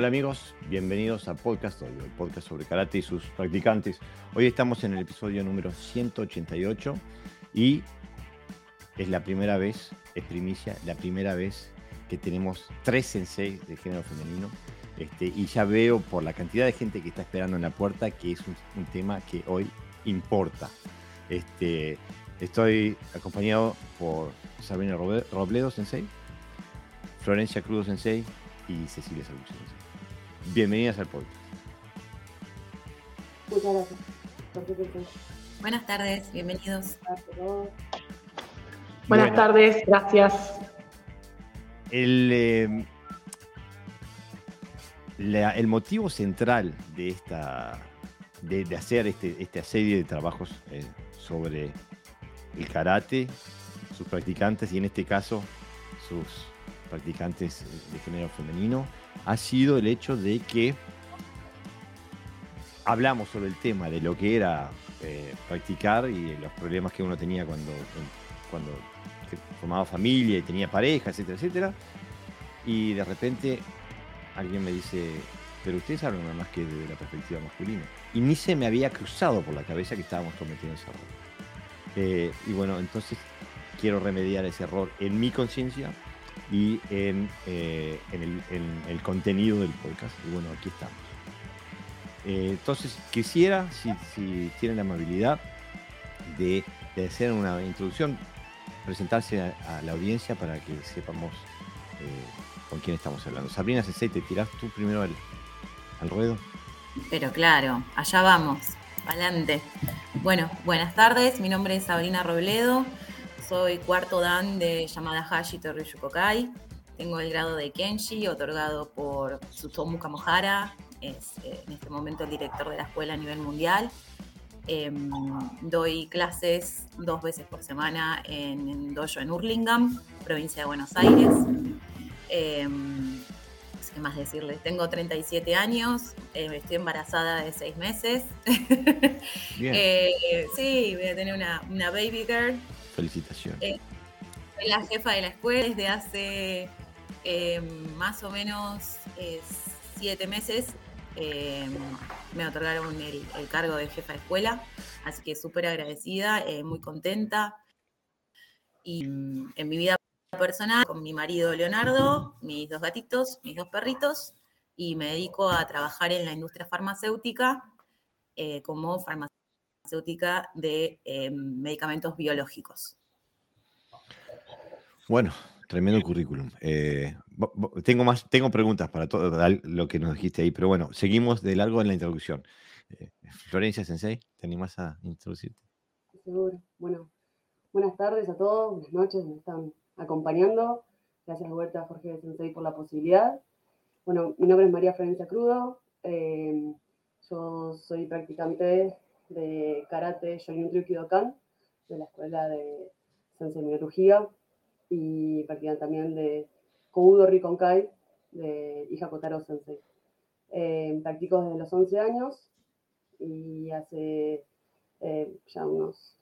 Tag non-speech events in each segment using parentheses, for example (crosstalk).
Hola amigos, bienvenidos a Podcast Audio, el podcast sobre karate y sus practicantes. Hoy estamos en el episodio número 188 y es la primera vez, es primicia, la primera vez que tenemos tres sensei de género femenino. Este, y ya veo por la cantidad de gente que está esperando en la puerta que es un, tema que hoy importa. Este, estoy acompañado por Sabrina Robledo Sensei, Florencia Crudo Sensei y Cecilia Salud Sensei. Bienvenidas al podcast. Muchas gracias. Buenas tardes, bienvenidos. Buenas tardes, gracias. El, em, el motivo central de esta de, hacer este, esta serie de trabajos eh, sobre el karate, sus practicantes y en este caso sus practicantes de género femenino, ha sido el hecho de que hablamos sobre el tema de lo que era eh, practicar y los problemas que uno tenía cuando, cuando formaba familia y tenía pareja, etcétera, etcétera. Y de repente alguien me dice, pero ustedes hablan nada más que de la perspectiva masculina. Y ni se me había cruzado por la cabeza que estábamos cometiendo ese error. Eh, y bueno, entonces quiero remediar ese error en mi conciencia y en, eh, el, contenido del podcast. Y bueno, aquí estamos. Eh, entonces, quisiera, si, tienen la amabilidad, de, hacer una introducción, presentarse a, la audiencia para que sepamos eh, con quién estamos hablando. Sabrina Sensei, ¿te tirás tú primero al, al ruedo? Pero claro, allá vamos, adelante. Bueno, buenas tardes, mi nombre es Sabrina Robledo, soy cuarto dan de Yamada Hashi Torryu Kokai. Tengo el grado de Kenshi otorgado por Tsutomu Kamohara. Es eh, en este momento el director de la escuela a nivel mundial. Em, doy clases dos veces por semana en, en dojo en Urlingam, provincia de Buenos Aires. Em, ¿Qué más decirles? Tengo 37 años, eh, estoy embarazada de seis meses. (laughs) Eh, sí, voy a tener una, una baby girl Felicitaciones. Eh, soy la jefa de la escuela desde hace eh, más o menos eh, siete meses. me otorgaron el, cargo de jefa de escuela, así que súper agradecida, muy contenta. Y mm, en mi vida personal, con mi marido Leonardo, mis dos gatitos, mis dos perritos, y me dedico a trabajar en la industria farmacéutica como farmacéutica de em, medicamentos biológicos. Bueno, tremendo currículum. Eh, tengo más, tengo preguntas para todo lo que nos dijiste ahí, pero bueno, seguimos de largo en la introducción. Eh, Florencia Sensei, ¿te animas a introducirte? Seguro. Bueno, buenas tardes a todos, buenas noches, me están acompañando. Gracias, Huerta Jorge Sensei, por la posibilidad. Bueno, mi nombre es María Florencia Crudo. Eh, yo soy practicante de karate Shorin Ryukidokan, de la escuela de Sensei Minerugía, y practican también de Kobudo Rikonkai, de Hija Kotaro Sensei. Eh, practico desde los 11 años y hace eh, ya unos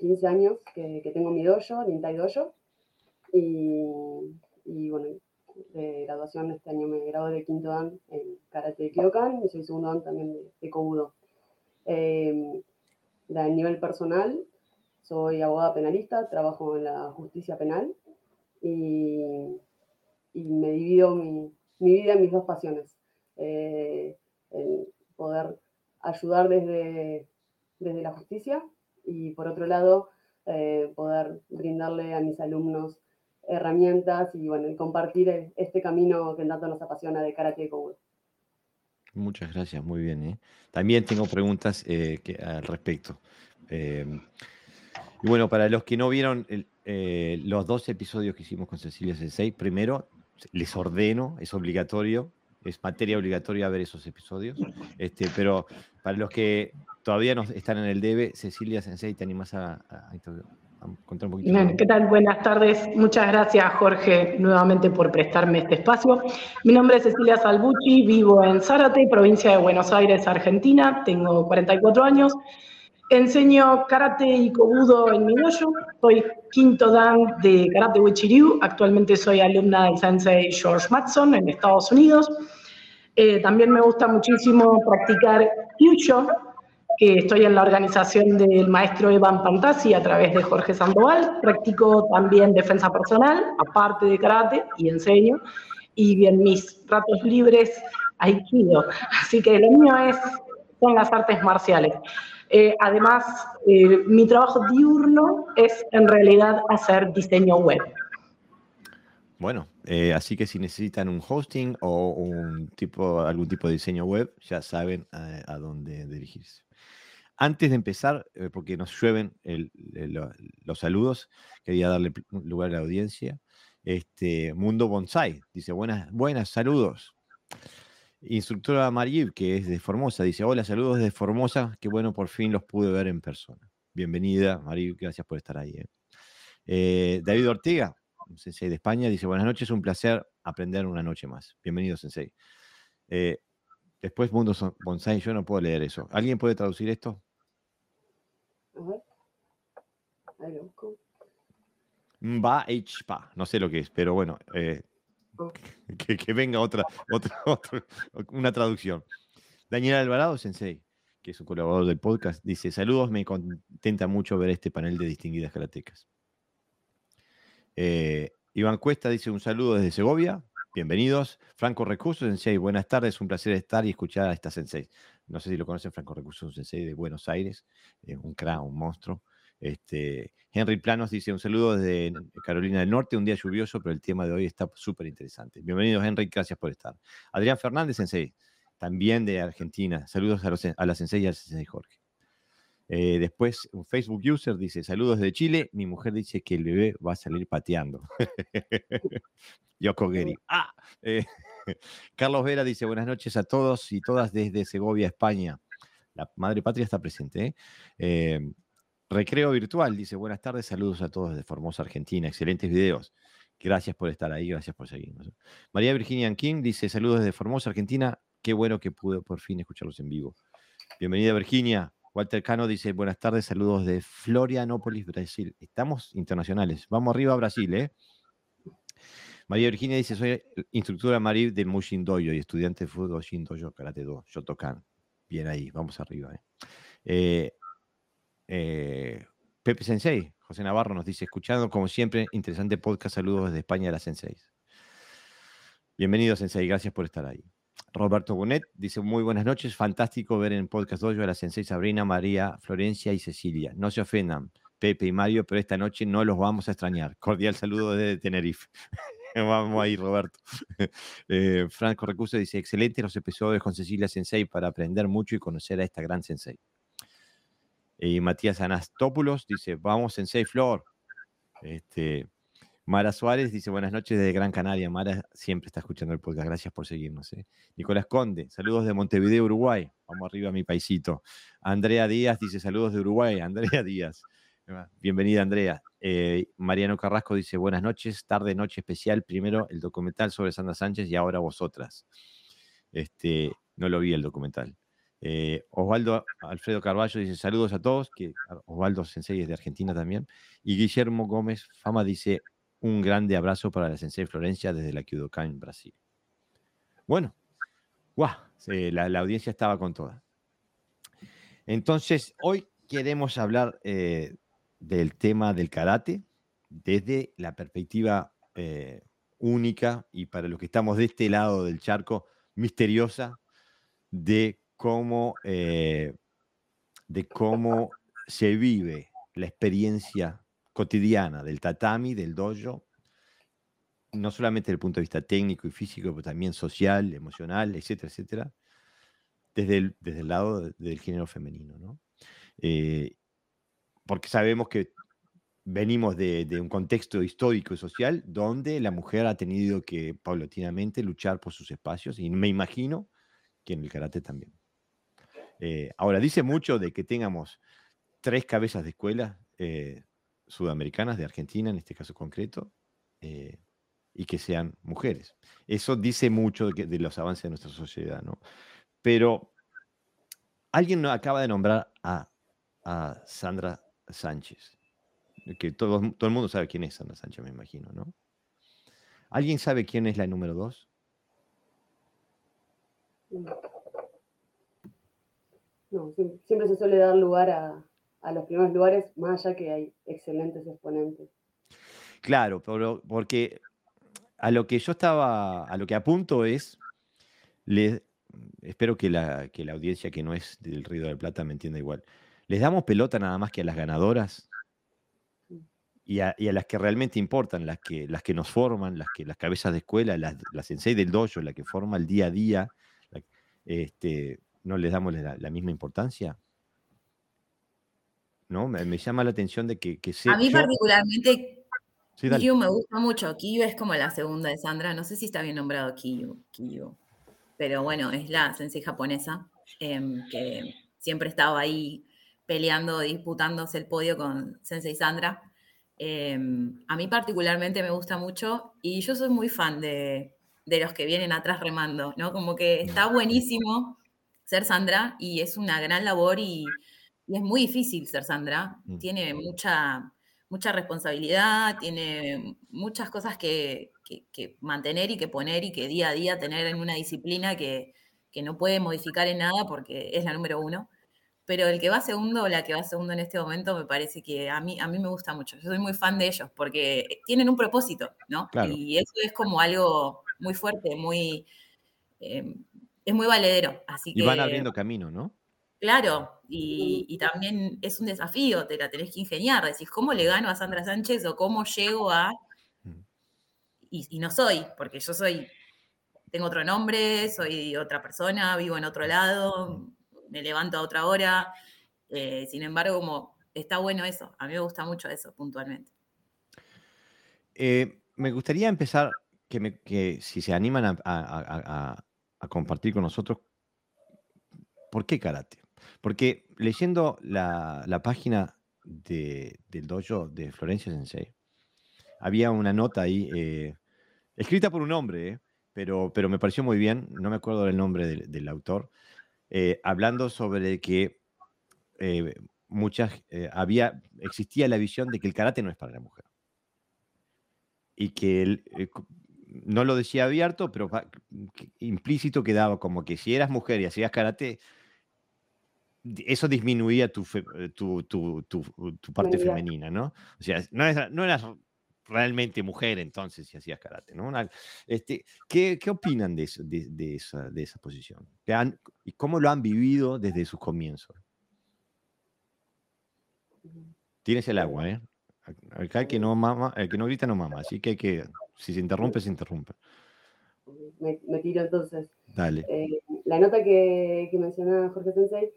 15 eh, años que, tengo mi dojo, Nintai Dojo, y, y, bueno, de graduación este año me gradué de quinto dan en Karate Kyokan y soy segundo dan también de, de Kobudo. Eh, a nivel personal, soy abogada penalista, trabajo en la justicia penal y, me divido mi, vida en mis dos pasiones. Eh, poder ayudar desde, desde la justicia y por otro lado eh, poder brindarle a mis alumnos herramientas y bueno, compartir este camino que tanto nos apasiona de karate y Muchas gracias, muy bien. ¿eh? También tengo preguntas eh, al respecto. Em, y bueno, para los que no vieron eh, los dos episodios que hicimos con Cecilia Sensei, primero les ordeno, es obligatorio, es materia obligatoria ver esos episodios, este, pero para los que todavía no están en el debe, Cecilia Sensei, ¿te animas a, a, ¿Qué tal? Buenas tardes. Muchas gracias, Jorge, nuevamente por prestarme este espacio. Mi nombre es Cecilia Salvucci, vivo en Zárate, provincia de Buenos Aires, Argentina. Tengo 44 años. Enseño karate y kobudo en mi dojo. Soy quinto dan de karate Wichiryu. Actualmente soy alumna del sensei George Matson en Estados Unidos. Eh, también me gusta muchísimo practicar Kyusho, que estoy en la organización del maestro Evan Pantasi a través de Jorge Sandoval. Practico también defensa personal, aparte de karate, y enseño. Y en mis ratos libres, aikido. Así que lo mío es, son las artes marciales. Eh, además, eh, mi trabajo diurno es en realidad hacer diseño web. Bueno, eh, así que si necesitan un hosting o algún tipo de diseño web, ya saben a, dónde dirigirse. Antes de empezar, eh, porque nos llueven los saludos, quería darle lugar a la audiencia. Este, Mundo Bonsai dice: Buenas, buenas, saludos. Instructora Mariv, que es de Formosa, dice: Hola, saludos de Formosa. Qué bueno, por fin los pude ver en persona. Bienvenida, Mariv, gracias por estar ahí. ¿eh? David Ortega, sensei de España, dice, buenas noches, un placer aprender una noche más. Bienvenido, sensei. Eh, después, Mundo Bonsai, yo no puedo leer eso. ¿Alguien puede traducir esto? Mba pa. No sé lo que es, pero bueno, eh, oh. (laughs) que, venga otra, otra, (laughs) otra, una traducción. Daniel Alvarado, sensei, que es un colaborador del podcast, dice, saludos, me contenta mucho ver este panel de distinguidas karatecas. Eh, Iván Cuesta dice un saludo desde Segovia. Bienvenidos. Franco Recurso, Sensei, buenas tardes. Un placer estar y escuchar a esta Sensei. No sé si lo conocen, Franco Recurso, un Sensei de Buenos Aires, un crack, un monstruo. Este, Henry Planos dice un saludo desde Carolina del Norte, un día lluvioso, pero el tema de hoy está súper interesante. Bienvenidos, Henry, gracias por estar. Adrián Fernández, Sensei, también de Argentina. Saludos a, a la Sensei y al Sensei Jorge. Eh, después, un Facebook user dice: Saludos de Chile. Mi mujer dice que el bebé va a salir pateando. (laughs) Yoko Geri. Ah, eh, (laughs) Carlos Vera dice: Buenas noches a todos y todas desde Segovia, España. La madre patria está presente. ¿eh? Recreo virtual dice: Buenas tardes, saludos a todos desde Formosa, Argentina. Excelentes videos. Gracias por estar ahí, gracias por seguirnos. María Virginia King dice: Saludos desde Formosa, Argentina. Qué bueno que pude por fin escucharlos en vivo. Bienvenida, Virginia. Walter Cano dice, buenas tardes, saludos de Florianópolis, Brasil. Estamos internacionales. Vamos arriba a Brasil, ¿eh? María Virginia dice, soy instructora Marí de Mushin Doyo y estudiante de fútbol Shin Doyo Karate Do, Shotokan. Bien ahí, vamos arriba. ¿eh? Eh, eh, Pepe Sensei, José Navarro nos dice, escuchando como siempre, interesante podcast, saludos desde España de la Sensei. Bienvenido Sensei, gracias por estar ahí. Roberto Bonet dice muy buenas noches, fantástico ver en Podcast Dojo a la Sensei Sabrina, María, Florencia y Cecilia. No se ofendan, Pepe y Mario, pero esta noche no los vamos a extrañar. (laughs) Cordial saludo desde Tenerife. (laughs) vamos ahí, Roberto. (laughs) Eh, Franco Recurso dice, excelente los episodios con Cecilia Sensei para aprender mucho y conocer a esta gran Sensei. Y Matías Anastópulos dice, vamos Sensei Flor. Este, Mara Suárez dice buenas noches desde Gran Canaria. Mara siempre está escuchando el podcast. Gracias por seguirnos. ¿eh? Nicolás Conde, saludos de Montevideo, Uruguay. Vamos arriba, mi paisito. Andrea Díaz dice saludos de Uruguay. (laughs) Andrea Díaz. Bienvenida, Andrea. Eh, Mariano Carrasco dice buenas noches, tarde, noche especial. Primero el documental sobre Sandra Sánchez y ahora vosotras. Este, no lo vi el documental. Eh, Osvaldo Alfredo Carballo dice saludos a todos, que Osvaldo Sensei es de Argentina también. Y Guillermo Gómez Fama dice un grande abrazo para la Sensei Florencia desde la en Brasil. Bueno, guau, la, audiencia estaba con toda. Entonces, hoy queremos hablar eh, del tema del karate desde la perspectiva eh, única y para los que estamos de este lado del charco, misteriosa de cómo, eh, de cómo se vive la experiencia cotidiana del tatami, del dojo, no solamente desde el punto de vista técnico y físico, pero también social, emocional, etcétera, etcétera, desde el, desde el lado del género femenino. ¿no? Eh, porque sabemos que venimos de, un contexto histórico y social donde la mujer ha tenido que paulatinamente luchar por sus espacios y me imagino que en el karate también. Eh, ahora, dice mucho de que tengamos tres cabezas de escuela, eh, sudamericanas, de Argentina en este caso concreto, eh, y que sean mujeres. Eso dice mucho de, los avances de nuestra sociedad, ¿no? Pero alguien acaba de nombrar a, Sandra Sánchez, que todo, todo el mundo sabe quién es Sandra Sánchez, me imagino, ¿no? ¿Alguien sabe quién es la número dos? No, siempre se suele dar lugar a, a los primeros lugares, más allá que hay excelentes exponentes. Claro, pero porque a lo que yo estaba, a lo que apunto es, le, espero que la, que la audiencia que no es del Río de Plata me entienda igual. ¿Les damos pelota nada más que a las ganadoras? Y a, las que realmente importan, las que, las que nos forman, las que las cabezas de escuela, las, las sensei del dojo, la que forma el día a día, este, ¿no les damos la, misma importancia? ¿No? Me, llama la atención de que, que A mí particularmente Kiyu me gusta mucho. Kiyu es como la segunda de Sandra. No sé si está bien nombrado Kiyu. Pero bueno, es la sensei japonesa em, que siempre estaba ahí peleando, disputándose el podio con Sensei Sandra. Em, a mí particularmente me gusta mucho y yo soy muy fan de, los que vienen atrás remando, ¿no? Como que está buenísimo ser Sandra y es una gran labor y, y es muy difícil ser Sandra. Mm. Tiene mucha mucha responsabilidad, tiene muchas cosas que, mantener y que poner y que día a día tener en una disciplina que, no puede modificar en nada porque es la número uno. Pero el que va segundo o la que va segundo en este momento me parece que a mí, a mí me gusta mucho. Yo soy muy fan de ellos porque tienen un propósito, ¿no? Y eso es como algo muy fuerte, muy... Eh, es muy valedero. Así y van abriendo camino, ¿no? Claro, y, también es un desafío, te la tenés que ingeniar, decís, ¿cómo le gano a Sandra Sánchez o cómo llego a... Mm. Y, no soy, porque yo soy, tengo otro nombre, soy otra persona, vivo en otro lado, me levanto a otra hora, eh, sin embargo, como está bueno eso, a mí me gusta mucho eso puntualmente. Eh, me gustaría empezar, que, si se animan a compartir con nosotros, ¿por qué karate? Porque leyendo la, página del dojo de Florencia Sensei, había una nota ahí, eh, escrita por un hombre, eh, pero, pero me pareció muy bien, no me acuerdo del nombre del, autor, eh, hablando sobre que muchas, había, existía la visión de que el karate no es para la mujer. Y que él, no lo decía abierto, pero implícito quedaba como que si eras mujer y hacías karate, eso disminuía tu, eh, tu, tu, tu, parte femenina, ¿no? O sea, no, no eras realmente mujer entonces si hacías karate, ¿no? Este, ¿qué, ¿qué, opinan de, eso, de, de, esa, de esa posición? ¿Y cómo lo han vivido desde sus comienzos? Tienes el agua, ¿eh? Acá el que no mama, el que no grita no mama, así que, hay que si se interrumpe, se interrumpe. Me, me tiro entonces. Dale. Eh, la nota que, que menciona Jorge Sensei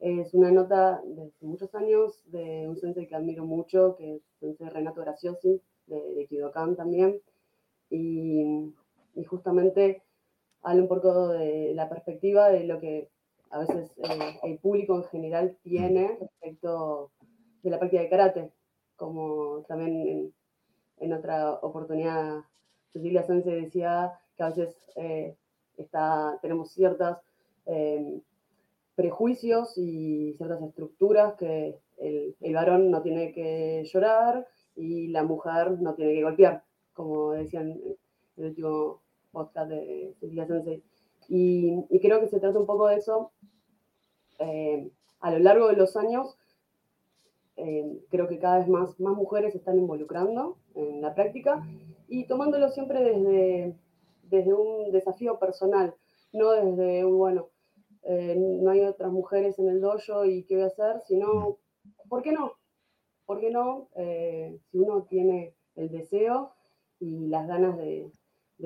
es una nota de muchos años de un sensei que admiro mucho, que es sensei Renato Graciosi, de, de Kidokan también. Y, y, justamente habla un poco de la perspectiva de lo que a veces eh, el público en general tiene respecto de la práctica de karate, como también en, en otra oportunidad Cecilia Sensei decía que a veces eh, está, tenemos ciertas eh, prejuicios y ciertas estructuras que el, varón no tiene que llorar y la mujer no tiene que golpear, como decían en el último podcast de Cecilia Sensei. Y, creo que se trata un poco de eso. Eh, a lo largo de los años, eh, creo que cada vez más, más mujeres se están involucrando en la práctica y tomándolo siempre desde, desde un desafío personal, no desde un, bueno, eh, no hay otras mujeres en el dojo y qué voy a hacer, sino, ¿por qué no? ¿Por qué no? Eh, si uno tiene el deseo y las ganas de,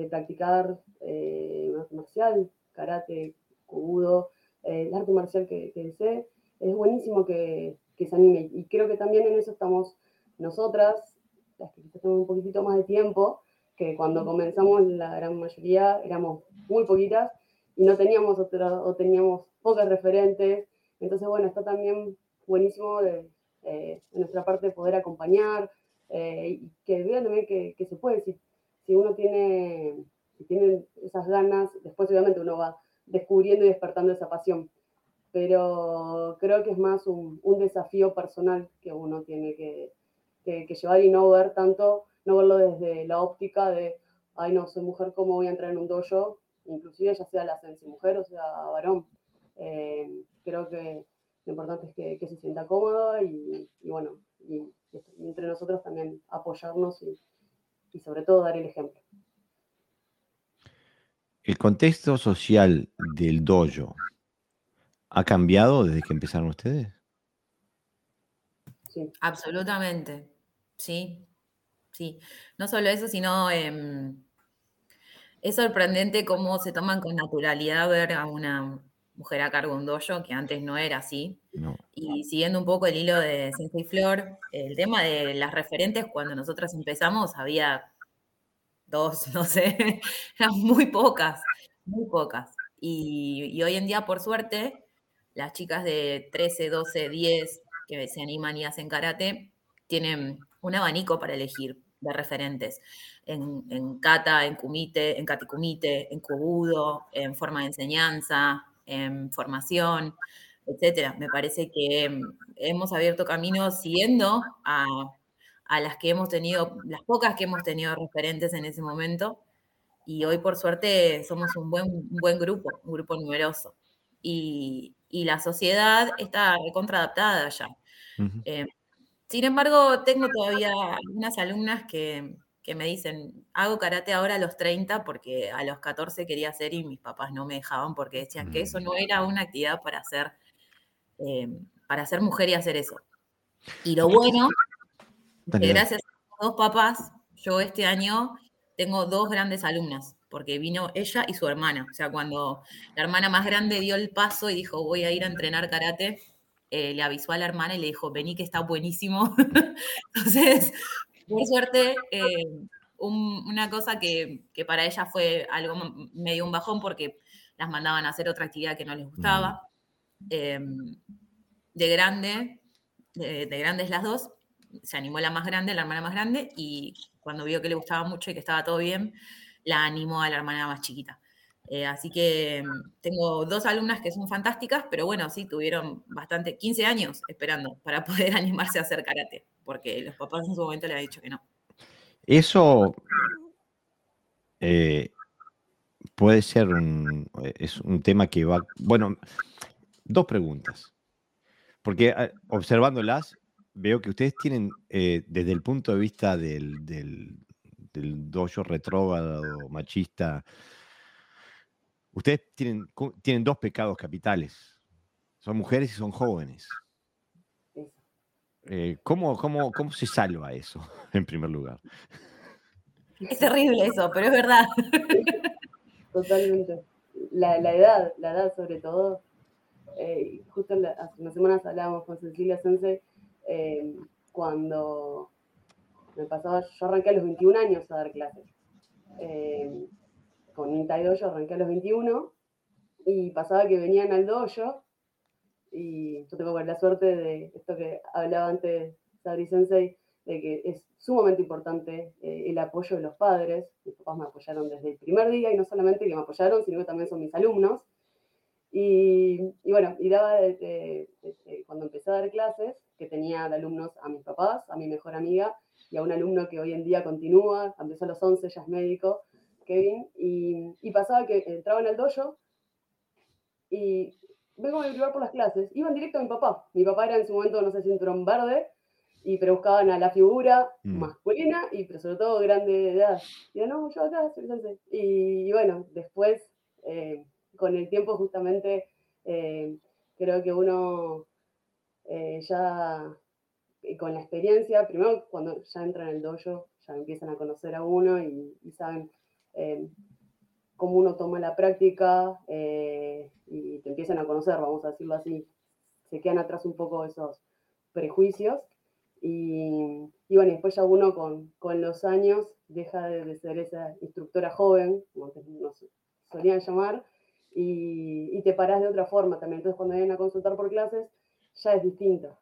practicar eh, arte marcial, karate, judo, eh, el arte marcial que, desee, es buenísimo que, se anime. Y creo que también en eso estamos nosotras, las que tenemos un poquitito más de tiempo, que cuando comenzamos la gran mayoría éramos muy poquitas y no teníamos otra, o teníamos pocas referentes. Entonces, bueno, está también buenísimo de, eh, nuestra parte poder acompañar eh, y que vean también que, se puede. Si, si uno tiene, si tiene esas ganas, después obviamente uno va descubriendo y despertando esa pasión. Pero creo que es más un, un desafío personal que uno tiene que, que, que, llevar y no ver tanto, no verlo desde la óptica de, ay no, soy mujer, ¿cómo voy a entrar en un dojo? Inclusive ya sea la sensei mujer o sea varón. creo que lo importante es que, se sienta cómoda y, bueno, y, entre nosotros también apoyarnos y sobre todo dar el ejemplo. ¿El contexto social del dojo ha cambiado desde que empezaron ustedes? Sí. Absolutamente, sí, sí. No solo eso, sino em, es sorprendente cómo se toman con naturalidad ver a una mujer a cargo de un dojo, que antes no era así. Y siguiendo un poco el hilo de Sensei Flor, el tema de las referentes, cuando nosotras empezamos había dos, (laughs) no sé, eran muy pocas, muy pocas. Y, hoy en día, por suerte, las chicas de 13, 12, 10 que se animan y hacen karate, tienen un abanico para elegir de referentes. En, en kata, en kumite, en katekumite, en kobudo, en forma de enseñanza, en formación, etcétera. Me parece que hemos abierto caminos siguiendo a a las que hemos tenido, las pocas que hemos tenido referentes en ese momento. Y hoy, por suerte, somos un buen, buen grupo, un grupo numeroso. Y, la sociedad está recontraadaptada ya. Eh, sin embargo, tengo todavía algunas alumnas que, me dicen, hago karate ahora a los 30 porque a los 14 quería hacer y mis papás no me dejaban porque decían que eso no era una actividad para hacer, eh, para ser mujer y hacer eso. Y lo bueno gracias a dos papás, yo este año tengo dos grandes alumnas, porque vino ella y su hermana. O sea, cuando la hermana más grande dio el paso y dijo, voy a ir a entrenar karate, eh, le avisó a la hermana y le dijo, vení que está buenísimo. (laughs) Entonces, por suerte, eh, una cosa que, para ella fue algo medio un bajón porque las mandaban a hacer otra actividad que no les gustaba. Em, de grande, de, de grandes las dos, se animó la más grande, la hermana más grande, y cuando vio que le gustaba mucho y que estaba todo bien, la animó a la hermana más chiquita. Eh, así que mm, tengo dos alumnas que son fantásticas, pero bueno, sí, tuvieron bastante, 15 años esperando para (laughs) poder animarse a hacer karate, porque los papás en su momento le han dicho que no. Eso eh, puede ser un, es un tema que va, bueno, dos preguntas, porque eh, observándolas, veo que ustedes tienen, eh, desde el punto de vista del, del, dojo retrógrado, machista, ustedes tienen, tienen dos pecados capitales. Son mujeres y son jóvenes. Eh, ¿cómo, cómo, cómo se salva eso, (laughs) en primer lugar? Es terrible eso, pero es verdad. (laughs) Totalmente. La, edad, la edad sobre todo. Eh, justo hace unas semanas hablábamos con Cecilia Sense eh, cuando me pasaba, yo arranqué a los 21 años a dar clases. Eh, con Nintaido yo arranqué a los 21 y pasaba que venían al dojo y yo tengo la suerte de esto que hablaba antes Sabri Sensei, de que es sumamente importante eh, el apoyo de los padres. Mis papás me apoyaron desde el primer día y no solamente que me apoyaron, sino que también son mis alumnos. Y, bueno, y daba cuando empecé a dar clases, que tenía de alumnos a mis papás, a mi mejor amiga y a un alumno que hoy en día continúa, empezó a los 11, ya es médico, Kevin, y, pasaba que entraban al dojo y vengo a privar por las clases, iban directo a mi papá. Mi papá era en su momento, no sé, cinturón verde, y pero buscaban a la figura mm. masculina y pero sobre todo grande de edad. Y yo, no, yo acá, y, y bueno, después eh, con el tiempo justamente eh, creo que uno eh, ya con la experiencia, primero cuando ya entran en el dojo, ya empiezan a conocer a uno y, saben cómo uno toma la práctica y te empiezan a conocer, vamos a decirlo así. Se quedan atrás un poco esos prejuicios y, bueno, después ya uno con, los años deja de, ser esa instructora joven, como nos solían llamar, y, te parás de otra forma también. Entonces, cuando vienen a consultar por clases, ya es distinto.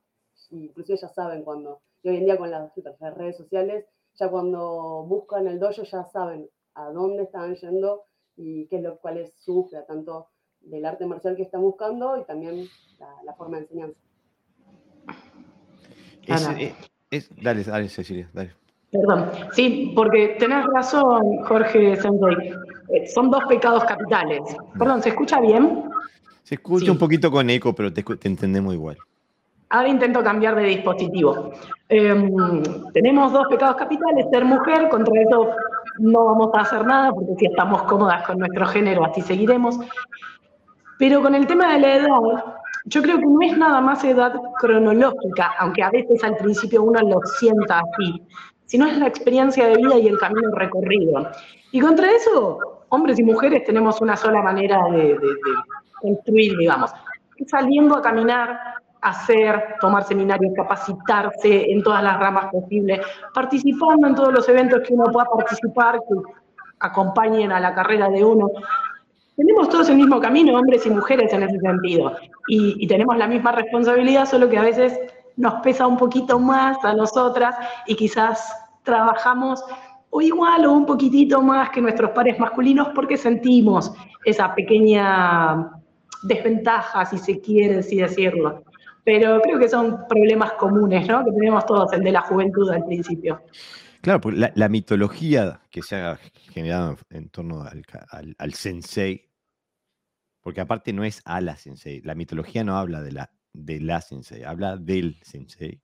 Inclusive ya saben cuando, y hoy en día con las, redes sociales, ya cuando buscan el dojo ya saben a dónde están yendo y qué es lo cual es su tanto del arte marcial que están buscando y también la, forma de enseñanza. Eh, dale, dale, Cecilia, dale. Perdón, sí, porque tenés razón, Jorge Sensei. eh, son dos pecados capitales. Perdón, ¿se escucha bien? Se escucha un poquito con eco, pero te, entendemos igual. Ahora intento cambiar de dispositivo. Em, tenemos dos pecados capitales, ser mujer, contra eso no vamos a hacer nada, porque si estamos cómodas con nuestro género, así seguiremos. Pero con el tema de la edad, yo creo que no es nada más edad cronológica, aunque a veces al principio uno lo sienta así, sino es la experiencia de vida y el camino recorrido. Y contra eso, hombres y mujeres tenemos una sola manera de, construir, digamos, saliendo a caminar, hacer, tomar seminarios, capacitarse en todas las ramas posibles, participando en todos los eventos que uno pueda participar, que acompañen a la carrera de uno. Tenemos todos el mismo camino, hombres y mujeres en ese sentido, y, y tenemos la misma responsabilidad, solo que a veces nos pesa un poquito más a nosotras y quizás trabajamos o igual o un poquitito más que nuestros pares masculinos porque sentimos esa pequeña desventaja, si se quiere así decirlo. Pero creo que son problemas comunes, ¿no? Que tenemos todos, el de la juventud al principio. Claro, porque la, mitología que se ha generado en torno al, al, sensei, porque aparte no es a la sensei, la mitología no habla de la, de la sensei, habla del sensei.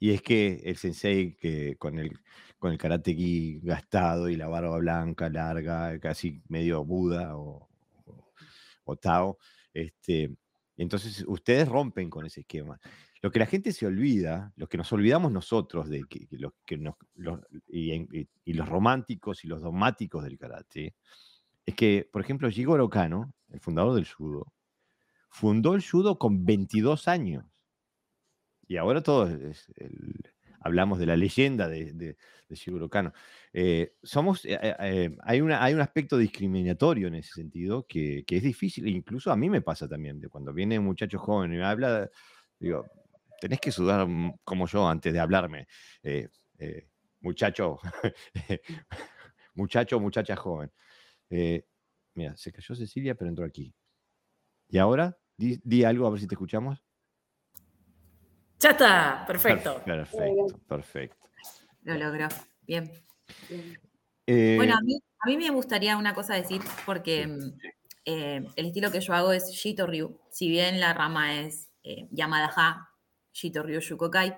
Y es que el sensei que con el, con el karate gastado y la barba blanca, larga, casi medio Buda o, o, Tao, este, entonces ustedes rompen con ese esquema. Lo que la gente se olvida, lo que nos olvidamos nosotros de que, los, y, los románticos y los dogmáticos del karate, es que, por ejemplo, Jigoro Kano, el fundador del judo, fundó el judo con 22 años. Y ahora todos hablamos de la leyenda de, de, Kano. Eh, somos, eh, eh, hay, una, hay un aspecto discriminatorio en ese sentido que, es difícil, e incluso a mí me pasa también, de cuando viene un muchacho joven y me habla, digo, tenés que sudar como yo antes de hablarme. muchacho, (laughs) muchacho, muchacha joven. mira, se cayó Cecilia, pero entró aquí. ¿Y ahora? di algo, a ver si te escuchamos. Ya está, perfecto. Perfecto, perfecto. Lo logró. Bien. Eh, bueno, a mí, me gustaría una cosa decir, porque mm, eh, el estilo que yo hago es Shito Ryu. Si bien la rama es eh, Yamada Ha, Shito Ryu Shukokai,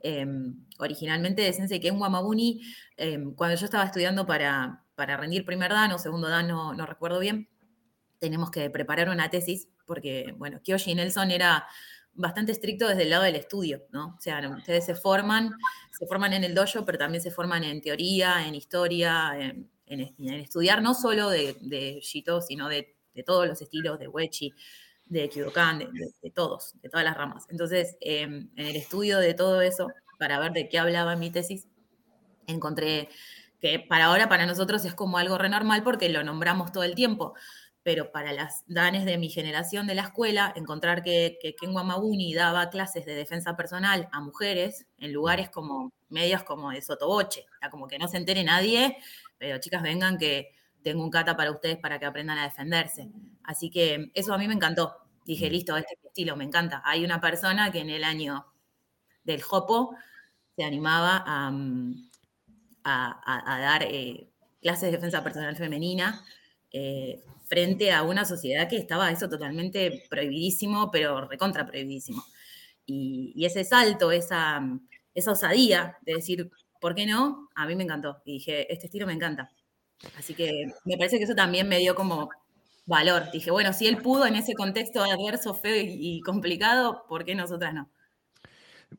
em, originalmente de Sensei Ken Wamabuni, em, cuando yo estaba estudiando para, para rendir primer dan o segundo dan, no, no recuerdo bien, tenemos que preparar una tesis, porque, bueno, Kyoshi Nelson era bastante estricto desde el lado del estudio, ¿no? O sea, ustedes se forman, se forman en el dojo, pero también se forman en teoría, en historia, en, estudiar no solo de, de Shito, sino de, todos los estilos, de Wechi, de Kyudokan, de, todos, de todas las ramas. Entonces, em, en el estudio de todo eso, para ver de qué hablaba mi tesis, encontré que para ahora, para nosotros es como algo renormal porque lo nombramos todo el tiempo pero para las danes de mi generación de la escuela, encontrar que, que Ken Wamabuni daba clases de defensa personal a mujeres en lugares como medios como de sotoboche, como que no se entere nadie, pero chicas vengan que tengo un kata para ustedes para que aprendan a defenderse. Así que eso a mí me encantó. Dije, listo, este estilo me encanta. Hay una persona que en el año del Jopo se animaba a, mm, dar eh, clases de defensa personal femenina. Eh, frente a una sociedad que estaba eso totalmente prohibidísimo, pero recontra prohibidísimo. Y, ese salto, esa, osadía de decir, ¿por qué no? A mí me encantó. Y dije, este estilo me encanta. Así que me parece que eso también me dio como valor. Dije, bueno, si él pudo en ese contexto adverso, feo y, complicado, ¿por qué nosotras no?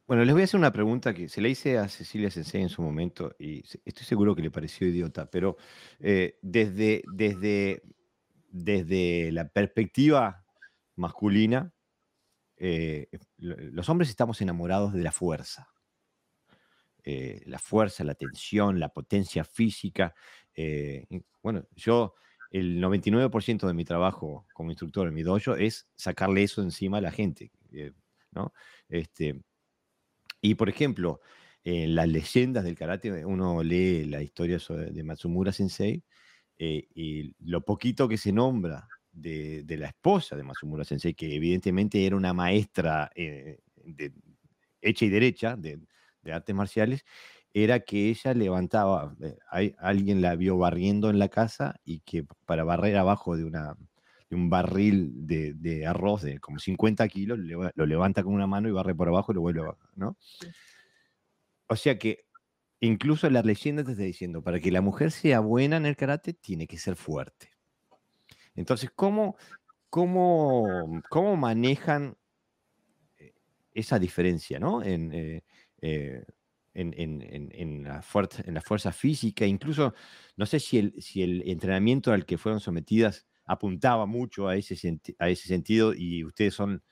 Bueno, les voy a hacer una pregunta que se le hice a Cecilia Sensei en su momento y estoy seguro que le pareció idiota, pero eh, desde, desde desde la perspectiva masculina, eh, los hombres estamos enamorados de la fuerza. Eh, la fuerza, la tensión, la potencia física. Eh, bueno, yo, el 99% de mi trabajo como instructor en mi dojo es sacarle eso encima a la gente. ¿no? Este, y por ejemplo, en las leyendas del karate, uno lee la historia de Matsumura Sensei eh, y lo poquito que se nombra de, la esposa de Masumura Sensei, que evidentemente era una maestra eh, de, hecha y derecha de, artes marciales, era que ella levantaba, eh, alguien la vio barriendo en la casa y que para barrer abajo de, una, un barril de, arroz de como 50 kilos, lo levanta con una mano y barre por abajo y lo vuelve a bajar, ¿no? O sea que incluso la leyenda te está diciendo, para que la mujer sea buena en el karate, tiene que ser fuerte. Entonces, ¿cómo, cómo, cómo manejan eh, esa diferencia, ¿no? En, eh, en, la fuerza, en la fuerza física, incluso no sé si el, si el entrenamiento al que fueron sometidas apuntaba mucho a ese, a ese sentido y ustedes son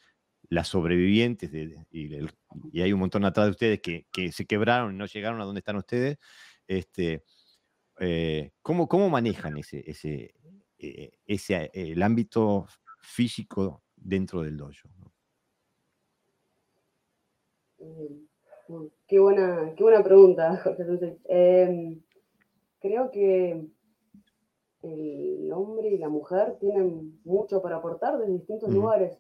las sobrevivientes y, hay un montón atrás de ustedes que, se quebraron y no llegaron a donde están ustedes. Este, eh, ¿cómo, ¿Cómo manejan ese, ese, eh, ese, el ámbito físico dentro del dojo? Eh, Qué buena, qué buena pregunta, (laughs) Jorge. Em, creo que el hombre y la mujer tienen mucho para aportar desde distintos lugares.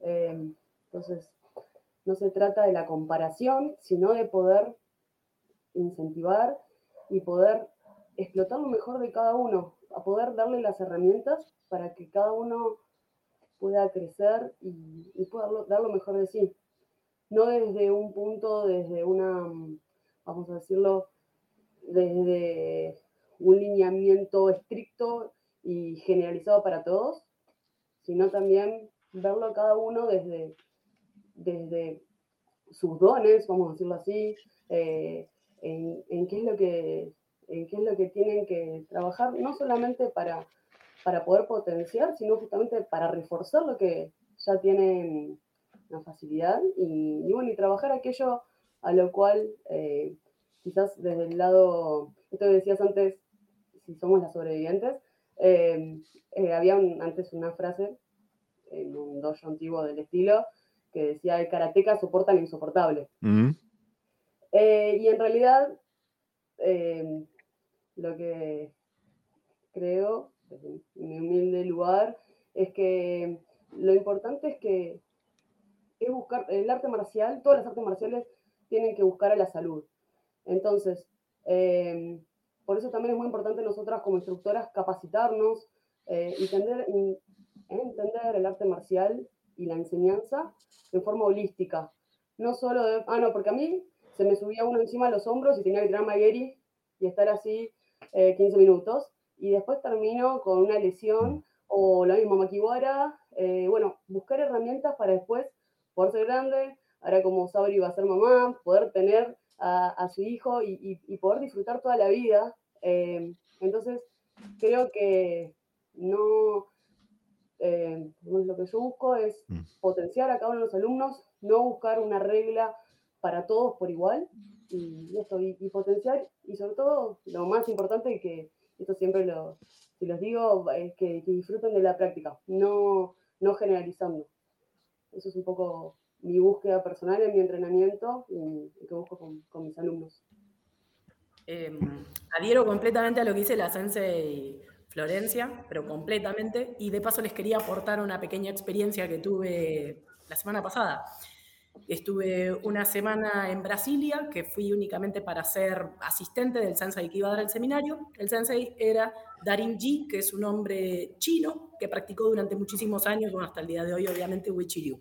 Em, entonces, no se trata de la comparación, sino de poder incentivar y poder explotar lo mejor de cada uno, a poder darle las herramientas para que cada uno pueda crecer y, y pueda dar lo mejor de sí. No desde un punto, desde una, vamos a decirlo, desde un lineamiento estricto y generalizado para todos, sino también verlo a cada uno desde, desde sus dones, vamos a decirlo así, eh, en, qué es lo que, en qué es lo que tienen que trabajar, no solamente para, para poder potenciar, sino justamente para reforzar lo que ya tienen una facilidad y, bueno, y trabajar aquello a lo cual eh, quizás desde el lado, esto que decías antes, si somos las sobrevivientes, eh, había antes una frase en un dojo antiguo del estilo que decía, el karateca soporta lo insoportable. Mm. y en realidad, lo que creo, desde mi humilde lugar, es que lo importante es que es buscar, el arte marcial, todas las artes marciales tienen que buscar a la salud. Entonces, eh, por eso también es muy importante nosotras como instructoras capacitarnos eh, entender, entender el arte marcial y la enseñanza de forma holística. No solo de, ah, no, porque a mí se me subía uno encima de los hombros y tenía que tirar Magueri y estar así 15 eh, minutos. Y después termino con una lesión o la misma maquiwara. bueno, buscar herramientas para después poder ser grande, ahora como Sabri va a ser mamá, poder tener a, su hijo y, poder disfrutar toda la vida. Eh, entonces, creo que no, eh, lo que yo busco es mm. potenciar a cada uno de los alumnos, no buscar una regla para todos por igual, y esto, y, potenciar, y sobre todo, lo más importante que, esto siempre lo, si los digo, es que, disfruten de la práctica, no, no generalizando. Eso es un poco mi búsqueda personal en mi entrenamiento y, que busco con, mis alumnos. Em, adhiero completamente a lo que dice la Sensei Florencia, pero completamente. Y de paso les quería aportar una pequeña experiencia que tuve la semana pasada. Estuve una semana en Brasilia, que fui únicamente para ser asistente del sensei que iba a dar el seminario. El sensei era Darin Ji, que es un hombre chino que practicó durante muchísimos años, bueno, hasta el día de hoy, obviamente, Wei Ryu,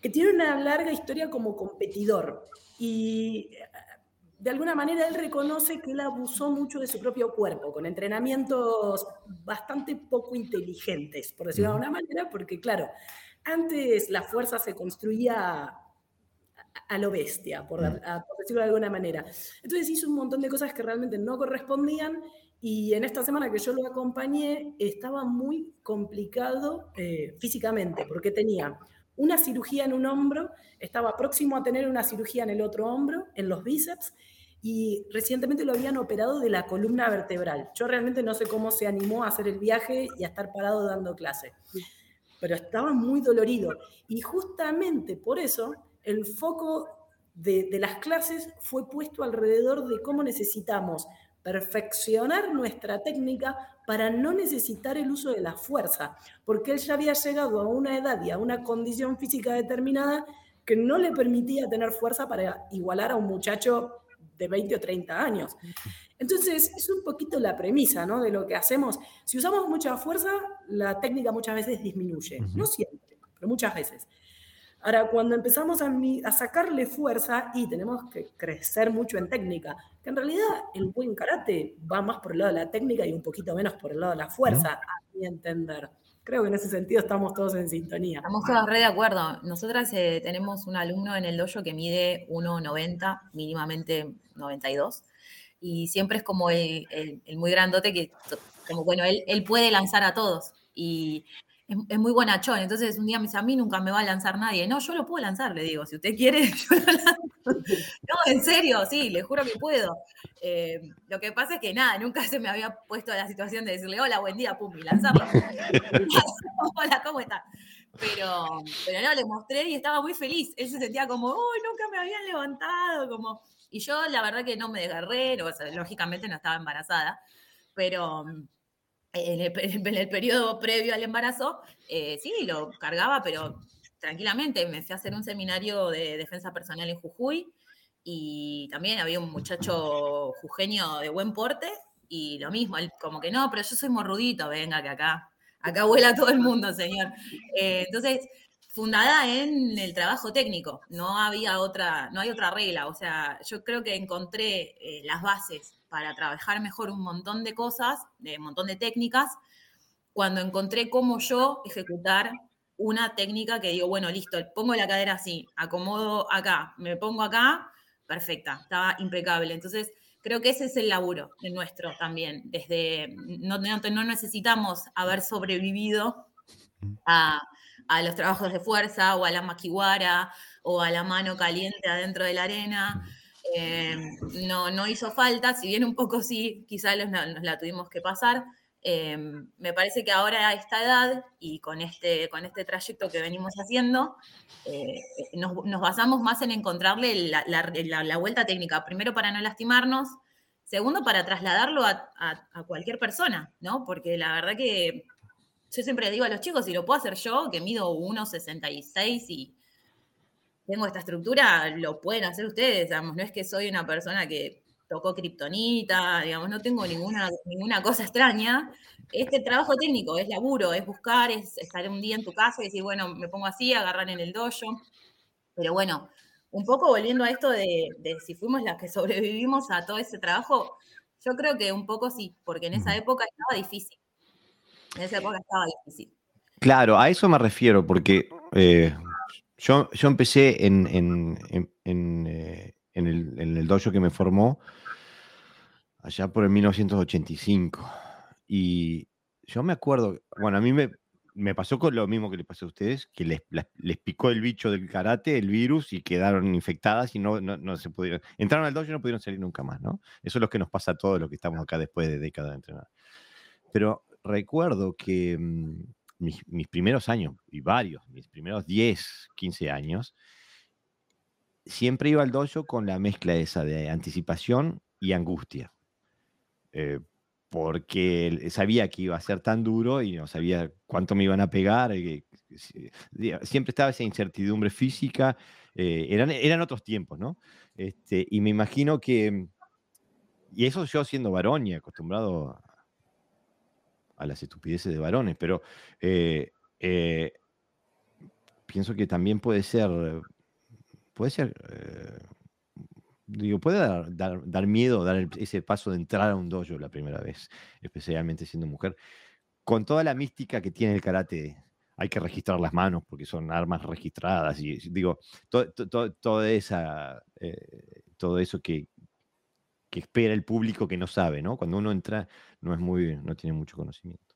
que tiene una larga historia como competidor. Y de alguna manera él reconoce que él abusó mucho de su propio cuerpo, con entrenamientos bastante poco inteligentes, por decirlo de alguna manera, porque claro, antes la fuerza se construía a lo bestia, por, decirlo de alguna manera. Entonces hizo un montón de cosas que realmente no correspondían y en esta semana que yo lo acompañé estaba muy complicado eh, físicamente, porque tenía una cirugía en un hombro, estaba próximo a tener una cirugía en el otro hombro, en los bíceps, y recientemente lo habían operado de la columna vertebral. Yo realmente no sé cómo se animó a hacer el viaje y a estar parado dando clase pero estaba muy dolorido. Y justamente por eso el foco de, las clases fue puesto alrededor de cómo necesitamos perfeccionar nuestra técnica para no necesitar el uso de la fuerza, porque él ya había llegado a una edad y a una condición física determinada que no le permitía tener fuerza para igualar a un muchacho de 20 o 30 años. Entonces, es un poquito la premisa ¿no? de lo que hacemos. Si usamos mucha fuerza, la técnica muchas veces disminuye. No siempre, pero muchas veces. Ahora, cuando empezamos a, a, sacarle fuerza y tenemos que crecer mucho en técnica, que en realidad el buen karate va más por el lado de la técnica y un poquito menos por el lado de la fuerza, a mi entender. Creo que en ese sentido estamos todos en sintonía. Estamos todos re de acuerdo. Nosotras eh, tenemos un alumno en el dojo que mide 1,90, mínimamente 92, y siempre es como el, muy grandote que, como bueno, él, él puede lanzar a todos. Y es, muy buenachón. Entonces un día me dice, a mí nunca me va a lanzar nadie. No, yo lo puedo lanzar, le digo, si usted quiere, (laughs) yo lo lanzo. No, en serio, sí, le juro que puedo. Eh, lo que pasa es que nada, nunca se me había puesto la situación de decirle, hola, buen día, pum, y lanzarlo. (laughs) hola, ¿cómo está? Pero, pero no, le mostré y estaba muy feliz. Él se sentía como, uy, nunca me habían levantado, como... Y yo la verdad que no me desgarré, lógicamente no estaba embarazada, pero (laughs) en el, periodo previo al embarazo, eh, sí, lo cargaba, pero tranquilamente. Me fui a hacer un seminario de defensa personal en Jujuy y también había un muchacho jujeño de buen porte y lo mismo, como que no, pero yo soy morrudito, venga que acá, acá vuela todo el mundo, señor. Eh, entonces, fundada en el trabajo técnico, no había otra, no hay otra regla, o sea, yo creo que encontré eh, las bases para trabajar mejor un montón de cosas, de un montón de técnicas, cuando encontré cómo yo ejecutar una técnica que digo, bueno, listo, pongo la cadera así, acomodo acá, me pongo acá, perfecta, estaba impecable. Entonces, creo que ese es el laburo de nuestro también, desde, no, no, necesitamos haber sobrevivido a, a, los trabajos de fuerza o a la maquiwara o a la mano caliente adentro de la arena. Em, no, no hizo falta, si bien un poco sí, quizá nos, la tuvimos que pasar. Em, me parece que ahora a esta edad y con este, con este trayecto que venimos haciendo, eh, nos, basamos más en encontrarle la, vuelta técnica, primero para no lastimarnos, segundo para trasladarlo a, a, cualquier persona, ¿no? Porque la verdad que yo siempre digo a los chicos, si lo puedo hacer yo, que mido 1,66 y tengo esta estructura, lo pueden hacer ustedes, digamos, no es que soy una persona que tocó kriptonita, digamos, no tengo ninguna, ninguna cosa extraña. Este trabajo técnico es laburo, es buscar, es estar un día en tu casa y decir, bueno, me pongo así, agarrar en el dojo. Pero bueno, un poco volviendo a esto de, si fuimos las que sobrevivimos a todo ese trabajo, yo creo que un poco sí, porque en esa época estaba difícil. En esa época estaba difícil. Claro, a eso me refiero, porque eh, yo, yo empecé en, en, en, eh, en, el, dojo que me formó allá por el 1985. Y yo me acuerdo, bueno, a mí me, me pasó con lo mismo que le pasó a ustedes, que les, les, picó el bicho del karate, el virus, y quedaron infectadas y no, no, no, se pudieron. Entraron al dojo y no pudieron salir nunca más, ¿no? Eso es lo que nos pasa a todos los que estamos acá después de décadas de entrenar. Pero recuerdo que mm, mis, primeros años, y varios, mis primeros 10, 15 años, siempre iba al dojo con la mezcla esa de anticipación y angustia. Eh, porque sabía que iba a ser tan duro y no sabía cuánto me iban a pegar. Eh, siempre estaba esa incertidumbre física. Eh, eran, eran otros tiempos, ¿no? Este, y me imagino que, y eso yo siendo varón y acostumbrado a las estupideces de varones, pero eh, eh, pienso que también puede ser, puede ser, eh, digo, puede dar, miedo dar ese paso de entrar a un dojo la primera vez, especialmente siendo mujer, con toda la mística que tiene el karate. Hay que registrar las manos porque son armas registradas y digo, todo, esa, todo eso que, que espera el público que no sabe, ¿no? Cuando uno entra no es muy, no tiene mucho conocimiento.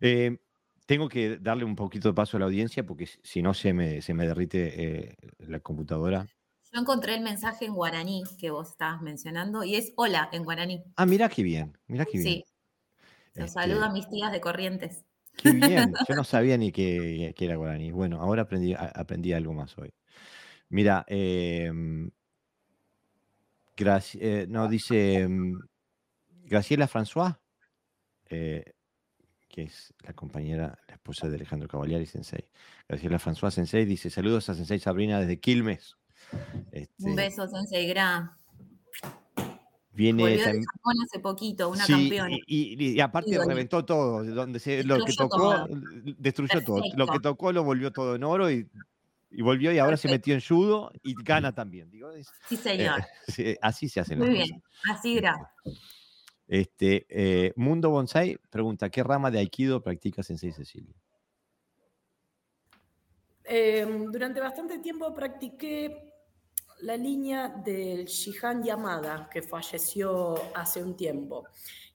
Eh, tengo que darle un poquito de paso a la audiencia porque si no se me, se me derrite eh, la computadora. Yo encontré el mensaje en guaraní que vos estabas mencionando y es hola en guaraní. Ah, mira qué bien, mira qué bien. Sí. Los este saludo a mis tías de Corrientes. Qué bien, (laughs) yo no sabía ni que, era guaraní. Bueno, ahora aprendí, aprendí algo más hoy. Mira, em, eh, no, dice em, Graciela François, eh, que es la compañera, la esposa de Alejandro Cavaliari Sensei. Graciela François Sensei dice: Saludos a Sensei Sabrina desde Quilmes. Un este beso, Sensei Gra. Viene Volvió de tam- Japón hace poquito, una Sí, campeona. Y, y- y aparte reventó todo. Donde se, lo que tocó, todo. destruyó todo. Lo que tocó lo volvió todo en oro y, y volvió y ahora se metió en judo y gana también. Digo, Sí, eh, señor. (laughs) sí, así se hacen Muy las bien. Así era. Este, eh, Mundo Bonsai pregunta, ¿qué rama de Aikido practica Sensei Cecilia? Eh, durante bastante tiempo practiqué la línea del Shihan Yamada, que falleció hace un tiempo.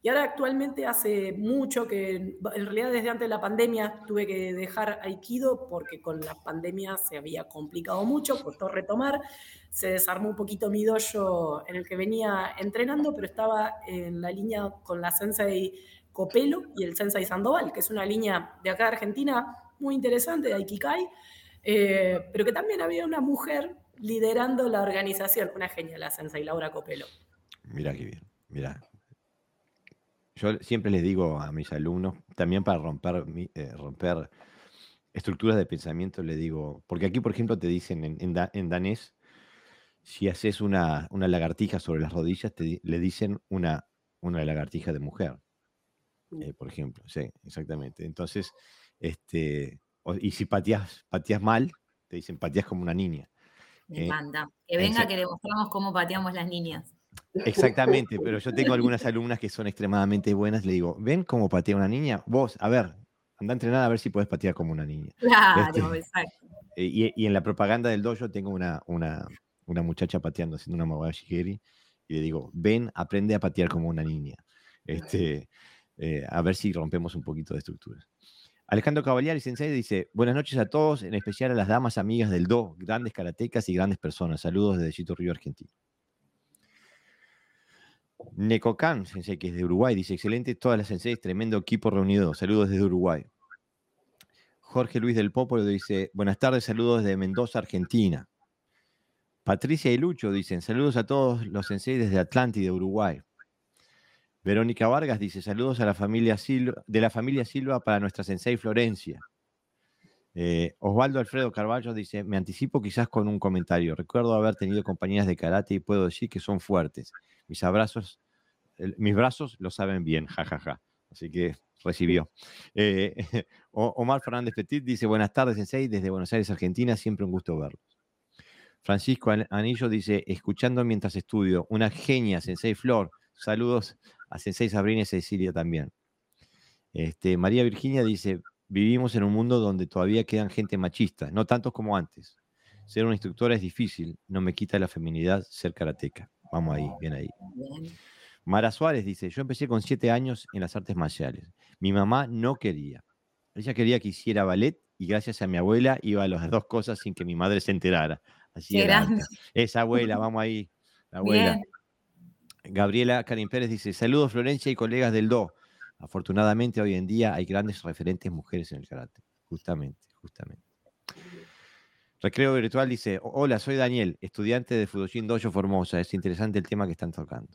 Y ahora actualmente hace mucho que, en realidad desde antes de la pandemia, tuve que dejar Aikido porque con la pandemia se había complicado mucho, costó retomar. Se desarmó un poquito mi dojo en el que venía entrenando, pero estaba en la línea con la Sensei Copelo y el Sensei Sandoval, que es una línea de acá de Argentina muy interesante, de Aikikai, eh, pero que también había una mujer liderando la organización, una genia, la Sensei Laura Copelo. Mira qué bien, mira. Yo siempre les digo a mis alumnos, también para romper, eh, romper estructuras de pensamiento, les digo, porque aquí, por ejemplo, te dicen en, en da- en danés, si haces una, una lagartija sobre las rodillas, te le dicen una, una lagartija de mujer, eh, por ejemplo. Sí, exactamente. Entonces, este, y si pateas, pateas mal, te dicen pateas como una niña. Me Eh, encanta. Que venga que le mostramos cómo pateamos las niñas. Exactamente, pero yo tengo algunas alumnas que son extremadamente buenas. Le digo, ¿ven cómo patea una niña? Vos, a ver, anda a entrenar a ver si puedes patear como una niña. Claro, Este- exacto. Eh, Y, y en la propaganda del dojo tengo una, una, una muchacha pateando, haciendo una Mawashigeri, y le digo, ven, aprende a patear como una niña. Este, eh, a ver si rompemos un poquito de estructuras. Alejandro Cavaliari Sensei dice, buenas noches a todos, en especial a las damas amigas del Do, grandes karatecas y grandes personas. Saludos desde Chito Río, Argentina. Necocan, sensei, que es de Uruguay, dice, excelente todas las senseis, tremendo equipo reunido. Saludos desde Uruguay. Jorge Luis del Popolo dice, buenas tardes, saludos desde Mendoza, Argentina. Patricia y Lucho dicen, saludos a todos los senseis desde Atlántida, Uruguay. Verónica Vargas dice, saludos a la familia Silva, de la familia Silva para nuestra sensei Florencia. Eh, Osvaldo Alfredo Carballo dice, me anticipo quizás con un comentario. Recuerdo haber tenido compañías de karate y puedo decir que son fuertes. Mis abrazos, mis brazos lo saben bien, jajaja. Así que recibió. Eh, (laughs) Omar Fernández Petit dice, buenas tardes, Sensei, desde Buenos Aires, Argentina, siempre un gusto verlos. Francisco An- Anillo dice, escuchando mientras estudio, una genia, Sensei Flor. Saludos a Sensei Sabrina y Cecilia también. Este, María Virginia dice, vivimos en un mundo donde todavía quedan gente machista, no tantos como antes. Ser una instructora es difícil, no me quita la feminidad ser karateca. Vamos ahí, bien ahí. Mara Suárez dice, yo empecé con siete años en las artes marciales. Mi mamá no quería. Ella quería que hiciera ballet y gracias a mi abuela iba a las dos cosas sin que mi madre se enterara. Así era. Esa abuela, (laughs) vamos ahí. La abuela. Bien. Gabriela Karin Pérez dice, saludos Florencia y colegas del DO. Afortunadamente hoy en día hay grandes referentes mujeres en el karate. Justamente, justamente. Recreo Virtual dice, hola, soy Daniel, estudiante de Fudoshin Dojo Formosa. Es interesante el tema que están tocando.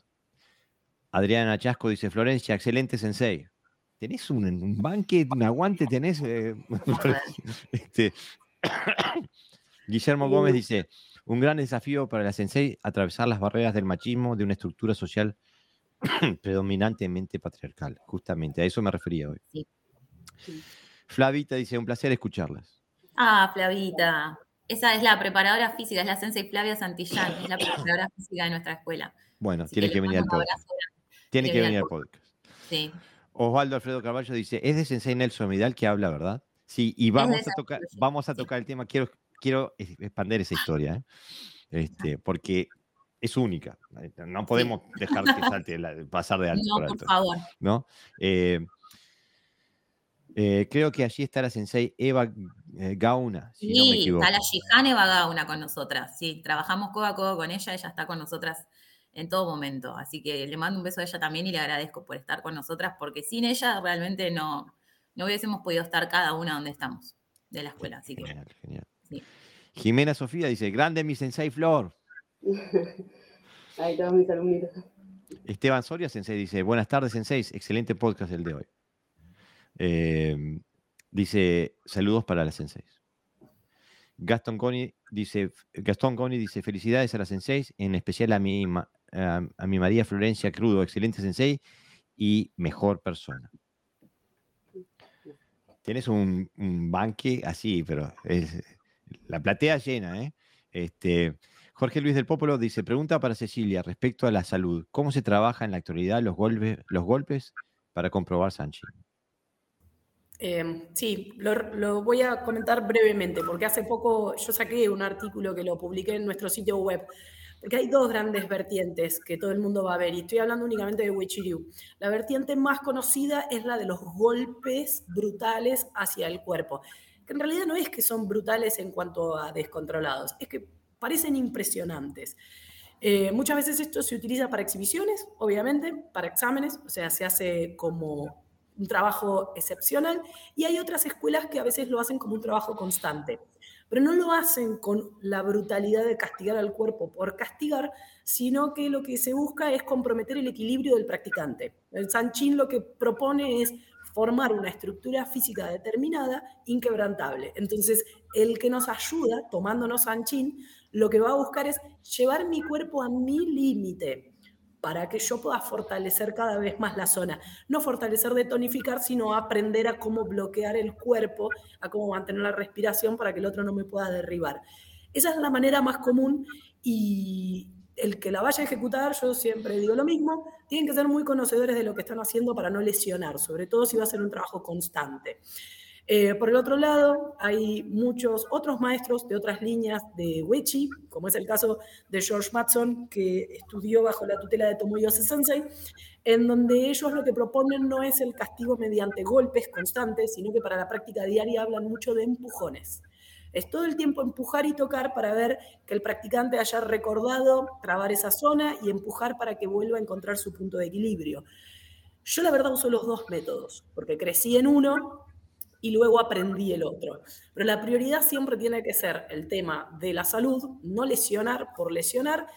Adriana Chasco dice, Florencia, excelente sensei. ¿Tenés un, un banque, un aguante? ¿Tenés? eh? (laughs) Este, (coughs) Guillermo Gómez dice, un gran desafío para la sensei atravesar las barreras del machismo de una estructura social (coughs) predominantemente patriarcal. Justamente, a eso me refería hoy. Sí. Flavita dice, un placer escucharlas. Ah, Flavita. Esa es la preparadora física, es la Sensei Flavia Santillán, es la preparadora (coughs) física de nuestra escuela. Bueno, Así tiene que venir al podcast. Tiene que venir al podcast. Sí. Osvaldo Alfredo Carballo dice, es de Sensei Nelson Vidal que habla, ¿verdad? Sí, y vamos a tocar, vamos a tocar el tema, quiero, quiero expander esa historia, ¿eh? este, porque es única. No podemos dejar que salte, la- pasar de alto. (laughs) No, por favor. ¿no? Eh, eh, creo que allí está la sensei Eva eh, Gauna, si no me Sí, equivoco. está la Shihane Bagauna con nosotras. Sí, trabajamos codo a codo con ella, ella está con nosotras en todo momento. Así que le mando un beso a ella también y le agradezco por estar con nosotras, porque sin ella realmente no, no hubiésemos podido estar cada una donde estamos de la escuela. Así que Genial, genial. Sí. Jimena Sofía dice, grande mi sensei Flor. (laughs) Ahí todos mis alumnitos. Esteban Soria Sensei dice, buenas tardes Senseis, excelente podcast el de hoy. Eh, dice, saludos para las Senseis. Gaston Coni dice, Gastón Coni dice, felicidades a la Sensei, en especial a mi, a, mi María Florencia Crudo, excelente Sensei y mejor persona. Tienes un, banque así, pero la platea llena, ¿eh? Este, Jorge Luis del Popolo dice, pregunta para Cecilia respecto a la salud. ¿Cómo se trabaja en la actualidad los golpes, para comprobar Sánchez? Em, sí, lo, voy a comentar brevemente, porque hace poco yo saqué un artículo que lo publiqué en nuestro sitio web, porque hay dos grandes vertientes que todo el mundo va a ver, y estoy hablando únicamente de Wichiryu. La vertiente más conocida es la de los golpes brutales hacia el cuerpo, que en realidad no es que son brutales en cuanto a descontrolados, es que parecen impresionantes. Eh, muchas veces esto se utiliza para exhibiciones, obviamente, para exámenes, o sea, se hace como un trabajo excepcional y hay otras escuelas que a veces lo hacen como un trabajo constante, pero no lo hacen con la brutalidad de castigar al cuerpo por castigar, sino que lo que se busca es comprometer el equilibrio del practicante. El Sanchin lo que propone es formar una estructura física determinada, inquebrantable. Entonces, el que nos ayuda, tomándonos Sanchin, lo que va a buscar es llevar mi cuerpo a mi límite para que yo pueda fortalecer cada vez más la zona. No fortalecer de tonificar, sino aprender a cómo bloquear el cuerpo, a cómo mantener la respiración para que el otro no me pueda derribar. Esa es la manera más común y el que la vaya a ejecutar, yo siempre digo lo mismo, tienen que ser muy conocedores de lo que están haciendo para no lesionar, sobre todo si va a ser un trabajo constante. Eh, por el otro lado, hay muchos otros maestros de otras líneas de Wechi, como es el caso de George Matson, que estudió bajo la tutela de Tomoyose Sensei, en donde ellos lo que proponen no es el castigo mediante golpes constantes, sino que para la práctica diaria hablan mucho de empujones. Es todo el tiempo empujar y tocar para ver que el practicante haya recordado trabar esa zona y empujar para que vuelva a encontrar su punto de equilibrio. Yo la verdad uso los dos métodos, porque crecí en uno y luego aprendí el otro. Pero la prioridad siempre tiene que ser el tema de la salud, no lesionar por lesionar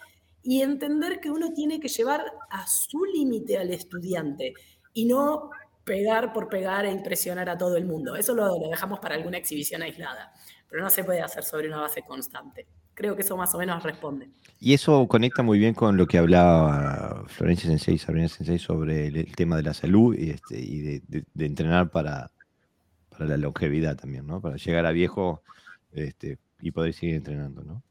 y entender que uno tiene que llevar a su límite al estudiante y no pegar por pegar e impresionar a todo el mundo. Eso lo, lo, dejamos para alguna exhibición aislada, pero no se puede hacer sobre una base constante. Creo que eso más o menos responde. Y eso conecta muy bien con lo que hablaba Florencia Sensei, Sabrina Sensei sobre el, tema de la salud y, este, y de entrenar para, para la longevidad también, ¿no? Para llegar a viejo este, y poder seguir entrenando, ¿no?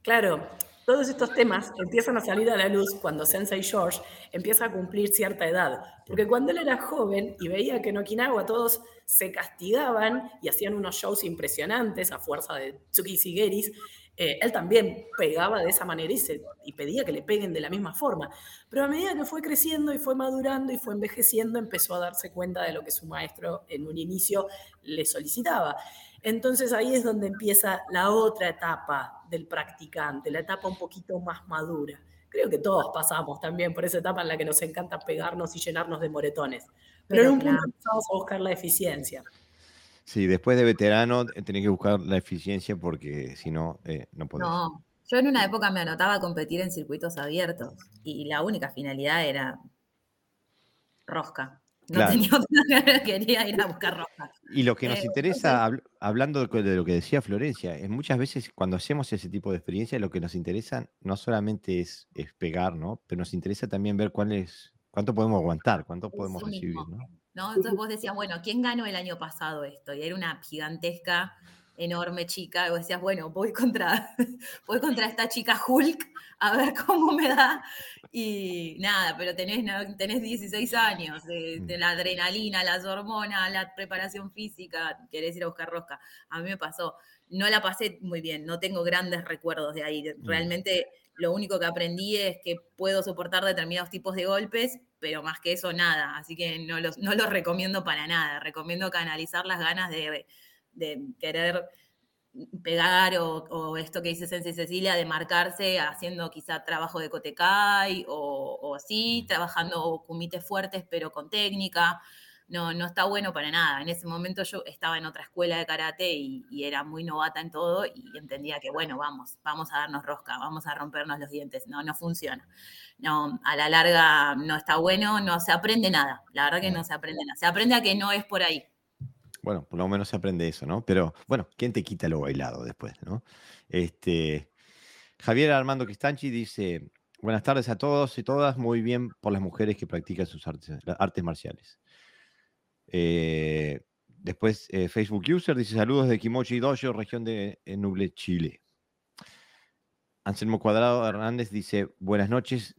Claro, todos estos temas empiezan a salir a la luz cuando Sensei George empieza a cumplir cierta edad. Porque cuando él era joven y veía que en Okinawa todos se castigaban y hacían unos shows impresionantes a fuerza de Tsuki Shigeris, eh, él también pegaba de esa manera y pedía que le peguen de la misma forma. Pero a medida que fue creciendo y fue madurando y fue envejeciendo, empezó a darse cuenta de lo que su maestro en un inicio le solicitaba. Entonces ahí es donde empieza la otra etapa del practicante, la etapa un poquito más madura. Creo que todos pasamos también por esa etapa en la que nos encanta pegarnos y llenarnos de moretones. Pero, en un punto empezamos a buscar la eficiencia. Sí, después de veterano eh, tenés que buscar la eficiencia porque si no, eh, no podés. No, yo en una época me anotaba a competir en circuitos abiertos y la única finalidad era rosca. No tenía (laughs) otra, quería ir a buscar rosca. Y lo que nos eh, interesa, hablando de lo que decía Florencia, es muchas veces cuando hacemos ese tipo de experiencia, lo que nos interesa no solamente es, es pegar, ¿no? Pero nos interesa también ver cuál es, cuánto podemos aguantar, cuánto podemos recibir, ¿no? ¿no? Entonces vos decías, bueno, ¿quién ganó el año pasado esto? Y era una gigantesca, enorme chica, y vos decías, bueno, voy contra, (laughs) voy contra esta chica Hulk a ver (laughs) cómo me da. Y nada, pero tenés, tenés 16 años, de, mm. la adrenalina, las hormonas, la preparación física, querés ir a buscar rosca. A mí me pasó, no la pasé muy bien, no tengo grandes recuerdos de ahí. Mm. Realmente lo único que aprendí es que puedo soportar determinados tipos de golpes, pero más que eso nada. Así que no los, no los recomiendo para nada. Recomiendo canalizar las ganas de, querer pegar o, esto que dice Sensei Cecilia, de marcarse haciendo quizá trabajo de Kotekai o, o así, trabajando comités fuertes pero con técnica no, no está bueno para nada. En ese momento yo estaba en otra escuela de karate y, era muy novata en todo y entendía que, bueno, vamos, vamos a darnos rosca, vamos a rompernos los dientes. No, no funciona. No, a la larga no está bueno, no se aprende nada. La verdad que no se aprende nada. Se aprende a que no es por ahí. Bueno, por lo menos se aprende eso, ¿no? Pero bueno, ¿quién te quita lo bailado después, ¿no? Este, Javier Armando Quistanchi dice, buenas tardes a todos y todas, muy bien por las mujeres que practican sus artes, marciales. Eh, después, eh, Facebook User dice, saludos de Kimochi Dojo, región de Nuble, Chile. Anselmo Cuadrado Hernández dice, buenas noches,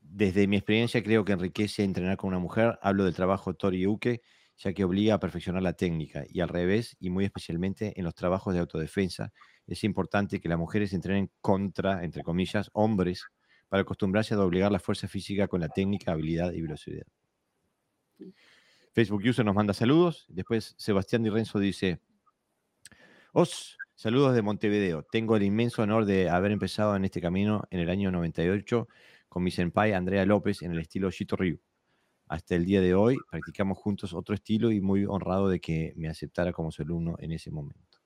desde mi experiencia creo que enriquece entrenar con una mujer. Hablo del trabajo Tori Uke, ya que obliga a perfeccionar la técnica y al revés, y muy especialmente en los trabajos de autodefensa. Es importante que las mujeres entrenen contra, entre comillas, hombres para acostumbrarse a doblegar la fuerza física con la técnica, habilidad y velocidad. Facebook User nos manda saludos. Después Sebastián Di Renzo dice, Os, saludos de Montevideo. Tengo el inmenso honor de haber empezado en este camino en el año 98 con mi senpai Andrea López en el estilo Shito Ryu. Hasta el día de hoy practicamos juntos otro estilo y muy honrado de que me aceptara como su alumno en ese momento.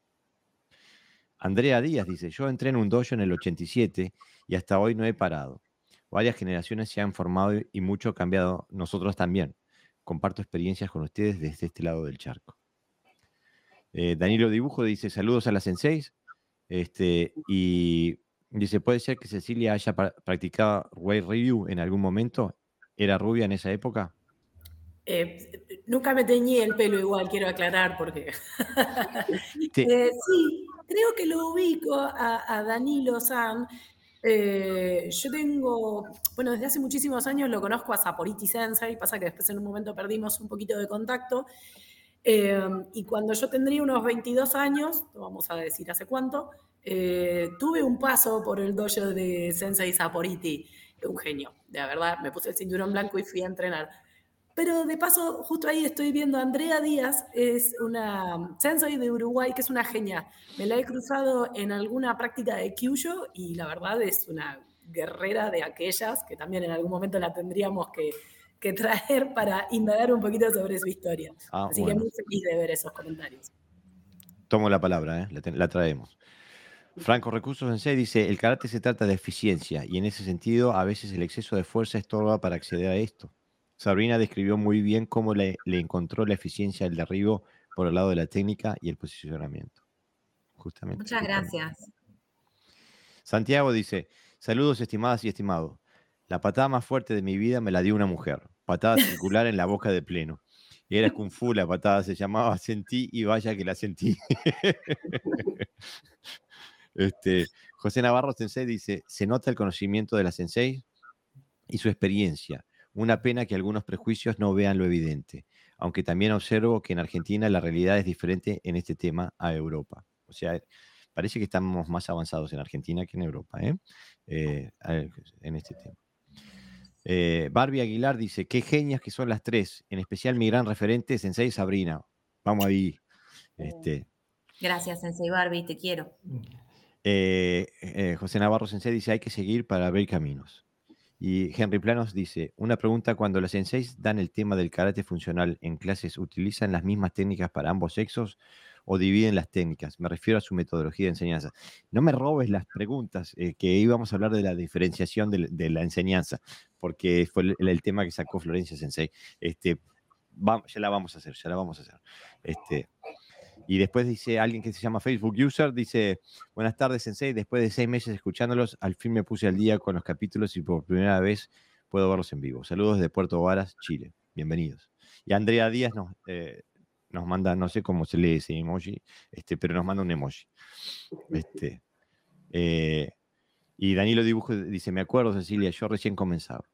Andrea Díaz dice, yo entré en un dojo en el 87 y hasta hoy no he parado. Varias generaciones se han formado y mucho ha cambiado, nosotros también. Comparto experiencias con ustedes desde este lado del charco. Eh, Danilo Dibujo dice, saludos a las senseis. Este, y Dice, ¿puede ser que Cecilia haya practicado Way Review en algún momento? ¿Era rubia en esa época? Eh, nunca me teñí el pelo igual, quiero aclarar, porque... (laughs) Eh, sí. creo que lo ubico a, Danilo San. Eh, yo tengo, bueno, desde hace muchísimos años lo conozco a Saporiti Sensei, pasa que después en un momento perdimos un poquito de contacto. y cuando yo tendría unos 22 años, vamos a decir hace cuánto, tuve un paso por el dojo de Sensei Saporiti, un genio, de verdad, me puse el cinturón blanco y fui a entrenar. Pero de paso, justo ahí estoy viendo a Andrea Díaz, es una sensei de Uruguay que es una genia. Me la he cruzado en alguna práctica de Kyusho y la verdad es una guerrera de aquellas que también en algún momento la tendríamos que, que traer para indagar un poquito sobre su historia. Ah, Así que muy feliz de ver esos comentarios. Tomo la palabra, ¿eh? la traemos. Franco Recursos Sensei dice, el karate se trata de eficiencia y en ese sentido a veces el exceso de fuerza estorba para acceder a esto. Sabrina describió muy bien cómo le, encontró la eficiencia del derribo por el lado de la técnica y el posicionamiento. Justamente. Muchas gracias. Santiago dice, saludos estimadas y estimados. La patada más fuerte de mi vida me la dio una mujer. Patada circular en la boca de pleno. Y era Kung Fu, la patada se llamaba Sentí y vaya que la sentí. (laughs) Este, José Navarro Sensei dice, se nota el conocimiento de la Sensei y su experiencia. Una pena que algunos prejuicios no vean lo evidente, aunque también observo que en Argentina la realidad es diferente en este tema a Europa. O sea, parece que estamos más avanzados en Argentina que en Europa, ¿eh? Eh, en este tema. Eh, Barbie Aguilar dice, qué genias que son las tres, en especial mi gran referente, Sensei Sabrina. Vamos ahí. Este. Gracias, Sensei Barbie, te quiero. Eh, eh, José Navarro Sensei dice, hay que seguir para abrir caminos. Y Henry Planos dice, una pregunta, cuando las senseis dan el tema del karate funcional en clases, ¿utilizan las mismas técnicas para ambos sexos o dividen las técnicas? Me refiero a su metodología de enseñanza. No me robes las preguntas, eh, que íbamos a hablar de la diferenciación de, la enseñanza, porque fue el, tema que sacó Florencia Sensei. Este, ya la vamos a hacer, ya la vamos a hacer. Este, y después dice alguien que se llama Facebook User, dice, buenas tardes, Sensei, después de seis meses escuchándolos, al fin me puse al día con los capítulos y por primera vez puedo verlos en vivo. Saludos de Puerto Varas, Chile. Bienvenidos. Y Andrea Díaz nos, eh, nos manda, no sé cómo se lee ese emoji, este, pero nos manda un emoji. Este, eh, y Danilo Dibujo dice, me acuerdo, Cecilia, yo recién comenzaba.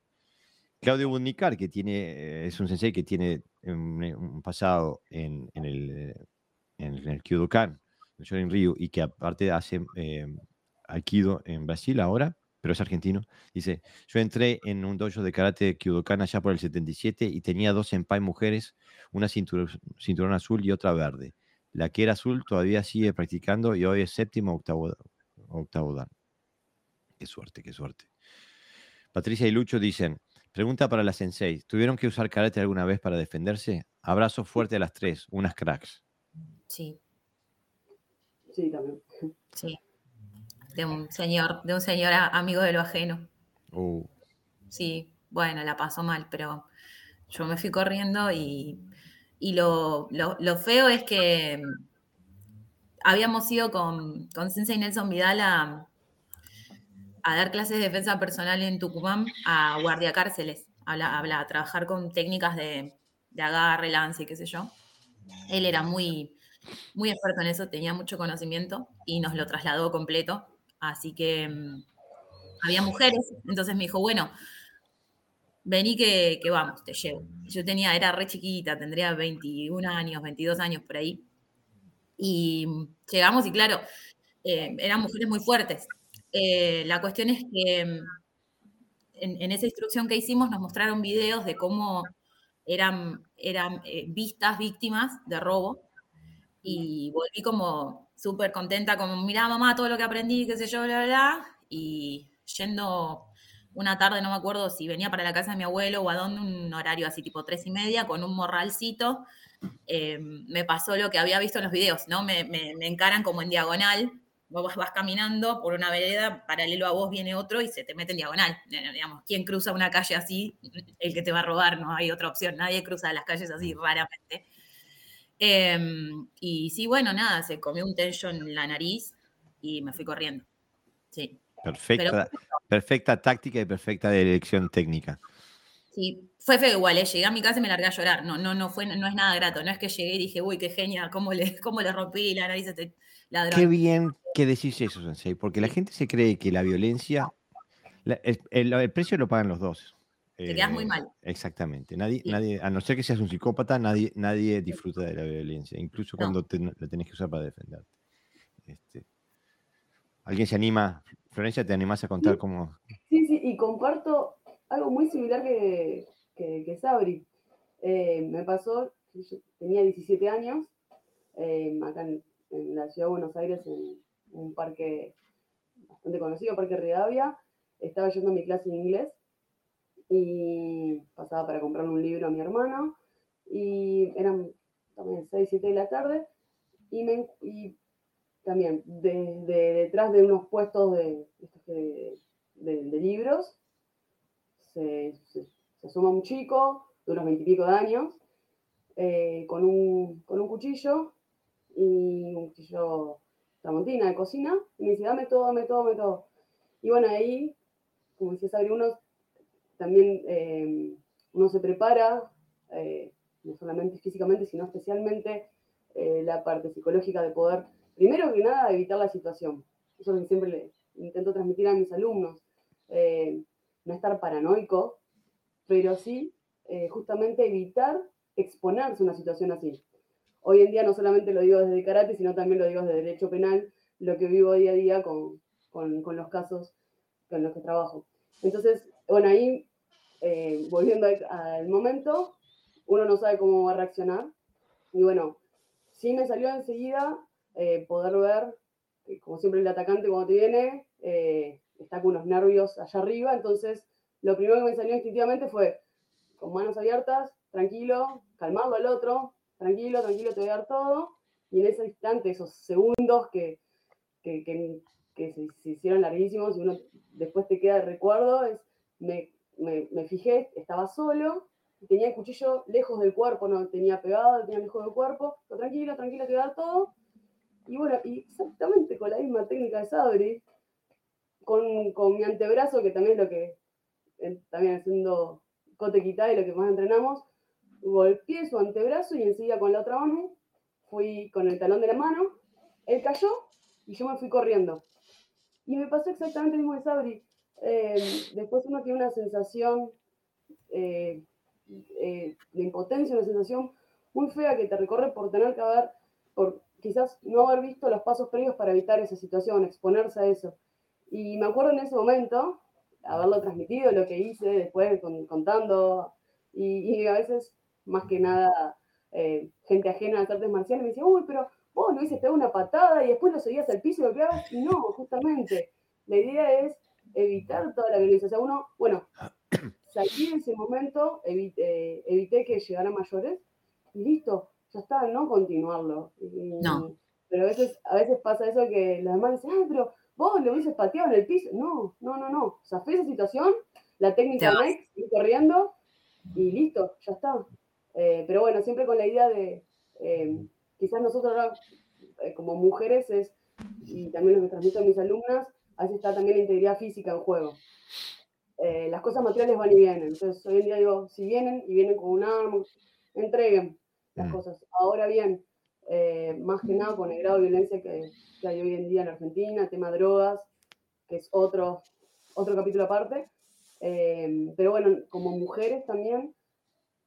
Claudio Bunicar, que tiene, eh, es un sensei que tiene un, pasado en, en el en, el Kyudokan, en Ryu, y que aparte hace eh, Aikido en Brasil ahora, pero es argentino, dice, yo entré en un dojo de karate Kyudokan allá por el 77 y tenía dos senpai mujeres, una cinturón, azul y otra verde. La que era azul todavía sigue practicando y hoy es séptimo octavo, octavo dan. Qué suerte, qué suerte. Patricia y Lucho dicen, pregunta para la sensei, ¿tuvieron que usar karate alguna vez para defenderse? Abrazo fuerte a las tres, unas cracks. Sí. Sí, también. Sí. De un señor, de un señor amigo de lo ajeno. Uh. Sí, bueno, la pasó mal, pero yo me fui corriendo y Y lo, feo es que habíamos ido con, con Sensei Nelson Vidal a, dar clases de defensa personal en Tucumán a guardia cárceles, a, a trabajar con técnicas de, de agarre, lance y qué sé yo. Él era muy, muy experto en eso, tenía mucho conocimiento y nos lo trasladó completo. Así que mm, había mujeres, entonces me dijo, bueno, vení que, vamos, te llevo. Yo tenía, era re chiquita, tendría 21 años, 22 años por ahí. Y mm, llegamos y claro, eh, eran mujeres muy fuertes. Eh, la cuestión es que mm, en, esa instrucción que hicimos nos mostraron videos de cómo eran, eran eh, vistas víctimas de robo y volví como súper contenta, como, mirá mamá, todo lo que aprendí, qué sé yo, bla, bla, bla, y yendo una tarde, no me acuerdo si venía para la casa de mi abuelo o a dónde, un horario así tipo tres y media, con un morralcito, eh, me pasó lo que había visto en los videos, ¿no? Me, me, encaran como en diagonal, vos vas caminando por una vereda, paralelo a vos viene otro y se te mete en diagonal. Eh, digamos, ¿quién cruza una calle así? El que te va a robar, no hay otra opción, nadie cruza las calles así raramente. Em, y sí, bueno, nada, se comió un tension en la nariz y me fui corriendo. Sí. Perfecta, perfecta táctica y perfecta dirección técnica. Sí, fue feo igual, ¿eh? llegué a mi casa y me largué a llorar. No, no, no, fue, no es nada grato. No es que llegué y dije, uy, qué genial, cómo le, (laughs) cómo le rompí la nariz a este ladrón. Qué bien que decís eso, Sensei, porque la gente se cree que la violencia, el, precio lo pagan los dos. Te quedas muy eh, mal. Exactamente. Nadie, nadie, a no ser que seas un psicópata, nadie, nadie disfruta de la violencia, incluso cuando la tenés que usar para defenderte. Este, ¿Alguien se anima? Florencia, ¿te animás a contar cómo? Sí, sí, y comparto algo muy similar que, que, Sabri. Eh, me pasó, yo tenía 17 años, eh, acá en, la ciudad de Buenos Aires, en un parque bastante conocido, Parque Rivadavia. Estaba yendo a mi clase de inglés y pasaba para comprarle un libro a mi hermano y eran también 6, 7 de la tarde y, también desde detrás de unos puestos de, de, libros se, asoma un chico de unos veintipico de años eh, con, un, con un cuchillo y un cuchillo tramontina de cocina y me dice, dame todo, dame todo, dame todo. Y bueno, ahí, como decía Sabri, uno también eh, uno se prepara, eh, no solamente físicamente, sino especialmente la parte psicológica de poder primero que nada, evitar la situación. Eso es lo que siempre le intento transmitir a mis alumnos. Eh, no estar paranoico, pero sí eh, justamente evitar exponerse a una situación así. Hoy en día no solamente lo digo desde karate, sino también lo digo desde derecho penal, lo que vivo día a día con, los casos con los que trabajo. Entonces, bueno, ahí, eh, volviendo al momento, uno no sabe cómo va a reaccionar. Y bueno, sí me salió enseguida eh, poder ver, como siempre el atacante cuando te viene, eh, está con unos nervios allá arriba, entonces lo primero que me salió instintivamente fue, con manos abiertas, tranquilo, calmarlo al otro, tranquilo, tranquilo, te voy a dar todo, y en ese instante, esos segundos que, que, se, hicieron larguísimos y uno después te queda de recuerdo, me, me, fijé, estaba solo, tenía el cuchillo lejos del cuerpo, no tenía pegado, tenía lejos del cuerpo, pero tranquilo, tranquilo, te todo, y bueno, y exactamente con la misma técnica de Sabri, con, con mi antebrazo, que también es lo que, también haciendo cote y lo que más entrenamos, golpeé su antebrazo y enseguida con la otra mano fui con el talón de la mano, él cayó y yo me fui corriendo. Y me pasó exactamente lo mismo de Sabri. Eh, después uno tiene una sensación eh, eh, de impotencia, una sensación muy fea que te recorre por tener que haber, por quizás no haber visto los pasos previos para evitar esa situación, exponerse a eso. Y me acuerdo en ese momento haberlo transmitido, lo que hice después contando, y, a veces, más que nada, gente ajena a las artes marciales me decía, uy, pero vos lo hiciste una patada y después lo seguías al piso y lo quedabas, y no, justamente, la idea es evitar toda la violencia. O sea, uno, bueno, (coughs) salí en ese momento, evité, evité que llegara a mayores, y listo, ya está, no continuarlo. no. Pero a veces, a veces pasa eso que las demás dicen, ah, pero vos lo hubieses pateado en el piso. No, no, no, no. O sea, fue esa situación, la técnica de Nike, corriendo y listo, ya está. Eh, pero bueno, siempre con la idea de, eh, quizás nosotros eh, como mujeres es, y también lo que transmito a mis alumnas, a veces está también la integridad física en juego. las cosas materiales van y vienen. Entonces, hoy en día digo, si vienen y vienen con un arma, entreguen las mm. cosas. Ahora bien, más que nada con el grado de violencia que, que, hay hoy en día en Argentina, tema drogas, que es otro, otro capítulo aparte. pero bueno, como mujeres también,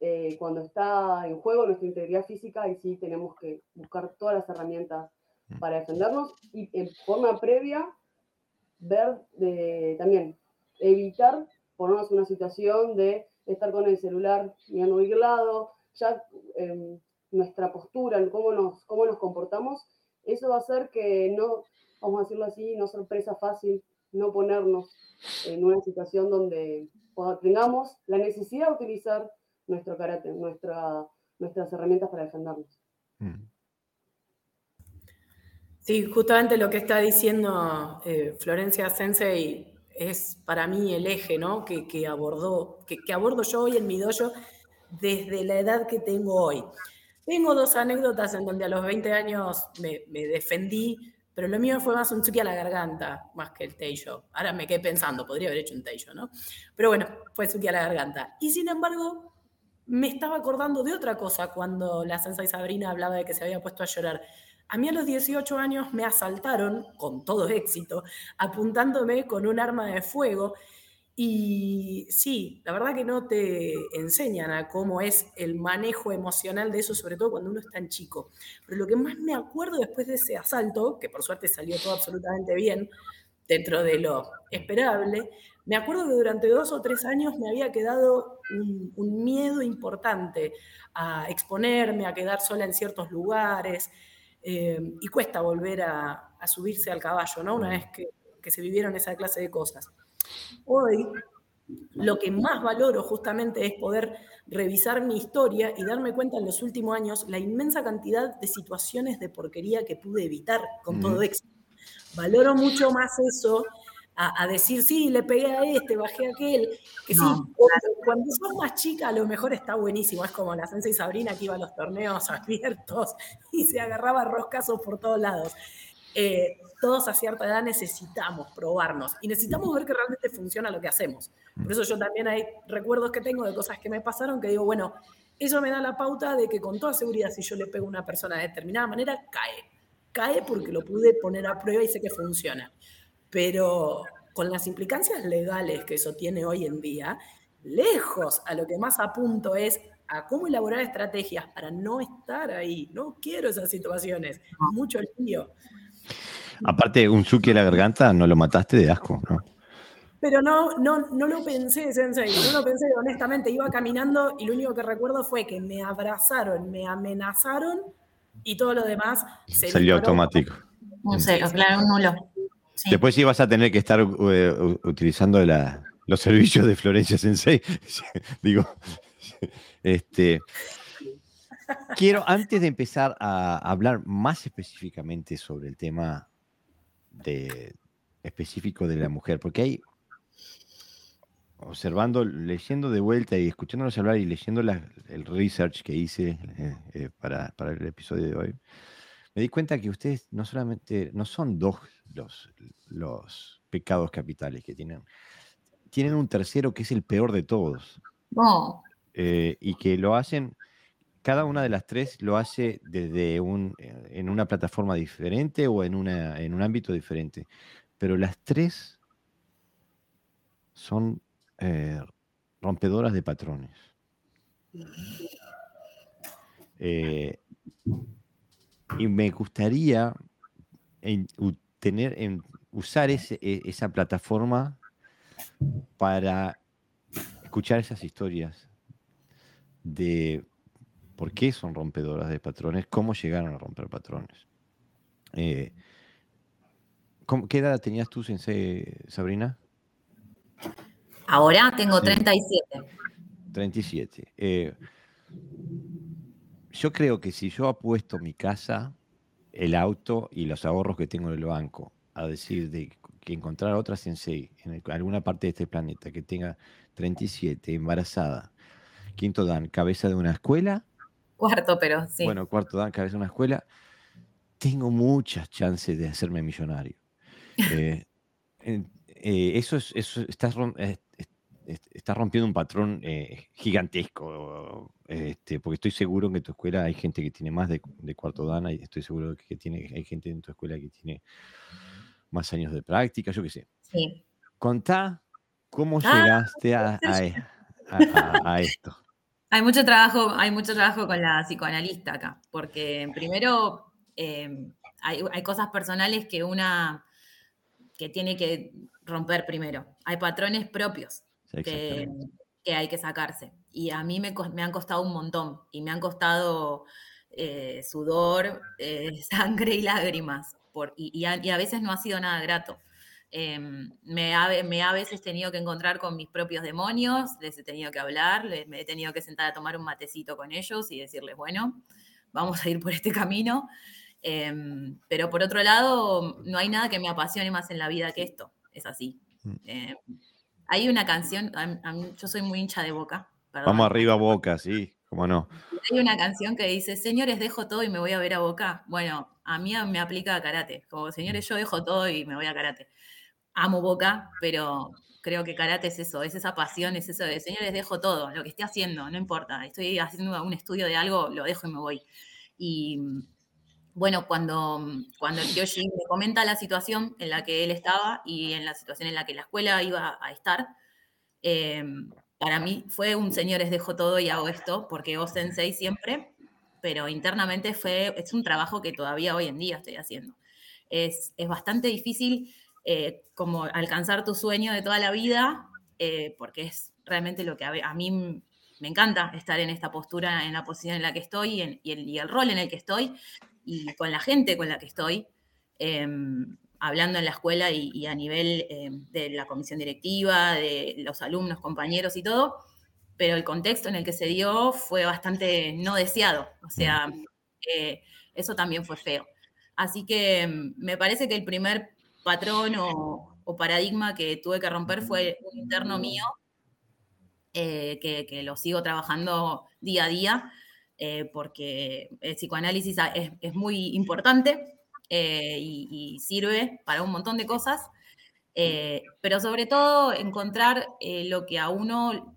eh, cuando está en juego nuestra integridad física, y sí tenemos que buscar todas las herramientas mm. para defendernos y en forma previa ver de, también evitar ponernos en una situación de estar con el celular mirando a lado, ya em, nuestra postura, cómo nos, cómo nos comportamos, eso va a hacer que no, vamos a decirlo así, no sorpresa fácil, no ponernos en una situación donde tengamos la necesidad de utilizar nuestro carácter, nuestra, nuestras herramientas para defendernos. Mm. Sí, justamente lo que está diciendo eh, Florencia Sensei es para mí el eje ¿no? que, abordó, que, abordo yo hoy en mi dojo desde la edad que tengo hoy. Tengo dos anécdotas en donde a los 20 años me, defendí, pero lo mío fue más un tsuki a la garganta, más que el teisho. Ahora me quedé pensando, podría haber hecho un teisho, ¿no? Pero bueno, fue tsuki a la garganta. Y sin embargo, me estaba acordando de otra cosa cuando la Sensei Sabrina hablaba de que se había puesto a llorar. A mí a los 18 años me asaltaron, con todo éxito, apuntándome con un arma de fuego. Y sí, la verdad que no te enseñan a cómo es el manejo emocional de eso, sobre todo cuando uno es tan chico. Pero lo que más me acuerdo después de ese asalto, que por suerte salió todo absolutamente bien, dentro de lo esperable, me acuerdo que durante dos o tres años me había quedado un, miedo importante a exponerme, a quedar sola en ciertos lugares, eh, y cuesta volver a, subirse al caballo, ¿no? Una vez que, se vivieron esa clase de cosas. Hoy, lo que más valoro justamente es poder revisar mi historia y darme cuenta en los últimos años la inmensa cantidad de situaciones de porquería que pude evitar con todo éxito. Valoro mucho más eso a, decir, sí, le pegué a este, bajé a aquel, que sí, cuando, sos más chica a lo mejor está buenísimo, es como la Sensei Sabrina que iba a los torneos abiertos (laughs) y se agarraba roscazos por todos lados. Eh, todos a cierta edad necesitamos probarnos y necesitamos ver que realmente funciona lo que hacemos. Por eso yo también hay recuerdos que tengo de cosas que me pasaron que digo, bueno, eso me da la pauta de que con toda seguridad si yo le pego a una persona de determinada manera, cae. Cae porque lo pude poner a prueba y sé que funciona pero con las implicancias legales que eso tiene hoy en día, lejos a lo que más apunto es a cómo elaborar estrategias para no estar ahí. No quiero esas situaciones. Mucho lío. Aparte, un Suki a la garganta no lo mataste de asco, ¿no? Pero no, no, no lo pensé, Sensei, no lo pensé honestamente. Iba caminando y lo único que recuerdo fue que me abrazaron, me amenazaron y todo lo demás se salió automático. Un cero, claro, un nulo. Después sí vas a tener que estar eh, utilizando los (laughs) servicios de Florencia Sensei. (laughs) Digo, (laughs) este, quiero, antes de empezar a hablar más específicamente sobre el tema específico de la mujer, porque hay, observando, leyendo de vuelta y escuchándonos hablar y leyendo el research que hice eh, eh, para el episodio de hoy, me di cuenta que ustedes no solamente, no son dos los, los pecados capitales que tienen. Tienen un tercero que es el peor de todos. Eh, y que lo hacen, cada una de las tres lo hace desde un, eh, en una plataforma diferente o en, una, en un ámbito diferente. Pero las tres son eh, rompedoras de patrones. Y me gustaría tener, en, usar ese, e, esa plataforma para escuchar esas historias de por qué son rompedoras de patrones, cómo llegaron a romper patrones. Eh, ¿Qué edad tenías tú, Sabrina? Ahora tengo 37. 37. Eh, yo creo que si yo apuesto mi casa el auto y los ahorros que tengo en el banco a decir de que encontrar otra sensei en alguna parte de este planeta que tenga 37, embarazada, quinto dan cabeza de una escuela. Cuarto, pero sí. Bueno, cuarto dan cabeza de una escuela. Tengo muchas chances de hacerme millonario. (laughs) Eh, eh, eso es, eso está, está rompiendo un patrón eh, gigantesco, este, porque estoy seguro que en tu escuela hay gente que tiene más de, cuarto dana y estoy seguro que tiene, hay gente en tu escuela que tiene más años de práctica, yo qué sé. Sí. Contá cómo ah, llegaste a, a, esto. (laughs) Hay mucho trabajo, hay mucho trabajo con la psicoanalista acá, porque primero eh, hay, hay cosas personales que una que tiene que romper primero. Hay patrones propios que, hay que sacarse. Y a mí me, han costado un montón y me han costado eh, sudor, eh, (laughs) sangre y lágrimas. Por, y, a, veces no ha sido nada grato. Em, me, ha, me a veces tenido que encontrar con mis propios demonios, les he tenido que hablar, les, me he tenido que sentar a tomar un matecito con ellos y decirles, bueno, vamos a ir por este camino. Em, pero por otro lado, no hay nada que me apasione más en la vida que esto. Es así. Mm. Hay una canción, yo soy muy hincha de boca. Vamos arriba a boca, sí, cómo no. Hay una canción que dice, señores, dejo todo y me voy a ver a boca. Bueno, a mí me aplica a karate. Como, señores, yo dejo todo y me voy a karate. Amo boca, pero creo que karate es eso, es esa pasión, es eso de, señores, dejo todo, lo que esté haciendo, no importa. Estoy haciendo un estudio de algo, lo dejo y me voy. Y bueno, cuando, cuando el Yoshi me comenta la situación en la que él estaba y en la situación en la que la escuela iba a estar, em, para mí fue un señores dejo todo y hago esto, porque vos sensei siempre, pero internamente fue, es un trabajo que todavía hoy en día estoy haciendo. Es, es bastante difícil eh, como alcanzar tu sueño de toda la vida, eh, porque es realmente lo que a, mí me encanta estar en esta postura, en la posición en la que estoy y, el, y el rol en el que estoy, y con la gente con la que estoy, em, hablando en la escuela y, a nivel em, de la comisión directiva, de los alumnos, compañeros y todo, pero el contexto en el que se dio fue bastante no deseado, o sea, eh, eso también fue feo. Así que em, me parece que el primer patrón o, paradigma que tuve que romper fue un interno mío, eh, que, que, lo sigo trabajando día a día, eh, porque el psicoanálisis es, muy importante eh, y, sirve para un montón de cosas, eh, pero sobre todo encontrar lo que a uno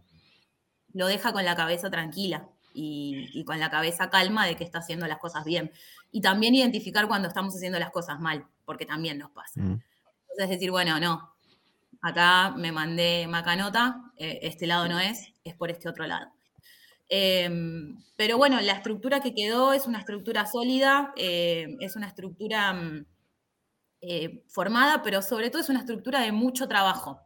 lo deja con la cabeza tranquila y, con la cabeza calma de que está haciendo las cosas bien. Y también identificar cuando estamos haciendo las cosas mal, porque también nos pasa. Mm. Entonces decir, bueno, no, acá me mandé macanota, este lado no es, es por este otro lado. Em, pero bueno, la estructura que quedó es una estructura sólida, eh, es una estructura mm, eh, formada, pero sobre todo es una estructura de mucho trabajo.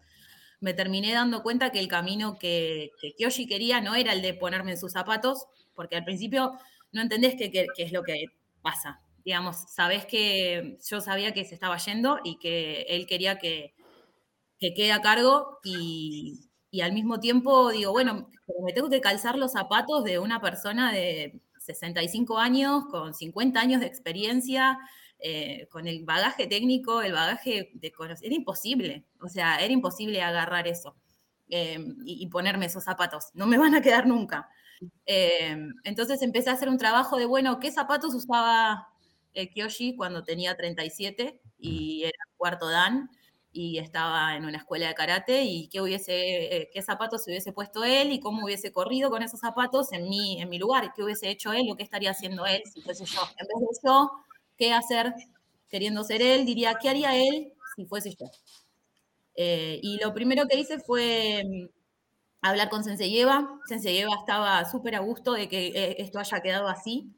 Me terminé dando cuenta que el camino que, que Kyoshi quería no era el de ponerme en sus zapatos, porque al principio no entendés qué, es lo que pasa. Digamos, sabés que yo sabía que se estaba yendo y que él quería que, que quede a cargo y, y al mismo tiempo digo, bueno, me tengo que calzar los zapatos de una persona de 65 años, con 50 años de experiencia, eh, con el bagaje técnico, el bagaje de. Era imposible, o sea, era imposible agarrar eso em, y, ponerme esos zapatos. No me van a quedar nunca. Em, entonces empecé a hacer un trabajo de, bueno, ¿qué zapatos usaba eh, Kyoshi cuando tenía 37 y era cuarto Dan? Y estaba en una escuela de karate y qué hubiese, eh, qué zapatos se hubiese puesto él y cómo hubiese corrido con esos zapatos en mi, en mi lugar, qué hubiese hecho él o qué estaría haciendo él si fuese yo. En vez de yo, qué hacer queriendo ser él, diría, ¿qué haría él si fuese yo? Eh, y lo primero que hice fue mm, hablar con Sensei Eva. Sensei Eva estaba súper a gusto de que eh, esto haya quedado así,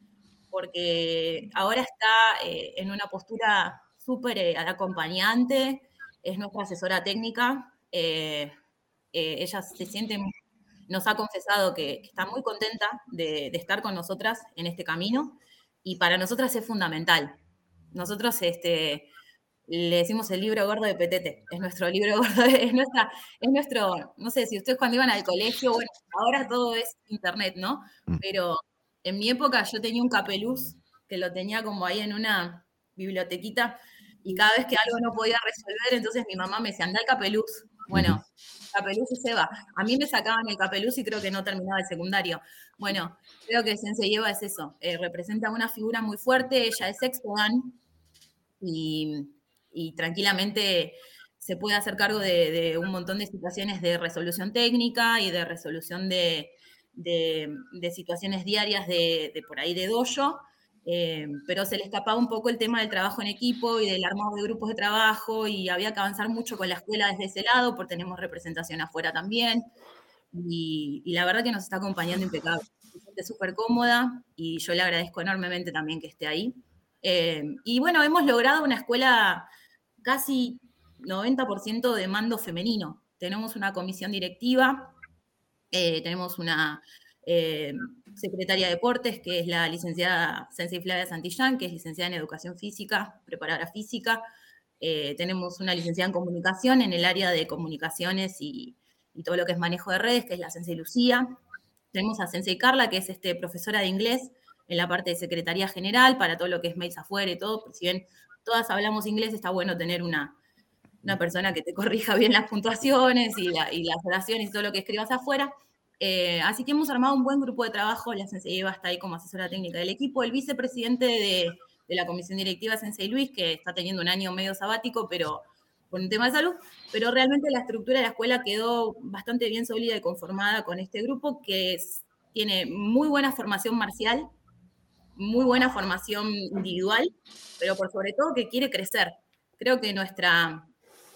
porque ahora está en una postura súper acompañante, es nuestra asesora técnica. Eh, eh, ella se siente, nos ha confesado que, está muy contenta de, estar con nosotras en este camino y para nosotras es fundamental. Nosotros este, le decimos el libro gordo de Petete, es nuestro libro (laughs) gordo, es, nuestra, es nuestro, no sé si ustedes cuando iban al colegio, bueno, ahora todo es internet, ¿no? Mm. Pero en mi época yo tenía un capeluz que lo tenía como ahí en una bibliotequita y cada vez que algo no podía resolver, entonces mi mamá me decía, anda al capeluz. Bueno, Capeluz y Seba. A mí me sacaban el Capeluz y creo que no terminaba el secundario. Bueno, creo que Sensei Eva es eso. Eh, representa una figura muy fuerte. Ella es sexto y, y tranquilamente se puede hacer cargo de, un montón de situaciones de resolución técnica y de resolución de, situaciones diarias de, por ahí de dojo, eh, pero se le escapaba un poco el tema del trabajo en equipo y del armado de grupos de trabajo y había que avanzar mucho con la escuela desde ese lado, porque tenemos representación afuera también. Y, la verdad que nos está acompañando impecable. Súper cómoda y yo le agradezco enormemente también que esté ahí. Eh, y bueno, hemos logrado una escuela casi 90% de mando femenino. Tenemos una comisión directiva, eh, tenemos una secretaria de deportes, que es la licenciada Sensei Flavia Santillán, que es licenciada en educación física, preparadora física. Eh, tenemos una licenciada en comunicación en el área de comunicaciones y, todo lo que es manejo de redes, que es la Sensei Lucía. Tenemos a Sensei Carla, que es este, profesora de inglés en la parte de secretaría general, para todo lo que es mails afuera y todo. Si bien todas hablamos inglés, está bueno tener una, una persona que te corrija bien las puntuaciones y, las oraciones y todo lo que escribas afuera. Eh, así que hemos armado un buen grupo de trabajo, la Sensei Eva está ahí como asesora técnica del equipo, el vicepresidente de, la comisión directiva Sensei Luis, que está teniendo un año medio sabático, pero con un tema de salud, pero realmente la estructura de la escuela quedó bastante bien sólida y conformada con este grupo que tiene muy buena formación marcial, muy buena formación individual, pero por sobre todo que quiere crecer. Creo que nuestra,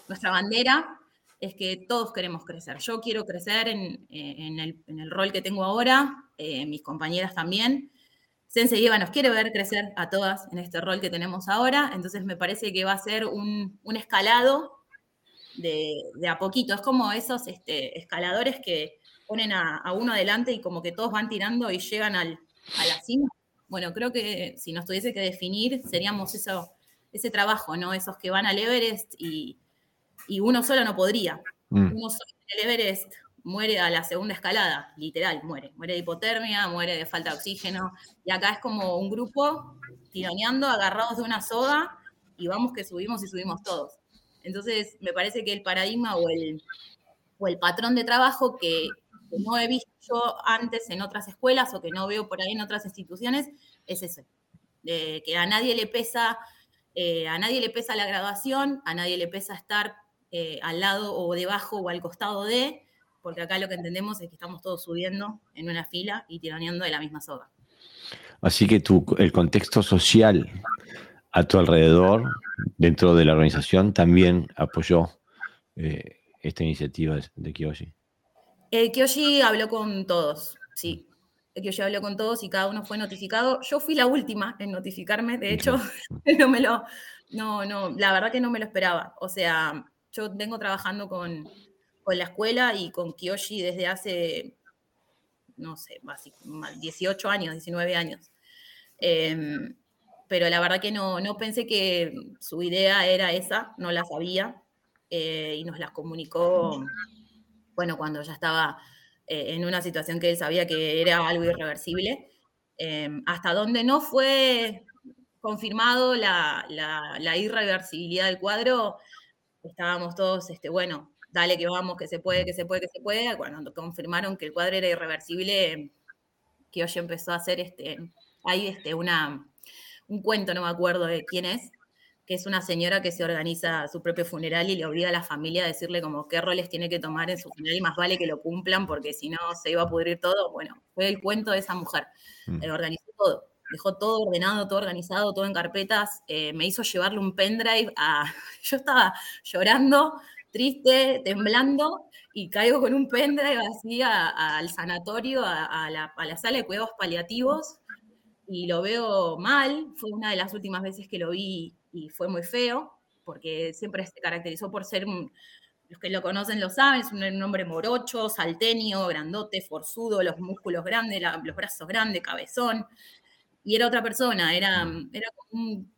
nuestra bandera es que todos queremos crecer. Yo quiero crecer en, el, rol que tengo ahora, eh, mis compañeras también. Sensei Eva nos quiere ver crecer a todas en este rol que tenemos ahora, entonces me parece que va a ser un, escalado de, a poquito. Es como esos este, escaladores que ponen a, uno adelante y como que todos van tirando y llegan al, a la cima. Bueno, creo que si nos tuviese que definir, seríamos eso, ese trabajo, ¿no? Esos que van al Everest y, y uno solo no podría. Mm. Uno solo en el Everest muere a la segunda escalada, literal, muere. Muere de hipotermia, muere de falta de oxígeno. Y acá es como un grupo tironeando, agarrados de una soga, y vamos que subimos y subimos todos. Entonces, me parece que el paradigma o el, o el patrón de trabajo que, no he visto antes en otras escuelas o que no veo por ahí en otras instituciones es ese. que a nadie le pesa, eh, a nadie le pesa la graduación, a nadie le pesa estar eh, al lado o debajo o al costado de, porque acá lo que entendemos es que estamos todos subiendo en una fila y tiraneando de la misma soga. Así que tu, el contexto social a tu alrededor, dentro de la organización, también apoyó eh, esta iniciativa de Kyoshi. Eh, Kyoshi habló con todos, sí. Kyoshi habló con todos y cada uno fue notificado. Yo fui la última en notificarme, de hecho, (laughs) no me lo, no, no, la verdad que no me lo esperaba. O sea, yo vengo trabajando con, la escuela y con Kiyoshi desde hace, no sé, 18 años, 19 años. Em, pero la verdad que no, no pensé que su idea era esa, no la sabía, eh, y nos las comunicó, bueno, cuando ya estaba eh, en una situación que él sabía que era algo irreversible, em, hasta donde no fue confirmado la, la irreversibilidad del cuadro, estábamos todos, este, bueno, dale que vamos, que se puede, que se puede, que se puede. Cuando confirmaron que el cuadro era irreversible, que hoy empezó a hacer este, hay este, una, un cuento, no me acuerdo de quién es, que es una señora que se organiza su propio funeral y le obliga a la familia a decirle como qué roles tiene que tomar en su funeral y más vale que lo cumplan porque si no se iba a pudrir todo. Bueno, fue el cuento de esa mujer. Mm. organizó todo dejó todo ordenado, todo organizado, todo en carpetas, eh, me hizo llevarle un pendrive a... (laughs) Yo estaba llorando, triste, temblando, y caigo con un pendrive así al sanatorio, a, la, sala de cuidados paliativos, y lo veo mal, fue una de las últimas veces que lo vi y fue muy feo, porque siempre se caracterizó por ser los que lo conocen lo saben, es un, hombre morocho, salteño, grandote, forzudo, los músculos grandes, los brazos grandes, cabezón y era otra persona, era, mm. era, como, un,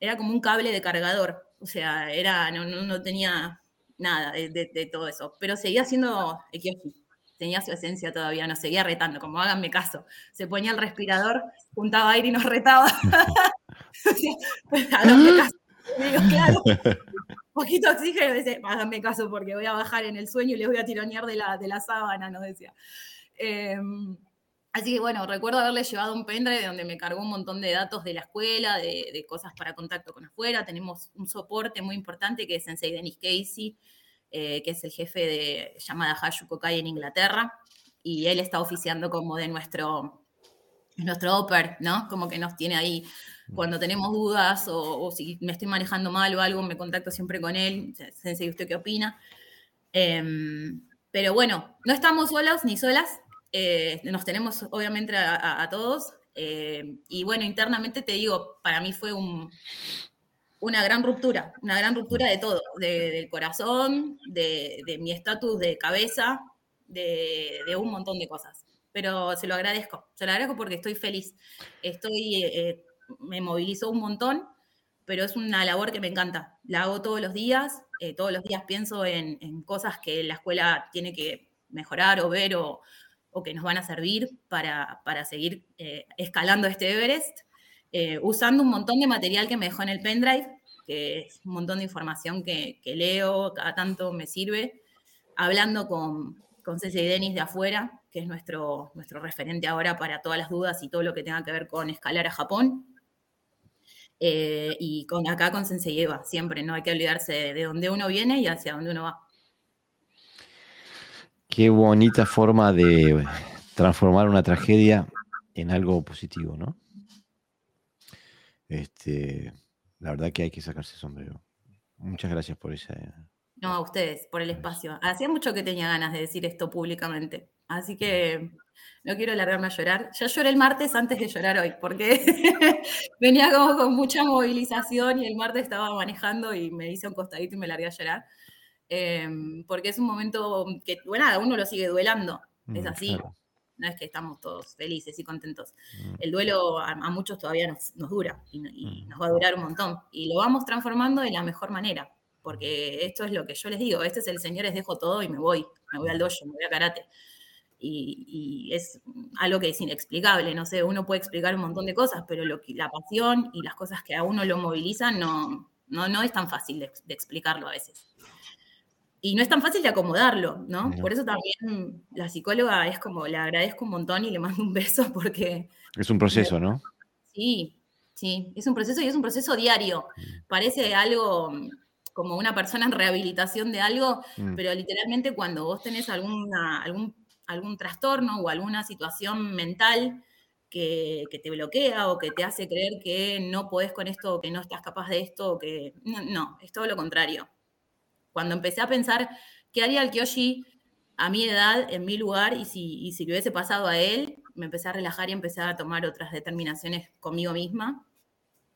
era como un cable de cargador, o sea, era, no, no, tenía nada de, todo eso, pero seguía siendo Ekioshi, tenía su esencia todavía, nos seguía retando, como háganme caso, se ponía el respirador, juntaba aire y nos retaba. (laughs) pues, háganme caso. Digo, claro, poquito oxígeno, dice, háganme caso porque voy a bajar en el sueño y les voy a tironear de la, de la sábana, nos decía. Em, así que bueno, recuerdo haberle llevado un pendrive donde me cargó un montón de datos de la escuela, de, cosas para contacto con afuera. Tenemos un soporte muy importante que es Sensei Dennis Casey, eh, que es el jefe de llamada Hashu Kokai en Inglaterra, y él está oficiando como de nuestro, nuestro OPER, ¿no? Como que nos tiene ahí cuando tenemos dudas o, si me estoy manejando mal o algo, me contacto siempre con él. Sensei, ¿usted qué opina? Em, pero bueno, no estamos solos ni solas. Eh, nos tenemos obviamente a, todos. Eh, y bueno, internamente te digo, para mí fue una gran ruptura, una gran ruptura de todo, del corazón, de, mi estatus de cabeza, de, un montón de cosas. Pero se lo agradezco, se lo agradezco porque estoy feliz. Estoy eh, me movilizó un montón, pero es una labor que me encanta. La hago todos los días, eh, todos los días pienso en, cosas que la escuela tiene que mejorar o ver o, que nos van a servir para, seguir eh, escalando este Everest, eh, usando un montón de material que me dejó en el pendrive, que es un montón de información que, leo, cada tanto me sirve, hablando con, con Ceci y Denis de afuera, que es nuestro, nuestro referente ahora para todas las dudas y todo lo que tenga que ver con escalar a Japón. Eh, y con, acá con Sensei Eva, siempre, no hay que olvidarse de, dónde uno viene y hacia dónde uno va. Qué bonita forma de transformar una tragedia en algo positivo, ¿no? Este, la verdad que hay que sacarse sombrero. Muchas gracias por esa. No, a ustedes, por el espacio. Hacía mucho que tenía ganas de decir esto públicamente. Así que no quiero largarme a llorar. Ya lloré el martes antes de llorar hoy, porque (laughs) venía como con mucha movilización y el martes estaba manejando y me hice un costadito y me largué a llorar. Em, porque es un momento que, bueno, uno lo sigue duelando, es mm, así. No es que estamos todos felices y contentos. Mm. El duelo a, muchos todavía nos, dura y, mm. nos va a durar un montón. Y lo vamos transformando de la mejor manera, porque esto es lo que yo les digo, este es el señor, les dejo todo y me voy, me voy al dojo, me voy a karate y, es algo que es inexplicable, no sé, uno puede explicar un montón de cosas, pero lo que, la pasión y las cosas que a uno lo movilizan no, no, no es tan fácil de, explicarlo a veces. Y no es tan fácil de acomodarlo, ¿no? Por eso también la psicóloga es como, le agradezco un montón y le mando un beso (laughs) porque... Es un proceso, ¿no? Sí, sí, es un proceso y es un proceso diario. Mm. Parece algo como una persona en rehabilitación de algo, mm. pero literalmente cuando vos tenés alguna, algún algún trastorno o alguna situación mental que, te bloquea o que te hace creer que no podés con esto o que no estás capaz de esto o que... No, es todo lo contrario. Cuando empecé a pensar qué haría el Kyoshi a mi edad, en mi lugar, y si, si le hubiese pasado a él, me empecé a relajar y empecé a tomar otras determinaciones conmigo misma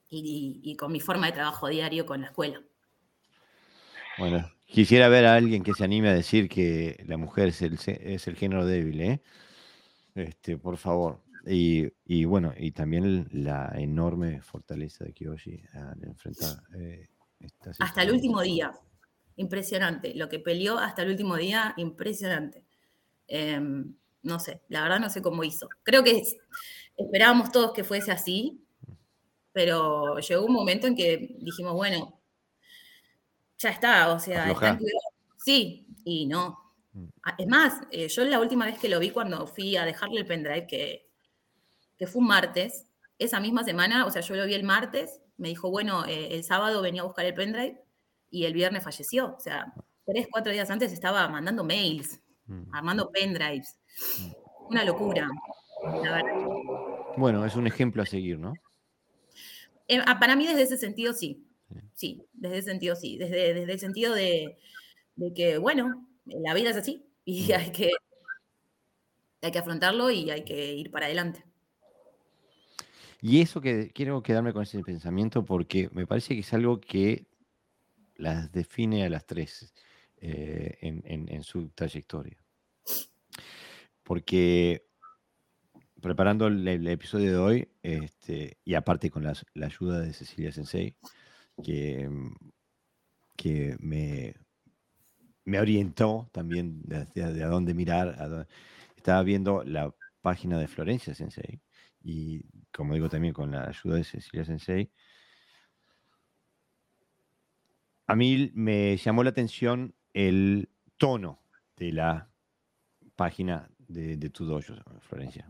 y con mi forma de trabajo diario con la escuela. Bueno, Quisiera ver a alguien que se anime a decir que la mujer es el, es el género débil, ¿eh? Este, por favor. Y, bueno, y también la enorme fortaleza de Kiyoshi al enfrentar eh, Hasta el último día. Impresionante. Lo que peleó hasta el último día, impresionante. Em, no sé, la verdad no sé cómo hizo. Creo que esperábamos todos que fuese así, pero llegó un momento en que dijimos, bueno, ya está, o sea, está Sí, y no. Mm. Es más, eh, yo la última vez que lo vi cuando fui a dejarle el pendrive, que, que fue un martes, esa misma semana, o sea, yo lo vi el martes, me dijo, bueno, eh, el sábado venía a buscar el pendrive y el viernes falleció. O sea, tres, cuatro días antes estaba mandando mails, mm. armando pendrives. Mm. Una locura, la verdad. Bueno, es un ejemplo a seguir, ¿no? Eh, ah, para mí, desde ese sentido, sí sí, desde ese sentido sí, desde, desde el sentido de, que, bueno, la vida es así y hay que, hay que afrontarlo y hay que ir para adelante. Y eso que quiero quedarme con ese pensamiento porque me parece que es algo que las define a las tres eh, en, su trayectoria. Porque preparando el, episodio de hoy, este, y aparte con la, la ayuda de Cecilia Sensei, que, mm, que me, me orientó también de, a dónde mirar. estaba viendo la página de Florencia Sensei y, como digo también con la ayuda de Cecilia Sensei, a mí me llamó la atención el tono de la página de, tu dojo, Florencia.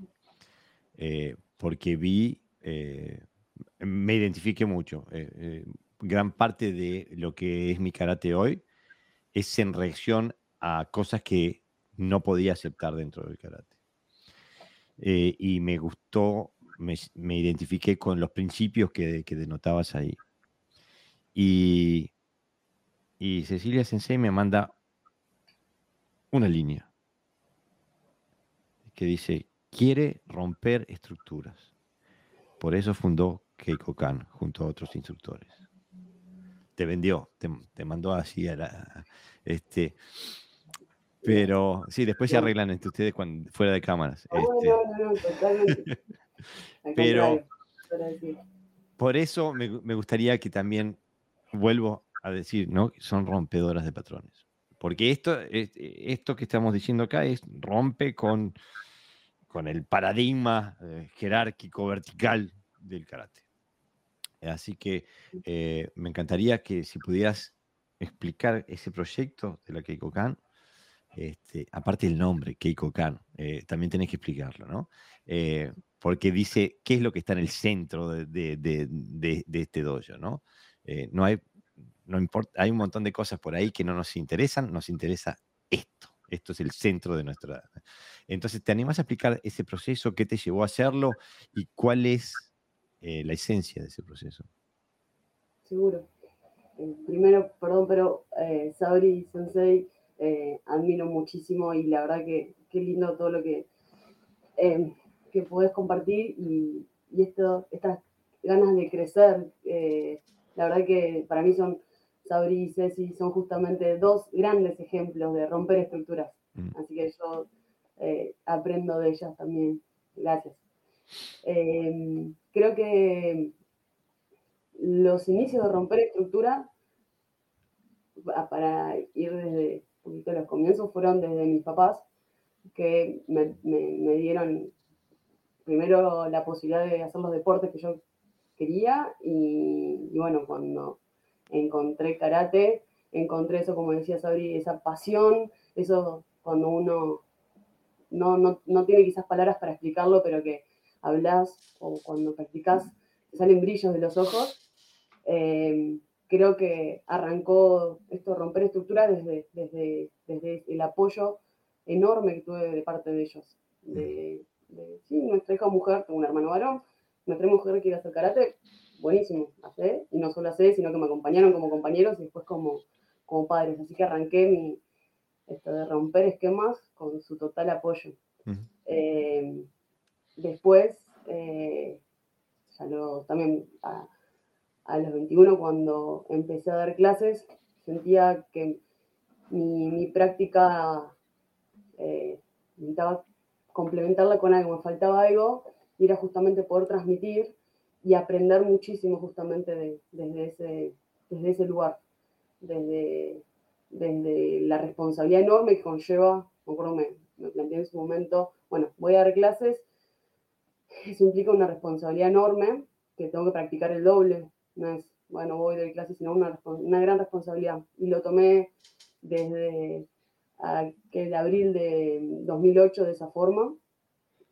Eh, porque vi, eh, me identifiqué mucho. Eh, gran parte de lo que es mi karate hoy es en reacción a cosas que no podía aceptar dentro del karate. y me gustó, me, identifiqué con los principios que, que denotabas ahí. Y, y Cecilia Sensei me manda una línea que dice, quiere romper estructuras. Por eso fundó Keiko Kan junto a otros instructores. Te vendió, te, mandó así a la... Este, pero sí, después se arreglan entre ustedes cuando, fuera de cámaras. Este. (laughs) pero por eso me, me gustaría que también vuelvo a decir, ¿no? Son rompedoras de patrones. Porque esto, esto que estamos diciendo acá es rompe con, con el paradigma eh, jerárquico vertical del karate. Así que eh, me encantaría que si pudieras explicar ese proyecto de la Keiko Kan, este, aparte del nombre, Keiko Kan, eh, también tenés que explicarlo, ¿no? porque dice qué es lo que está en el centro de, de, de, de este dojo, ¿no? no hay no importa, hay un montón de cosas por ahí que no nos interesan, nos interesa esto. Esto es el centro de nuestra. Entonces, ¿te animas a explicar ese proceso? ¿Qué te llevó a hacerlo? ¿Y cuál es eh, la esencia de ese proceso? Seguro. Eh, primero, perdón, pero eh, Sabri Sensei eh, admiro muchísimo y la verdad que qué lindo todo lo que, que podés compartir y, y esto, estas ganas de crecer. La verdad que para mí son Sabri y Ceci son justamente dos grandes ejemplos de romper estructuras. Mm. Así que yo eh, aprendo de ellas también. Gracias. Em, creo que los inicios de romper estructura, para ir desde un poquito los comienzos, fueron desde mis papás, que me, dieron primero la posibilidad de hacer los deportes que yo quería y bueno, cuando encontré karate, encontré eso, como decía Sabri, esa pasión, eso cuando uno no, no, tiene quizás palabras para explicarlo, pero que hablas o cuando practicas te salen brillos de los ojos. Eh, creo que arrancó esto, romper estructuras desde, desde, desde, el apoyo enorme que tuve de parte de ellos. De, sí, nuestra hija mujer, tengo un hermano varón, nuestra mujer quiere hacer karate, buenísimo, hacer, y no solo hacer, sino que me acompañaron como compañeros y después como, como padres. Así que arranqué mi, esto de romper esquemas con su total apoyo. Eh, después, eh, ya lo, también a, los 21, cuando empecé a dar clases, sentía que mi, práctica eh, necesitaba complementarla con algo, me faltaba algo, y era justamente poder transmitir y aprender muchísimo justamente desde, ese, desde ese lugar, desde, desde la responsabilidad enorme que conlleva, me acuerdo, me, me planteé en su momento, bueno, voy a dar clases, eso implica una responsabilidad enorme, que tengo que practicar el doble, no es, bueno, voy a dar clases, sino una, una gran responsabilidad. Y lo tomé desde aquel abril de 2008 de esa forma,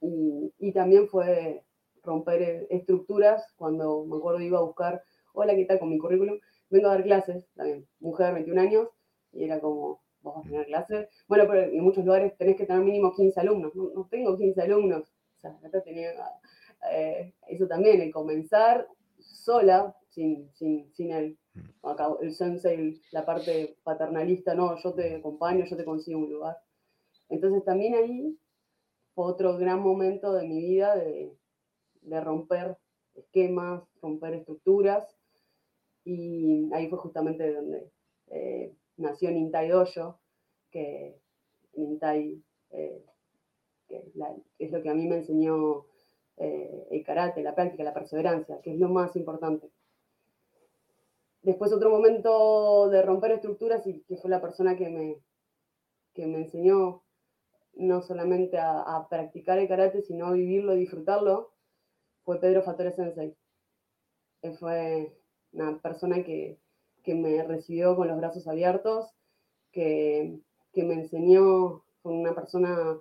y, y también fue romper estructuras, cuando me acuerdo iba a buscar, hola, ¿qué tal con mi currículum? Vengo a dar clases, también, mujer, 21 años, y era como, vos vas a tener clases. Bueno, pero en muchos lugares tenés que tener mínimo 15 alumnos, no, tengo 15 alumnos, o sea, acá tenía eh, eso también, el comenzar sola, sin, sin, sin el, acá, el sensei, la parte paternalista, no, yo te acompaño, yo te consigo un lugar. Entonces también ahí fue otro gran momento de mi vida de, romper esquemas, romper estructuras. Y ahí fue justamente donde eh, nació Nintai Dojo, que Nintai eh, es lo que a mí me enseñó eh, el karate, la práctica, la perseverancia, que es lo más importante. Después otro momento de romper estructuras y que fue la persona que me, que me enseñó no solamente a, a practicar el karate, sino a vivirlo y disfrutarlo, fue Pedro Fatore Sensei. Él fue una persona que, que me recibió con los brazos abiertos, que, que me enseñó con una persona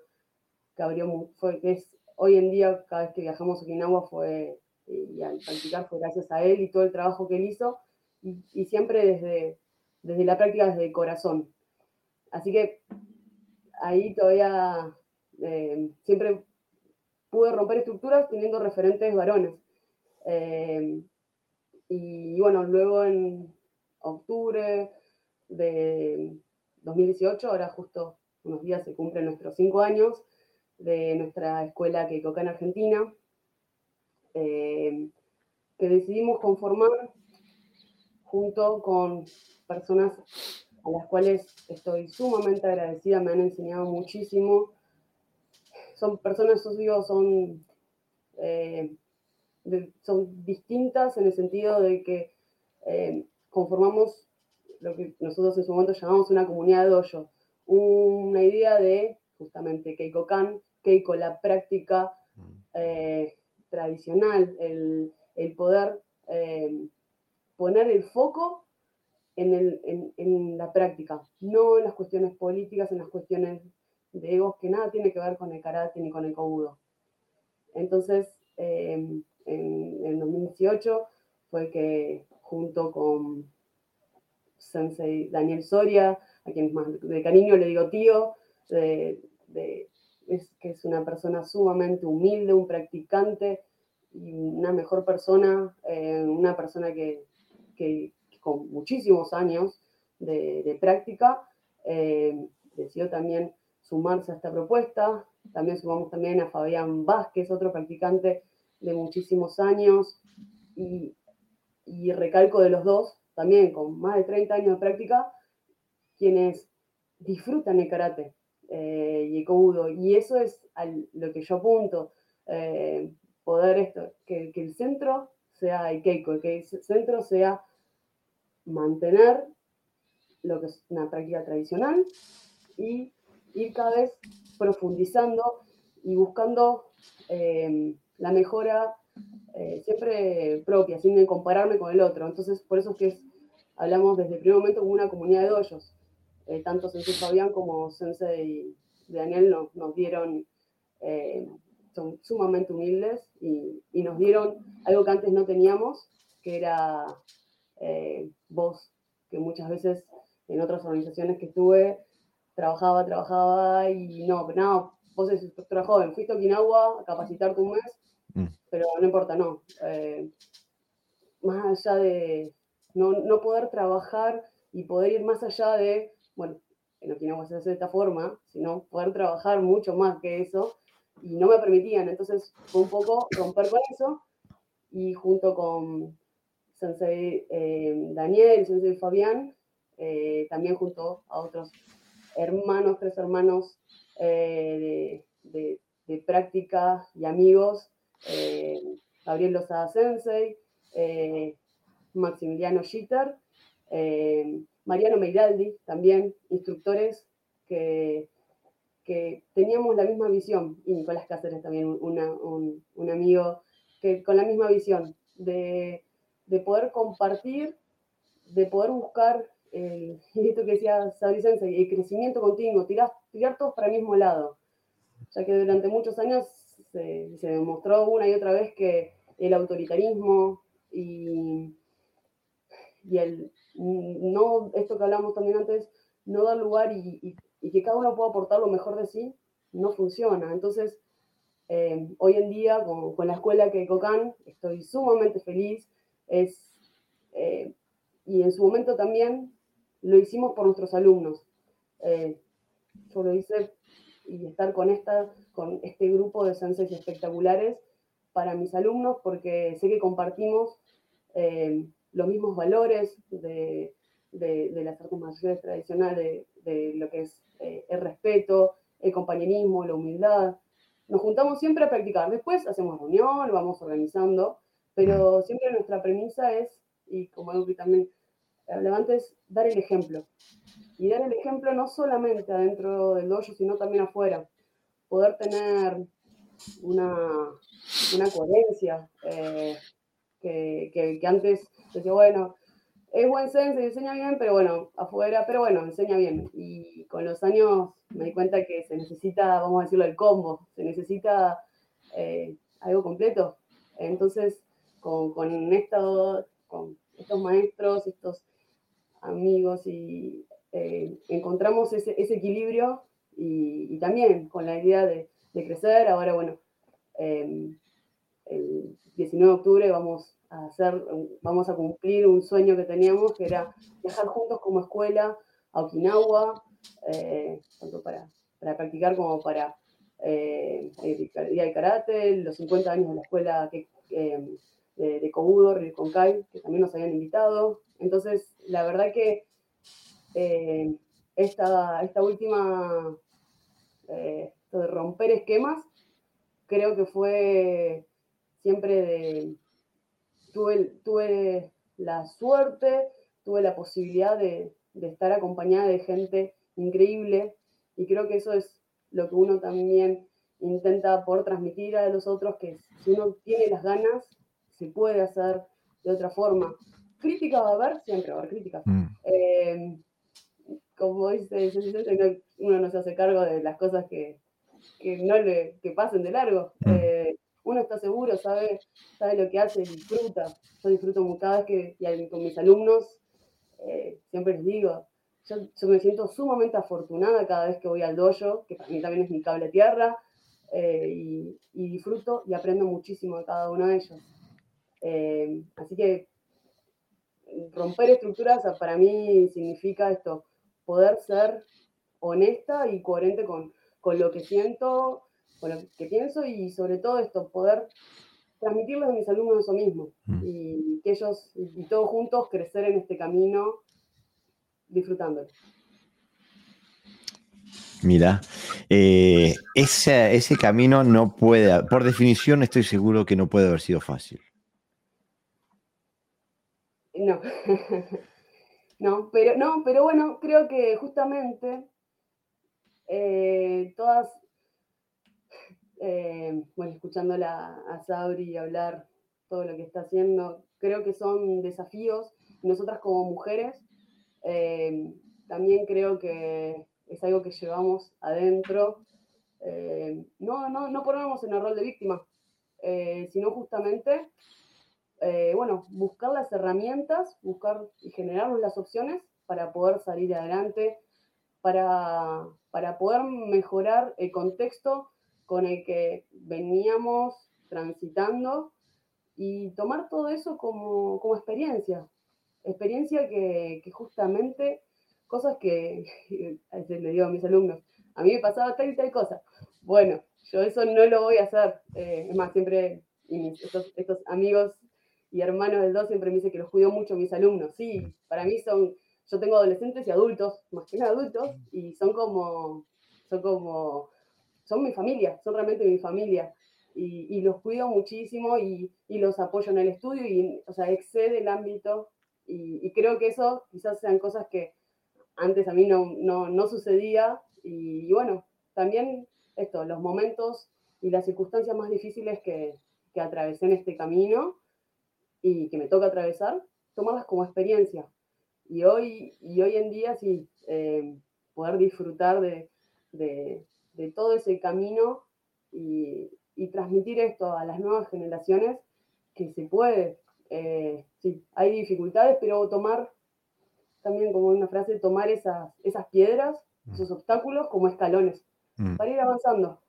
que abrió, fue, que es hoy en día, cada vez que viajamos a Okinawa fue, y al practicar fue gracias a él y todo el trabajo que él hizo, y, siempre desde, desde la práctica, desde el corazón. Así que ahí todavía eh, siempre pude romper estructuras teniendo referentes varones. Eh, y bueno, luego en octubre de 2018, ahora justo unos días se cumplen nuestros cinco años de nuestra escuela Keikoka en Argentina, eh, que decidimos conformar junto con personas a las cuales estoy sumamente agradecida, me han enseñado muchísimo. Son personas, os digo, son, eh, son distintas en el sentido de que eh, conformamos lo que nosotros en su momento llamamos una comunidad de dojo, una idea de justamente Keiko-Kan, Keiko la práctica mm. eh, tradicional, el, el poder poner el foco en, el, en, la práctica, no en las cuestiones políticas, en las cuestiones de egos, que nada tiene que ver con el karate ni con el kobudo. Entonces, em, en, en 2018 fue que junto con Sensei Daniel Soria, a quien más de cariño le digo tío, de, es, que es una persona sumamente humilde, un practicante y una mejor persona, eh, una persona que, que, con muchísimos años de, práctica, eh, decidió también sumarse a esta propuesta. También sumamos también a Fabián Vázquez, otro practicante de muchísimos años, y, recalco de los dos, también con más de 30 años de práctica, quienes disfrutan el karate eh, y el kobudo. Y eso es lo que yo apunto, eh, poder esto, que, que, el centro sea el keiko, que el centro sea mantener lo que es una práctica tradicional y ir cada vez profundizando y buscando eh, la mejora eh, siempre propia, sin compararme con el otro. Entonces, por eso es que hablamos desde el primer momento como una comunidad de hoyos. Eh, tanto Sensei Fabián como Sensei Daniel nos, nos dieron, son sumamente humildes y, y, nos dieron algo que antes no teníamos, que era eh, vos, que muchas veces en otras organizaciones que estuve, trabajaba, trabajaba y no, pero no, vos sos instructora joven, fuiste a Okinawa a capacitarte un mes, mm. pero no importa, no. Eh, más allá de no, no, poder trabajar y poder ir más allá de, bueno, en Okinawa se hace de esta forma, sino poder trabajar mucho más que eso, y no me permitían, entonces fue un poco romper con eso, y junto con Sensei eh, Daniel, Sensei Fabián, eh, también junto a otros hermanos, tres hermanos eh, de, práctica y amigos, Gabriel Lozada Sensei, Maximiliano Schitter, Mariano Meiraldi, también instructores que, teníamos la misma visión, y Nicolás Cáceres también, un, un amigo que con la misma visión de de poder compartir, de poder buscar el, (laughs) esto que decía Sabri el crecimiento continuo, tirar, tirar todos para el mismo lado. Ya que durante muchos años se, demostró una y otra vez que el autoritarismo y, y el no, esto que hablamos también antes, no dar lugar y, que cada uno pueda aportar lo mejor de sí, no funciona. Entonces, eh, hoy en día, con, con, la escuela que Cocan, estoy sumamente feliz es, eh, y en su momento también lo hicimos por nuestros alumnos. Eh, yo lo hice y estar con, esta, con este grupo de senseis espectaculares para mis alumnos porque sé que compartimos eh, los mismos valores de, las artes mayores tradicionales, de, lo que es el respeto, el compañerismo, la humildad. Nos juntamos siempre a practicar. Después hacemos reunión, vamos organizando, pero siempre nuestra premisa es, y como algo que también hablaba antes, dar el ejemplo. Y dar el ejemplo no solamente adentro del dojo, sino también afuera. Poder tener una, una coherencia, eh, que, que, antes decía, bueno, es buen sensei, enseña bien, pero bueno, afuera, pero bueno, enseña bien. Y con los años me di cuenta que se necesita, vamos a decirlo, el combo, se necesita eh, algo completo. Entonces, con, con, con estos maestros, estos amigos, y eh, encontramos ese, equilibrio y, también con la idea de, crecer. Ahora, bueno, em, el 19 de octubre vamos a hacer, vamos a cumplir un sueño que teníamos, que era viajar juntos como escuela a Okinawa, eh, tanto para, para, practicar como para eh, el día de karate, los 50 años de la escuela que, de, de Kobudo, Kai, que también nos habían invitado. Entonces, la verdad que eh, esta, esta última, de romper esquemas, creo que fue siempre de, tuve, la suerte, tuve la posibilidad de, estar acompañada de gente increíble y creo que eso es lo que uno también intenta por transmitir a los otros, que si uno tiene las ganas, se puede hacer de otra forma. Crítica va a haber, siempre va a haber crítica. Mm. Eh, como dice uno no se hace cargo de las cosas que, no le que pasen de largo. Mm. Eh, uno está seguro, sabe, sabe lo que hace, disfruta. Yo disfruto cada vez que y con mis alumnos, eh, siempre les digo, yo, me siento sumamente afortunada cada vez que voy al dojo, que para mí también es mi cable tierra, eh, y, disfruto y aprendo muchísimo de cada uno de ellos. Eh, así que romper estructuras para mí significa esto, poder ser honesta y coherente con, con lo que siento, con lo que pienso y sobre todo esto, poder transmitirles a mis alumnos eso mismo mm. y que ellos y todos juntos crecer en este camino disfrutándolo. Mira, eh, ese, ese camino no puede, por definición estoy seguro que no puede haber sido fácil. No, (laughs) no, pero, no, pero bueno, creo que justamente eh, todas eh, bueno, escuchándola a Sabri hablar todo lo que está haciendo, creo que son desafíos. Nosotras como mujeres, eh, también creo que es algo que llevamos adentro. Eh, no, no, no ponemos en el rol de víctima, sino justamente, bueno, buscar las herramientas, buscar y generarnos las opciones para poder salir adelante, para, para poder mejorar el contexto con el que veníamos transitando y tomar todo eso como, experiencia. Experiencia que, justamente, cosas que, (laughs) le digo a mis alumnos, a mí me pasaba tal y tal cosa. Bueno, yo eso no lo voy a hacer. Eh, es más, siempre estos, amigos y hermanos del dos siempre me dicen que los cuido mucho mis alumnos. Sí, para mí son, yo tengo adolescentes y adultos, más que nada adultos, y son como, son como son mi familia, son realmente mi familia. Y, los cuido muchísimo y, los apoyo en el estudio y, o sea, excede el ámbito. Y, creo que eso quizás sean cosas que antes a mí no, no, sucedía. Y, bueno, también esto, los momentos y las circunstancias más difíciles que, que atravesé en este camino y que me toca atravesar, tomarlas como experiencia. Y hoy, y hoy en día sí, eh, poder disfrutar de, de todo ese camino y, transmitir esto a las nuevas generaciones, que se puede. Eh, sí, hay dificultades, pero tomar, también como una frase, tomar esas, esas piedras, mm. esos obstáculos como escalones, mm. para ir avanzando.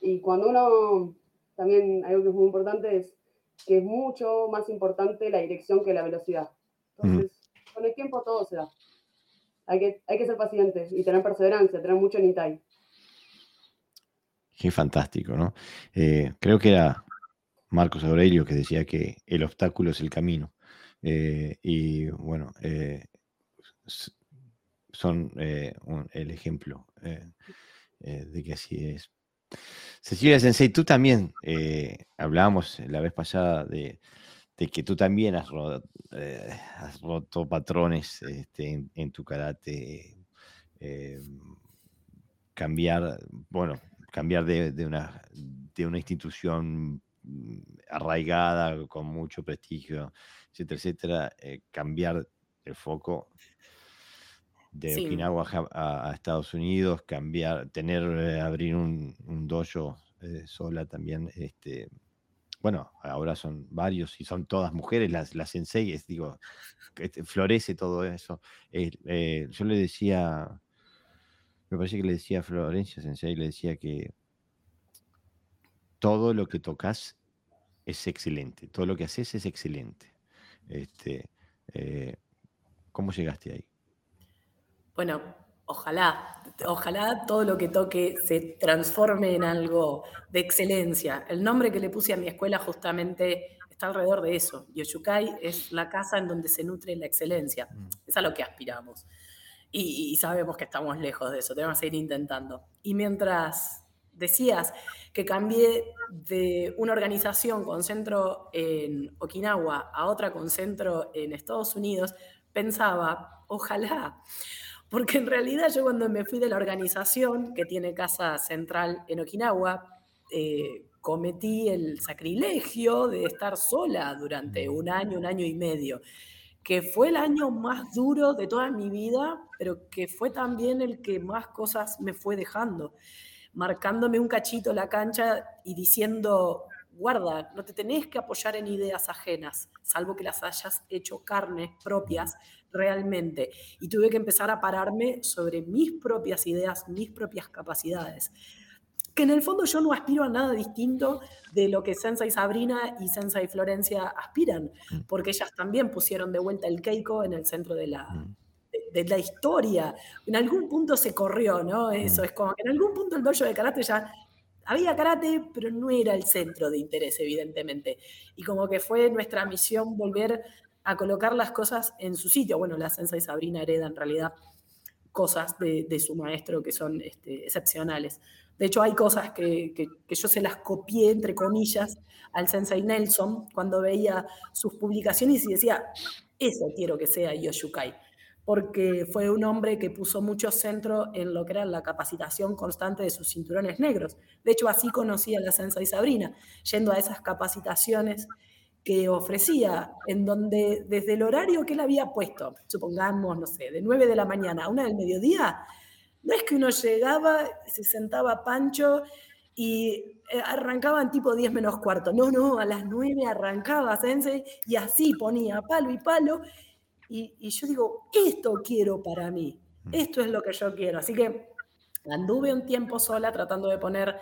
Y cuando uno, también algo que es muy importante es que es mucho más importante la dirección que la velocidad. Entonces, con el tiempo todo se da. Hay que, hay que ser pacientes y tener perseverancia, tener mucho Nitai. Qué fantástico, ¿no? Eh, creo que era Marcos Aurelio que decía que el obstáculo es el camino. Eh, y bueno, eh, son el ejemplo de que así es. Cecilia Sensei, tú también hablábamos la vez pasada de, que tú también has, roto patrones este, en, tu karate cambiar, bueno, cambiar de, una, de una institución mm, arraigada, con mucho prestigio, etcétera, etcétera, eh, cambiar el foco de Okinawa a, Estados Unidos, cambiar, tener, eh, abrir un, dojo eh, sola también, este, bueno, ahora son varios y son todas mujeres, las, las sensei, digo, este, florece todo eso. Eh, yo le decía, me parece que le decía a Florencia Sensei, le decía que todo lo que tocas es excelente, todo lo que haces es excelente. Este, ¿Cómo llegaste ahí? Bueno, ojalá, ojalá todo lo que toque se transforme en algo de excelencia. El nombre que le puse a mi escuela justamente está alrededor de eso. Yoshukai es la casa en donde se nutre la excelencia. Mm. Es a lo que aspiramos. Y, sabemos que estamos lejos de eso, tenemos que seguir intentando. Y mientras decías que cambié de una organización con centro en Okinawa a otra con centro en Estados Unidos, pensaba, ojalá porque en realidad yo cuando me fui de la organización, que tiene casa central en Okinawa, eh, cometí el sacrilegio de estar sola durante un año, un año y medio, que fue el año más duro de toda mi vida, pero que fue también el que más cosas me fue dejando, marcándome un cachito la cancha y diciendo, guarda, no te tenés que apoyar en ideas ajenas, salvo que las hayas hecho carne propias realmente. Y tuve que empezar a pararme sobre mis propias ideas, mis propias capacidades. Que en el fondo yo no aspiro a nada distinto de lo que Sensei Sabrina y Sensei Florencia aspiran, mm. porque ellas también pusieron de vuelta el Keiko en el centro de la, mm. de, la historia. En algún punto se corrió, ¿no? Eso mm. es como que en algún punto el dojo de karate ya había karate, pero no era el centro de interés, evidentemente. Y como que fue nuestra misión volver a colocar las cosas en su sitio. Bueno, la Sensa y Sabrina heredan en realidad cosas de, su maestro que son este, excepcionales. De hecho, hay cosas que, yo se las copié, entre comillas, al Sensei Nelson cuando veía sus publicaciones y decía, eso quiero que sea Yoshukai, porque fue un hombre que puso mucho centro en lo que era la capacitación constante de sus cinturones negros. De hecho, así conocí a la Sensei Sabrina, yendo a esas capacitaciones que ofrecía, en donde desde el horario que él había puesto, supongamos, no sé, de 9 de la mañana a 1 del mediodía, no es que uno llegaba, se sentaba Pancho y eh, arrancaban tipo 10 menos cuarto. No, no, a las 9 arrancaba Sensei y así ponía palo y palo. Y, y, yo digo, esto quiero para mí, mm. esto es lo que yo quiero. Así que anduve un tiempo sola tratando de poner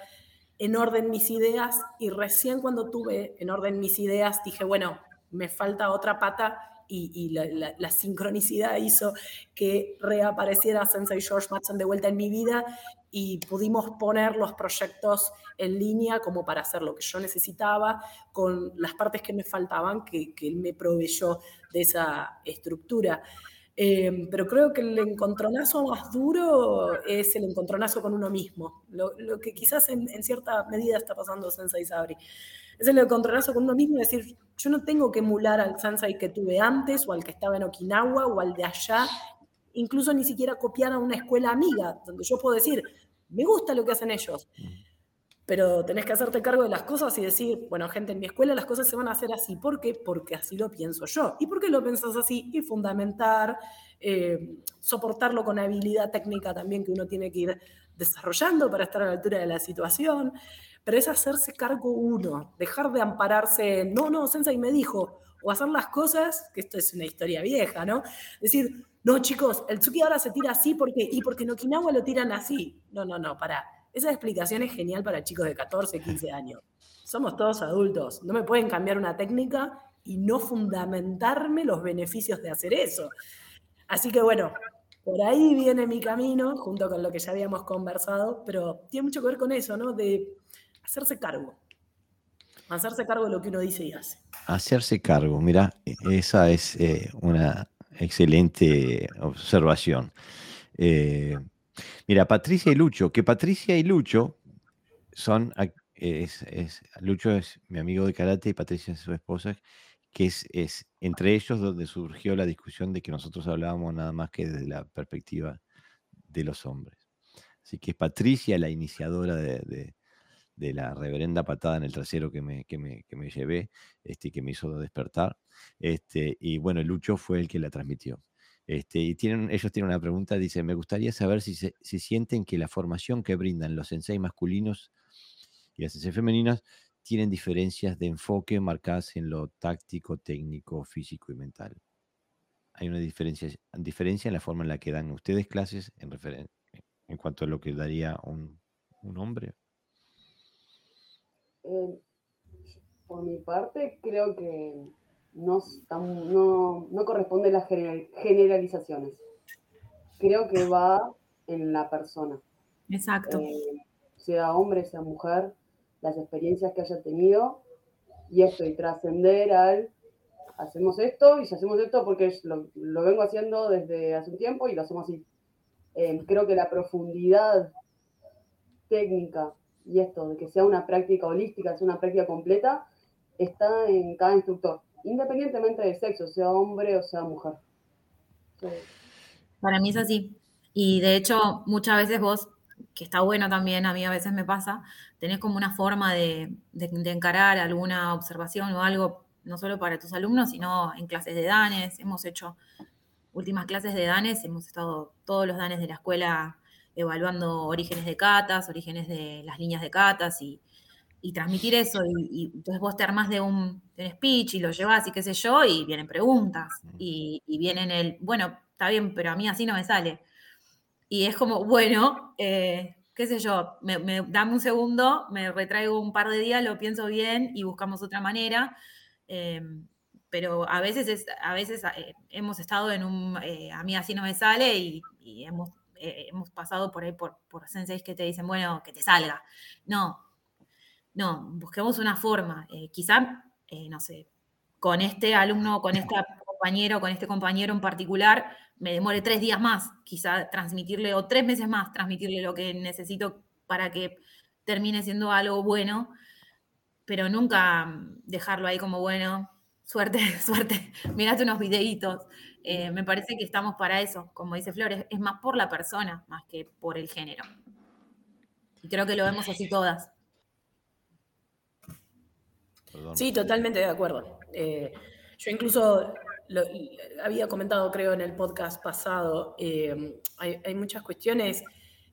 en orden mis ideas y recién cuando tuve en orden mis ideas dije, bueno, me falta otra pata y, la, sincronicidad hizo que reapareciera Sensei George Matson de vuelta en mi vida y pudimos poner los proyectos en línea como para hacer lo que yo necesitaba con las partes que me faltaban que, que él me proveyó de esa estructura. Eh, pero creo que el encontronazo más duro es el encontronazo con uno mismo, lo, que quizás en, cierta medida está pasando Sensei Sabri. Es el encontronazo con uno mismo, es decir, yo no tengo que emular al Sensei que tuve antes o al que estaba en Okinawa o al de allá, incluso ni siquiera copiar a una escuela amiga, donde yo puedo decir, me gusta lo que hacen ellos pero tenés que hacerte cargo de las cosas y decir, bueno, gente, en mi escuela las cosas se van a hacer así. ¿Por qué? Porque así lo pienso yo. ¿Y por qué lo pensás así? Y fundamentar, eh, soportarlo con habilidad técnica también que uno tiene que ir desarrollando para estar a la altura de la situación. Pero es hacerse cargo uno, dejar de ampararse no, no, Sensei me dijo, o hacer las cosas, que esto es una historia vieja, ¿no? Decir, no, chicos, el Tsuki ahora se tira así porque, y porque en Okinawa lo tiran así. No, no, no, para esa explicación es genial para chicos de 14, 15 años. Somos todos adultos. No me pueden cambiar una técnica y no fundamentarme los beneficios de hacer eso. Así que bueno, por ahí viene mi camino, junto con lo que ya habíamos conversado, pero tiene mucho que ver con eso, ¿no? De hacerse cargo. Hacerse cargo de lo que uno dice y hace. Hacerse cargo, mira, esa es eh, una excelente observación. Eh, Mira, Patricia y Lucho, que Patricia y Lucho son, es, Lucho es mi amigo de karate y Patricia es su esposa, que es, es entre ellos donde surgió la discusión de que nosotros hablábamos nada más que desde la perspectiva de los hombres. Así que es Patricia la iniciadora de, la reverenda patada en el trasero que me, que me, que me llevé, este, que me hizo despertar. Este, y bueno, Lucho fue el que la transmitió. Este, y tienen, ellos tienen una pregunta, dice, me gustaría saber si, si sienten que la formación que brindan los sensei masculinos y las sensei femeninas tienen diferencias de enfoque marcadas en lo táctico, técnico, físico y mental. Hay una diferencia, diferencia en la forma en la que dan ustedes clases en, en cuanto a lo que daría un, un hombre. Eh, por mi parte, creo que no, no, no corresponde a las generalizaciones. Creo que va en la persona. Exacto. Eh, sea hombre, sea mujer, las experiencias que haya tenido y esto, y trascender al hacemos esto, y si hacemos esto porque lo, lo, vengo haciendo desde hace un tiempo y lo hacemos así. Eh, creo que la profundidad técnica y esto, de que sea una práctica holística, sea una práctica completa, está en cada instructor, independientemente del sexo, sea hombre o sea mujer. Para mí es así. Y de hecho, muchas veces vos, que está bueno también, a mí a veces me pasa, tenés como una forma de, encarar alguna observación o algo, no solo para tus alumnos, sino en clases de danes. Hemos hecho últimas clases de danes, hemos estado todos los danes de la escuela evaluando orígenes de catas, orígenes de las líneas de catas y, transmitir eso. Y, entonces vos te armás de un, speech y lo llevas y qué sé yo, y vienen preguntas. Y, vienen el, bueno, está bien, pero a mí así no me sale. Y es como, bueno, eh, qué sé yo, me, dame un segundo, me retraigo un par de días, lo pienso bien y buscamos otra manera. Eh, pero a veces, a veces eh, hemos estado en un, a mí así no me sale y, hemos, hemos pasado por ahí por, por senseis que te dicen, bueno, que te salga. No, no, busquemos una forma. quizá, no sé, con este alumno, con este compañero, con este compañero en particular, me demore tres días más, quizá transmitirle, o tres meses más, transmitirle lo que necesito para que termine siendo algo bueno, pero nunca mm, dejarlo ahí como bueno. Suerte, (laughs) suerte. Mirate unos videitos. Eh, me parece que estamos para eso, como dice Flores, es más por la persona, más que por el género. Y creo que lo vemos así todas. Sí, totalmente de acuerdo. Eh, yo incluso lo, había comentado, creo, en el podcast pasado, eh, hay, muchas cuestiones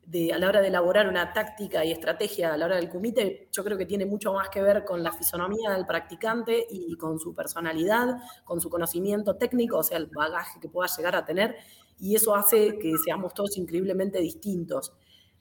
de, a la hora de elaborar una táctica y estrategia a la hora del comité, yo creo que tiene mucho más que ver con la fisonomía del practicante y con su personalidad, con su conocimiento técnico, o sea, el bagaje que pueda llegar a tener, y eso hace que seamos todos increíblemente distintos.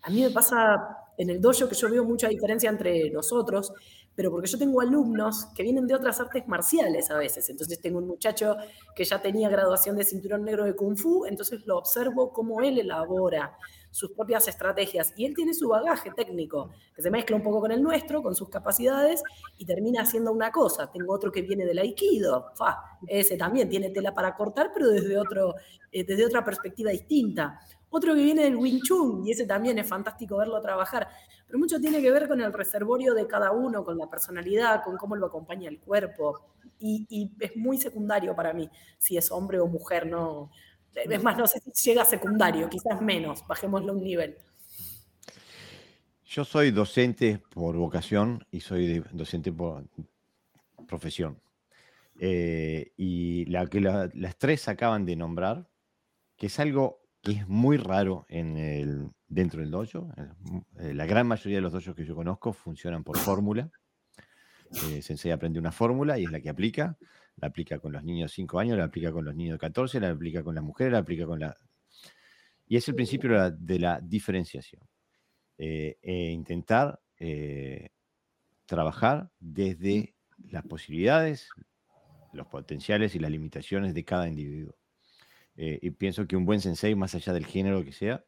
A mí me pasa en el dojo que yo veo mucha diferencia entre nosotros pero porque yo tengo alumnos que vienen de otras artes marciales a veces. Entonces tengo un muchacho que ya tenía graduación de cinturón negro de Kung Fu, entonces lo observo cómo él elabora sus propias estrategias y él tiene su bagaje técnico que se mezcla un poco con el nuestro, con sus capacidades y termina haciendo una cosa. Tengo otro que viene del aikido, fa, ese también tiene tela para cortar, pero desde, otro, eh, desde otra perspectiva distinta. Otro que viene del Wing Chun, y ese también es fantástico verlo trabajar. Pero mucho tiene que ver con el reservorio de cada uno, con la personalidad, con cómo lo acompaña el cuerpo. Y, es muy secundario para mí si es hombre o mujer. No, es más, no sé si llega a secundario, quizás menos, bajémoslo un nivel. Yo soy docente por vocación y soy docente por profesión. Eh, y la que las tres acaban de nombrar, que es algo que es muy raro dentro del dojo. Eh, la gran mayoría de los dojos que yo conozco funcionan por fórmula. Eh, Sensei aprende una fórmula y es la que aplica. La aplica con los niños de 5 años, la aplica con los niños de 14, la aplica con las mujeres, la aplica con la... Y es el principio de la, diferenciación. Eh, e intentar trabajar desde las posibilidades, los potenciales y las limitaciones de cada individuo. Eh, y pienso que un buen sensei, más allá del género que sea,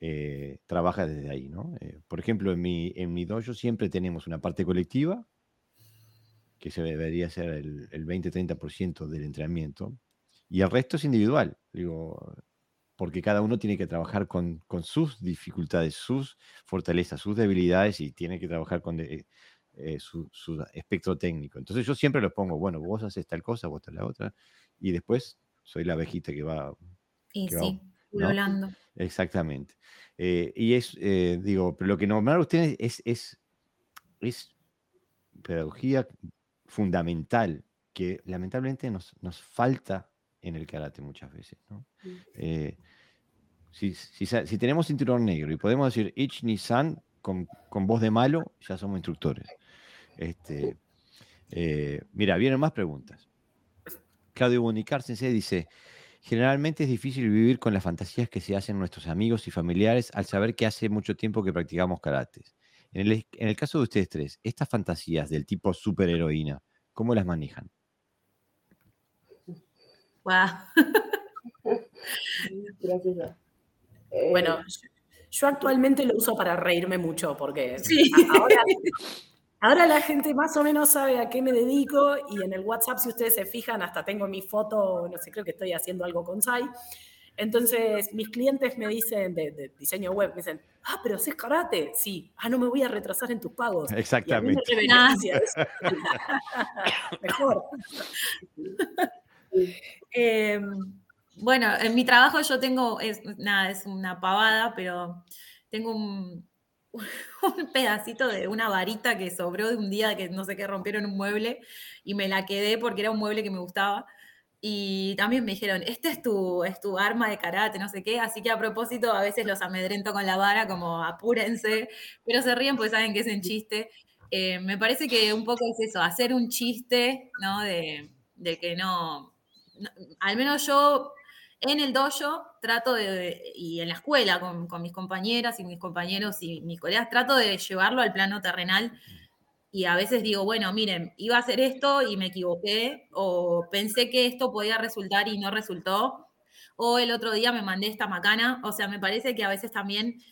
eh, trabaja desde ahí, ¿no? Eh, por ejemplo, en mi, en mi dojo siempre tenemos una parte colectiva, que se debería ser el, el 20-30% del entrenamiento, y el resto es individual, digo, porque cada uno tiene que trabajar con, con sus dificultades, sus fortalezas, sus debilidades, y tiene que trabajar con su, su, espectro técnico. Entonces yo siempre los pongo, bueno, vos haces tal cosa, vos haces la otra, y después soy la abejita que va. Y sí, volando. Exactamente. Eh, y es, eh, digo, pero lo que nombraron ustedes es, es, es pedagogía fundamental que lamentablemente nos, nos falta en el karate muchas veces. Eh, si, tenemos cinturón negro y podemos decir Ich Nissan con, con voz de malo, ya somos instructores. Este, eh, mira, vienen más preguntas. Claudio Bonicar Sensei dice, generalmente es difícil vivir con las fantasías que se hacen nuestros amigos y familiares al saber que hace mucho tiempo que practicamos karate. En el, en el caso de ustedes tres, estas fantasías del tipo superheroína, ¿cómo las manejan? Wow. (laughs) Gracias. bueno, eh, yo actualmente lo uso para reírme mucho porque sí. ahora, la gente más o menos sabe a qué me dedico y en el WhatsApp, si ustedes se fijan, hasta tengo mi foto, no sé, creo que estoy haciendo algo con SAI. Entonces, mis clientes me dicen de, diseño web, me dicen, ah, pero haces karate. Sí, ah, no me voy a retrasar en tus pagos. Exactamente. (laughs) (laughs) Mejor. (laughs) eh, bueno, en mi trabajo yo tengo, es, nada, es una pavada, pero tengo un, pedacito de una varita que sobró de un día que no sé qué rompieron un mueble y me la quedé porque era un mueble que me gustaba. Y también me dijeron, este es tu, es tu arma de karate, no sé qué. Así que a propósito, a veces los amedrento con la vara, como apúrense, pero se ríen pues saben que es un chiste. Eh, me parece que un poco es eso, hacer un chiste, ¿no? De, de que no, no, al menos yo en el dojo trato de, y en la escuela con, mis compañeras y mis compañeros y mis colegas, trato de llevarlo al plano terrenal y a veces digo, bueno, miren, iba a hacer esto y me equivoqué, o pensé que esto podía resultar y no resultó, o el otro día me mandé esta macana, o sea, me parece que a veces también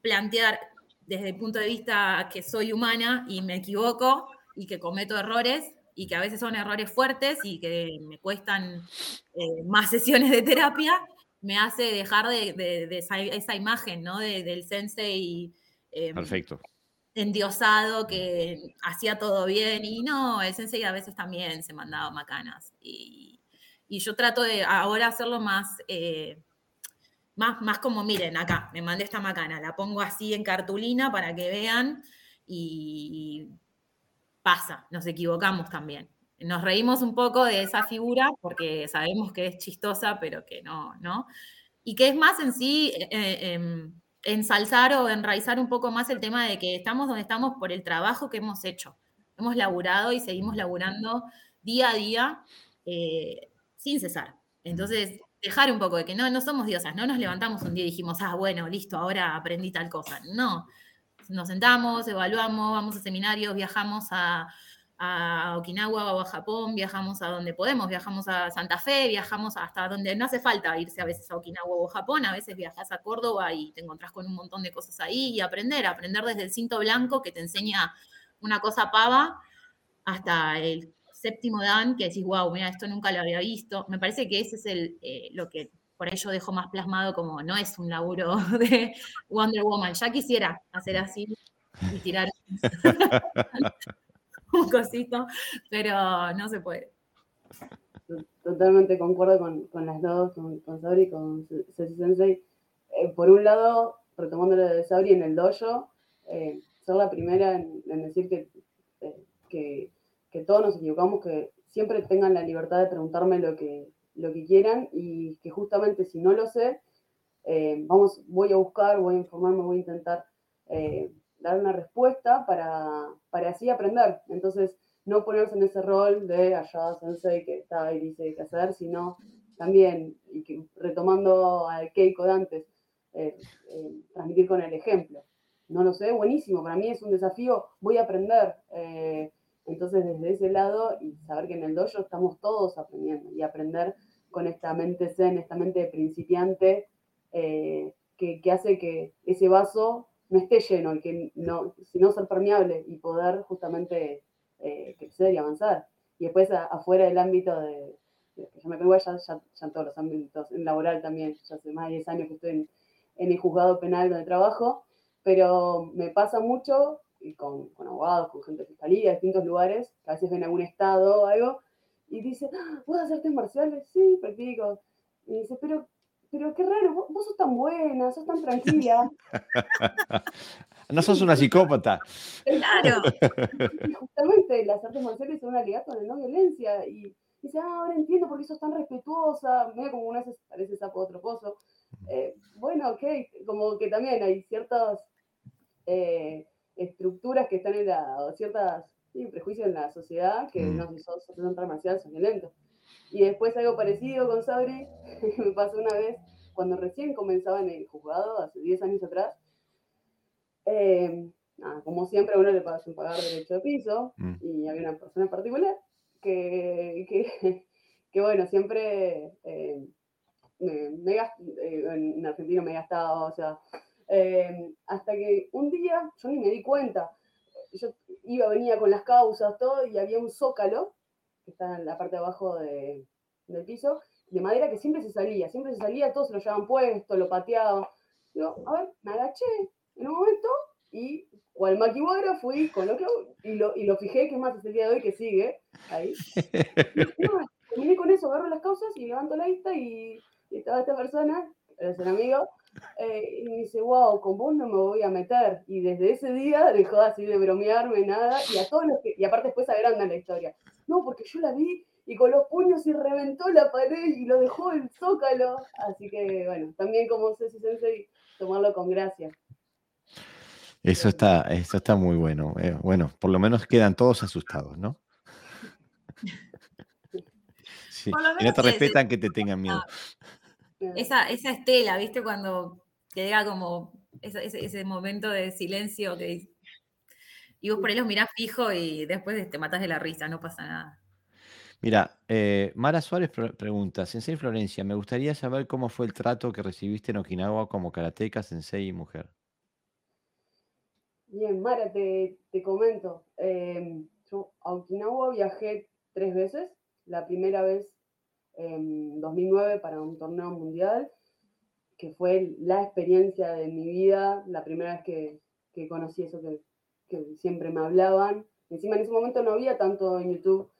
plantear desde el punto de vista que soy humana y me equivoco y que cometo errores, y que a veces son errores fuertes y que me cuestan eh, más (laughs) sesiones de terapia, me hace dejar de, esa, imagen, ¿no? del sensei em, Perfecto. Endiosado que hacía todo bien y no, el sensei a veces también se mandaba macanas y, yo trato de ahora hacerlo más, eh, más, más como, miren, acá, me mandé esta macana, la pongo así en cartulina para que vean y pasa, nos equivocamos también. Nos reímos un poco de esa figura porque sabemos que es chistosa, pero que no, ¿no? Y que es más en sí eh, eh, em, ensalzar o enraizar un poco más el tema de que estamos donde estamos por el trabajo que hemos hecho. Hemos laburado y seguimos laburando día a día eh, sin cesar. Entonces, dejar un poco de que no, no somos diosas, no nos levantamos un día y dijimos, ah, bueno, listo, ahora aprendí tal cosa. No, nos sentamos, evaluamos, vamos a seminarios, viajamos a, Okinawa o a Japón, viajamos a donde podemos, viajamos a Santa Fe, viajamos hasta donde no hace falta irse a veces a Okinawa o a Japón, a veces viajas a Córdoba y te encontrás con un montón de cosas ahí y aprender, aprender desde el cinto blanco que te enseña una cosa pava hasta el séptimo dan que decís, wow, mira, esto nunca lo había visto. Me parece que ese es el, eh, lo que por ello dejo más plasmado como no es un laburo (laughs) de Wonder Woman. Ya quisiera hacer así y tirar (laughs) (laughs) un cosito, pero no se puede. Totalmente concuerdo con, las dos, con, Sabri y con Ceci Sensei. Eh, por un lado, retomando lo de Sabri en el dojo, eh, ser la primera en, decir eh, que, que todos nos equivocamos, que siempre tengan la libertad de preguntarme lo que, lo que quieran y que justamente si no lo sé, vamos, voy a buscar, voy a informarme, voy a intentar dar una respuesta para, para así aprender. Entonces, no ponerse en ese rol de allá sensei que está y dice qué hacer, sino también, que, retomando al Keiko de antes, eh, transmitir con el ejemplo. No lo sé, buenísimo, para mí es un desafío, voy a aprender. Entonces, desde ese lado y saber que en el dojo estamos todos aprendiendo y aprender con esta mente zen, esta mente principiante, eh, que, hace que ese vaso no esté lleno y que no, sino ser permeable y poder justamente eh, crecer y avanzar. Y después afuera del ámbito de, yo me pego ya, ya, en todos los ámbitos, en laboral también, ya hace más de 10 años que estoy en, en el juzgado penal donde trabajo, pero me pasa mucho y con, con, abogados, con gente de fiscalía, distintos lugares, que a veces ven algún estado o algo, y dice, ah, ¿puedo hacer artes marciales? Sí, practico. Y dice, pero, pero qué raro, vos, sos tan buena, sos tan tranquila. (laughs) no sos una psicópata. Claro. (laughs) Y justamente las artes marciales son un aliado de no violencia y, dice, ah, ahora entiendo por qué sos tan respetuosa, medio como una vez parece sapo otro pozo. Eh, bueno, ok, como que también hay ciertas eh, estructuras que están en la, ciertas prejuicios en la sociedad que mm. no son, son demasiado son violentos. Y después algo parecido con Sabri, (laughs) me pasó una vez cuando recién comenzaba en el juzgado, hace 10 años atrás. Eh, como siempre, a uno le pagan pagar derecho de piso mm. y había una persona en particular que, que, (laughs) bueno, siempre eh, me, me eh, en Argentina me gastaba, o sea, hasta que un día yo ni me di cuenta, yo iba, venía con las causas, todo, y había un zócalo, que está en la parte de abajo de, del piso, de madera que siempre se salía, siempre se salía, todos se lo llevaban puesto, lo pateaban. Digo, a ver, me agaché en un momento y cual maquihuara fui con lo y lo, y lo fijé, que es más, es el día de hoy que sigue ahí. terminé con eso, agarro las causas y levanto la vista y, estaba esta persona, es un amigo, eh, y me dice, wow, con vos no me voy a meter. Y desde ese día dejó así de bromearme, nada, y a todos los que, y aparte después agrandan la historia. No, porque yo la vi y con los puños y reventó la pared y lo dejó el zócalo. Así que, bueno, también como Ceci Sensei, tomarlo con gracia. Eso está, eso está muy bueno. Eh, bueno, por lo menos quedan todos asustados, ¿no? (laughs) Sí. Y no te respetan que te tengan miedo. Esa, esa estela, ¿viste? Cuando llega como ese, ese, momento de silencio que y vos por ahí los mirás fijo y después te matas de la risa, no pasa nada. Mira, eh, Mara Suárez pregunta, Sensei Florencia, me gustaría saber cómo fue el trato que recibiste en Okinawa como karateca, sensei y mujer. Bien, Mara, te, comento. Em, yo a Okinawa viajé tres veces. La primera vez en 2009 para un torneo mundial, que fue la experiencia de mi vida, la primera vez que, conocí eso que, que siempre me hablaban. Encima en ese momento no había tanto en YouTube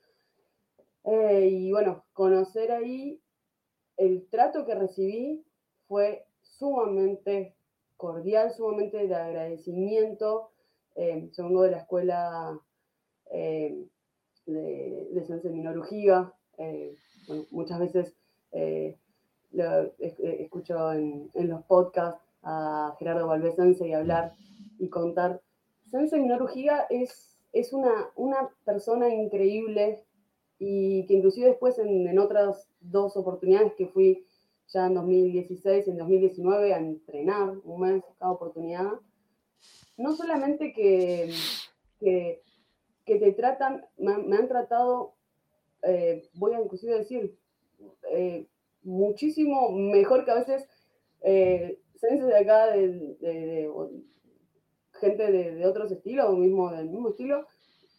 eh, y bueno, conocer ahí el trato que recibí fue sumamente cordial, sumamente de agradecimiento. Eh, de la escuela eh, de, de Sensei Minoru eh, muchas veces escucho en, los podcasts a Gerardo Valvez Sensei hablar y contar. Sensei Minoru es, es una, una persona increíble, y que inclusive después en, otras dos oportunidades que fui ya en 2016 y en 2019 a entrenar un mes cada oportunidad, no solamente que, que, te tratan, me, han tratado, eh, voy a inclusive decir, eh, muchísimo mejor que a veces eh, de acá de, gente de, otros estilos, o mismo del mismo estilo,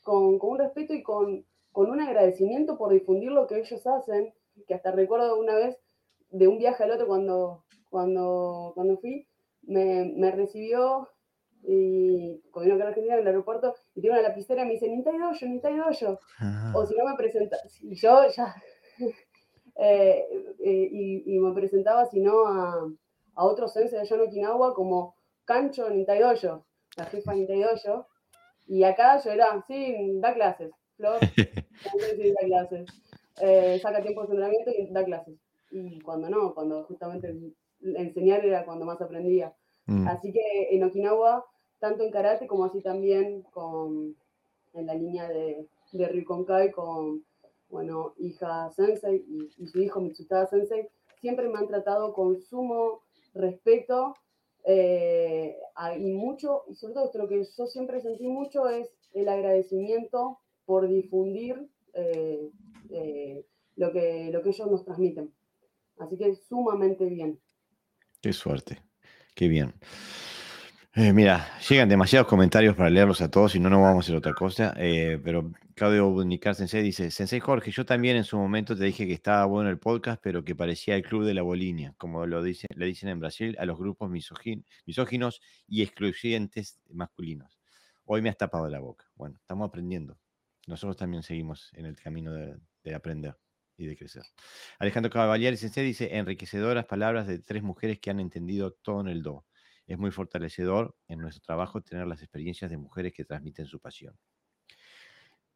con, con un respeto y con con un agradecimiento por difundir lo que ellos hacen, que hasta recuerdo una vez de un viaje al otro cuando, cuando, cuando fui, me, me recibió y cuando vino acá a Argentina en el aeropuerto y tiene una lapicera y me dice, Nintai Dojo, Nintai Dojo. Ah. O si no me presenta, y yo ya, (laughs) eh, eh, y, y, me presentaba si no a, a otros sensei de allá en Okinawa como Cancho Nintai Dojo, la jefa Nintai Dojo. Y acá yo era, sí, da clases. Flor, (laughs) da clases. Eh, saca tiempo de entrenamiento y da clases. Y cuando no, cuando justamente enseñar era cuando más aprendía. Mm. Así que en Okinawa, tanto en karate como así también con, en la línea de, de Ryukonkai con, bueno, hija Sensei y, su hijo Mitsutada Sensei, siempre me han tratado con sumo respeto eh, y mucho, y sobre todo lo que yo siempre sentí mucho es el agradecimiento por difundir eh, eh, lo, que, lo que ellos nos transmiten. Así que sumamente bien. Qué suerte, qué bien. Eh, mira, llegan demasiados comentarios para leerlos a todos y no nos vamos a hacer otra cosa. pero Claudio Bunicar Sensei dice: Sensei Jorge, yo también en su momento te dije que estaba bueno el podcast, pero que parecía el club de la bolinia, como lo dice, le dicen en Brasil a los grupos misóginos y excluyentes masculinos. Hoy me has tapado la boca. Bueno, estamos aprendiendo nosotros también seguimos en el camino de, aprender y de crecer. Alejandro Caballero Sensei dice, enriquecedoras palabras de tres mujeres que han entendido todo en el do. Es muy fortalecedor en nuestro trabajo tener las experiencias de mujeres que transmiten su pasión.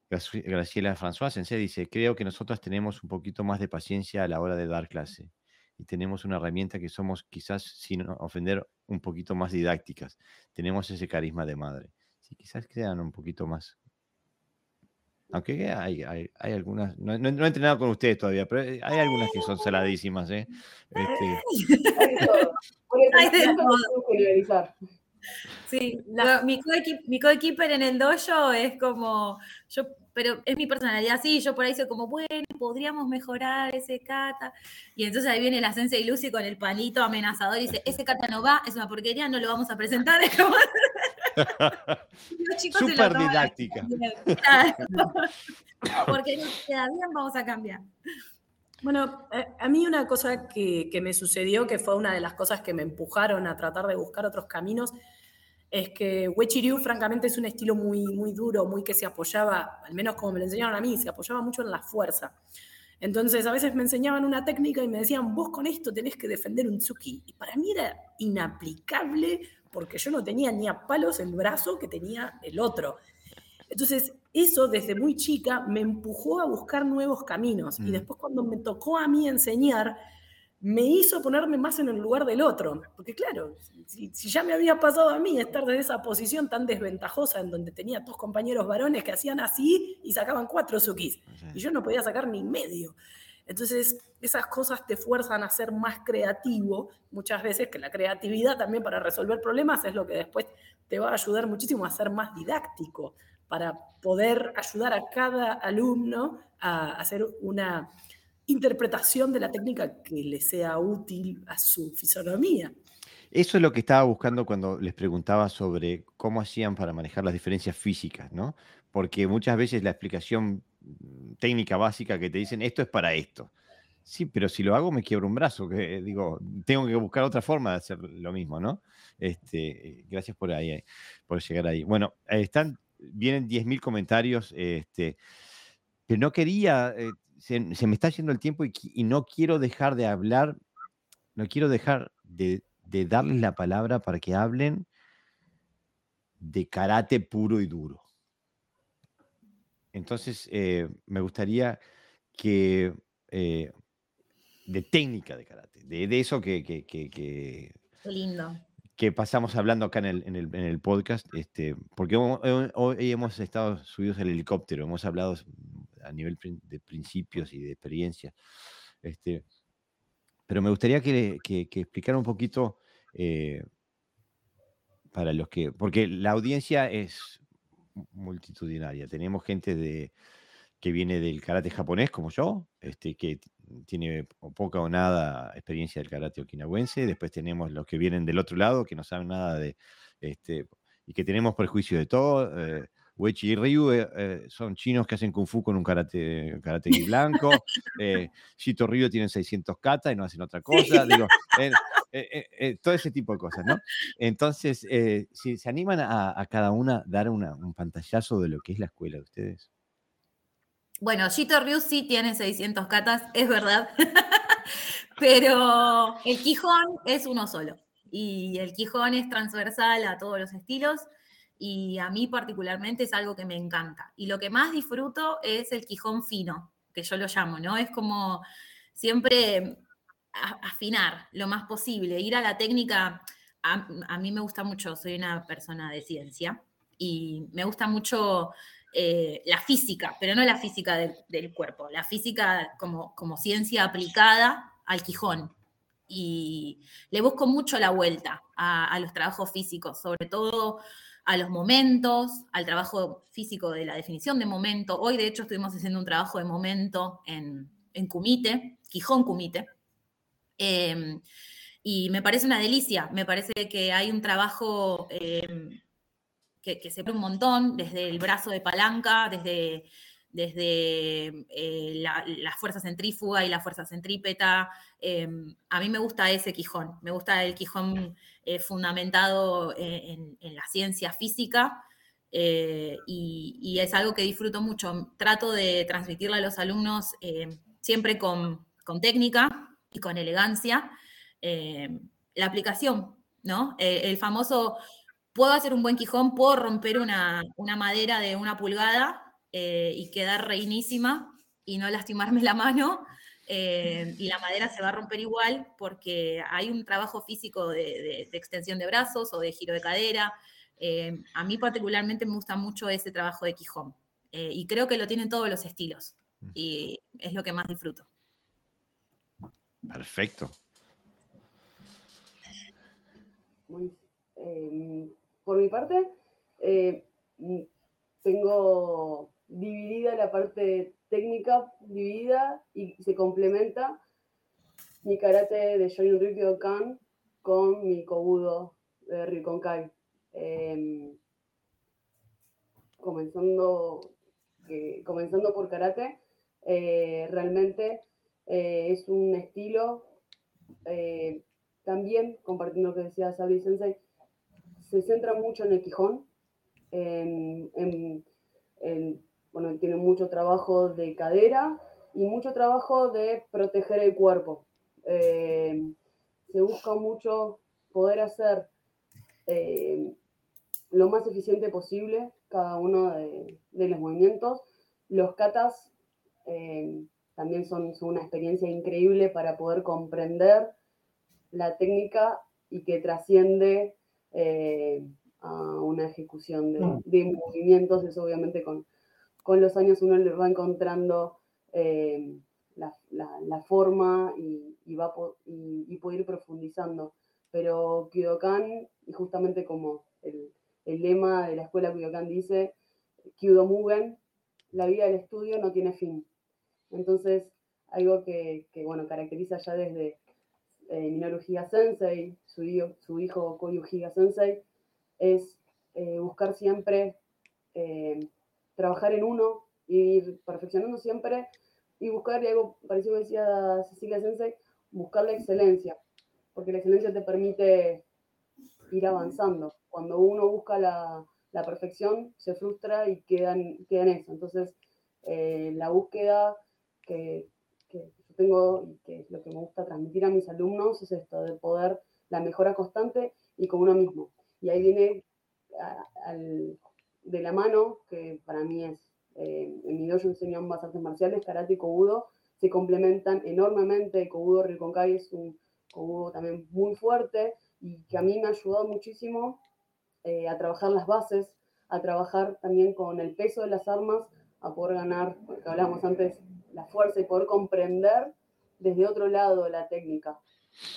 Graciela François Sensei dice, creo que nosotros tenemos un poquito más de paciencia a la hora de dar clase y tenemos una herramienta que somos quizás, sin ofender, un poquito más didácticas. Tenemos ese carisma de madre. Quizás sean un poquito más. Aunque hay, hay, hay algunas, no, no, he entrenado con ustedes todavía, pero hay algunas que son saladísimas. ¿eh? Este... hay de todo. Sí, mi coequiper en el dojo es como, yo, pero es mi personalidad, sí, yo por ahí soy como, bueno, podríamos mejorar ese kata. Y entonces ahí viene la Sensei Lucy con el palito amenazador y dice, ese kata no va, es una porquería, no lo vamos a presentar. (laughs) Súper didáctica. Porque no queda bien, vamos a cambiar. Bueno, eh, a mí una cosa que, me sucedió, que fue una de las cosas que me empujaron a tratar de buscar otros caminos, es que Wechiryu, francamente, es un estilo muy, muy duro, muy que se apoyaba, al menos como me lo enseñaron a mí, se apoyaba mucho en la fuerza. Entonces, a veces me enseñaban una técnica y me decían, vos con esto tenés que defender un tsuki. Y para mí era inaplicable porque yo no tenía ni a palos el brazo que tenía el otro. Entonces, eso desde muy chica me empujó a buscar nuevos caminos. Y mm. después cuando me tocó a mí enseñar, me hizo ponerme más en el lugar del otro. Porque claro, si, ya me había pasado a mí estar desde esa posición tan desventajosa en donde tenía dos compañeros varones que hacían así y sacaban cuatro sukis. Y yo no podía sacar ni medio. Entonces, esas cosas te fuerzan a ser más creativo muchas veces, que la creatividad también para resolver problemas es lo que después te va a ayudar muchísimo a ser más didáctico para poder ayudar a cada alumno a hacer una interpretación de la técnica que le sea útil a su fisonomía. Eso es lo que estaba buscando cuando les preguntaba sobre cómo hacían para manejar las diferencias físicas, ¿no? Porque muchas veces la explicación técnica básica que te dicen esto es para esto. Sí, pero si lo hago me quiebro un brazo, que digo, tengo que buscar otra forma de hacer lo mismo, ¿no? Este, gracias por ahí, por llegar ahí. Bueno, están vienen 10.000 comentarios, este, pero no quería, eh, se, me está yendo el tiempo y, no quiero dejar de hablar, no quiero dejar de, darles la palabra para que hablen de karate puro y duro. Entonces, eh, me gustaría que, eh, de técnica de karate, de, eso que, que, que, Qué lindo que pasamos hablando acá en el, en el, en el podcast, este, porque hoy hemos estado subidos al helicóptero, hemos hablado a nivel de principios y de experiencia. Este, pero me gustaría que, que, explicara un poquito eh, para los que, porque la audiencia es multitudinaria. Tenemos gente de, que viene del karate japonés, como yo, este, que tiene poca o nada experiencia del karate okinawense. Después tenemos los que vienen del otro lado, que no saben nada de, este, y que tenemos prejuicio de todo. Eh, Uechi y Ryu eh, eh, son chinos que hacen kung fu con un karate, karate blanco. Eh, Shito Ryu tienen 600 kata y no hacen otra (laughs) cosa. Digo, todo ese tipo de cosas, ¿no? Entonces, si se animan a, a, cada una dar una, un pantallazo de lo que es la escuela de ustedes. Bueno, Shito Ryu sí tiene 600 katas, es verdad. (laughs) Pero el Quijón es uno solo. Y el Quijón es transversal a todos los estilos. Y a mí particularmente es algo que me encanta. Y lo que más disfruto es el Quijón fino, que yo lo llamo, ¿no? Es como siempre afinar lo más posible, ir a la técnica. A, a mí me gusta mucho, soy una persona de ciencia y me gusta mucho eh, la física, pero no la física del, cuerpo, la física como, como ciencia aplicada al Quijón. Y le busco mucho la vuelta a, los trabajos físicos, sobre todo a los momentos, al trabajo físico de la definición de momento. Hoy, de hecho, estuvimos haciendo un trabajo de momento en, en Kumite, Quijón Kumite. Em, y me parece una delicia, me parece que hay un trabajo em, que, se ve un montón, desde el brazo de palanca, desde, desde eh, la, fuerza centrífuga y la fuerza centrípeta. Em, a mí me gusta ese quijón, me gusta el quijón eh, fundamentado en, la ciencia física. Eh, y, es algo que disfruto mucho. Trato de transmitirle a los alumnos siempre con, técnica y con elegancia la aplicación, ¿no? el famoso puedo hacer un buen quijón, puedo romper una, madera de una pulgada, eh, y quedar reinísima y no lastimarme la mano. Eh, y la madera se va a romper igual porque hay un trabajo físico de, extensión de brazos o de giro de cadera. Eh, a mí particularmente me gusta mucho ese trabajo de Quijón y creo que lo tienen todos los estilos y es lo que más disfruto. Perfecto. por mi parte, tengo dividida la parte técnica, dividida y se complementa mi karate de Shorin Rikyo Kan con mi kobudo de Rikonkai. Em, comenzando, comenzando por karate, eh, realmente eh, es un estilo, eh, también compartiendo lo que decía Sabri Sensei, se centra mucho en el Quijón, en, bueno, tiene mucho trabajo de cadera y mucho trabajo de proteger el cuerpo. Eh, se busca mucho poder hacer eh, lo más eficiente posible cada uno de, los movimientos. Los katas eh, también son, una experiencia increíble para poder comprender la técnica y que trasciende a una ejecución mm. de, movimientos, eso obviamente con, con, los años uno le va encontrando eh, la, forma y, va y, puede ir profundizando. Pero y justamente como el, lema de la escuela Kyudokan dice, Kyudo Mugen, la vida del estudio no tiene fin. Entonces, algo que, bueno, caracteriza ya desde eh, Minoru Higa Sensei, su, hijo, su hijo Koyu Higa Sensei, es eh, buscar siempre eh, trabajar en uno, ir perfeccionando siempre y buscar, y algo parecido que decía Cecilia Sensei, buscar la excelencia, porque la excelencia te permite ir avanzando. Cuando uno busca la, perfección, se frustra y queda en, eso. Entonces, eh, la búsqueda que, que, yo tengo y que es lo que me gusta transmitir a mis alumnos es esto, de poder, la mejora constante y con uno mismo. Y ahí viene de la mano, que para mí es, eh, en mi dojo enseño ambas artes marciales, karate y kobudo, se complementan enormemente. Kobudo Rikonkai es un kobudo también muy fuerte y que a mí me ha ayudado muchísimo eh, a trabajar las bases, a trabajar también con el peso de las armas, a poder ganar, porque hablábamos antes, la fuerza y poder comprender desde otro lado la técnica.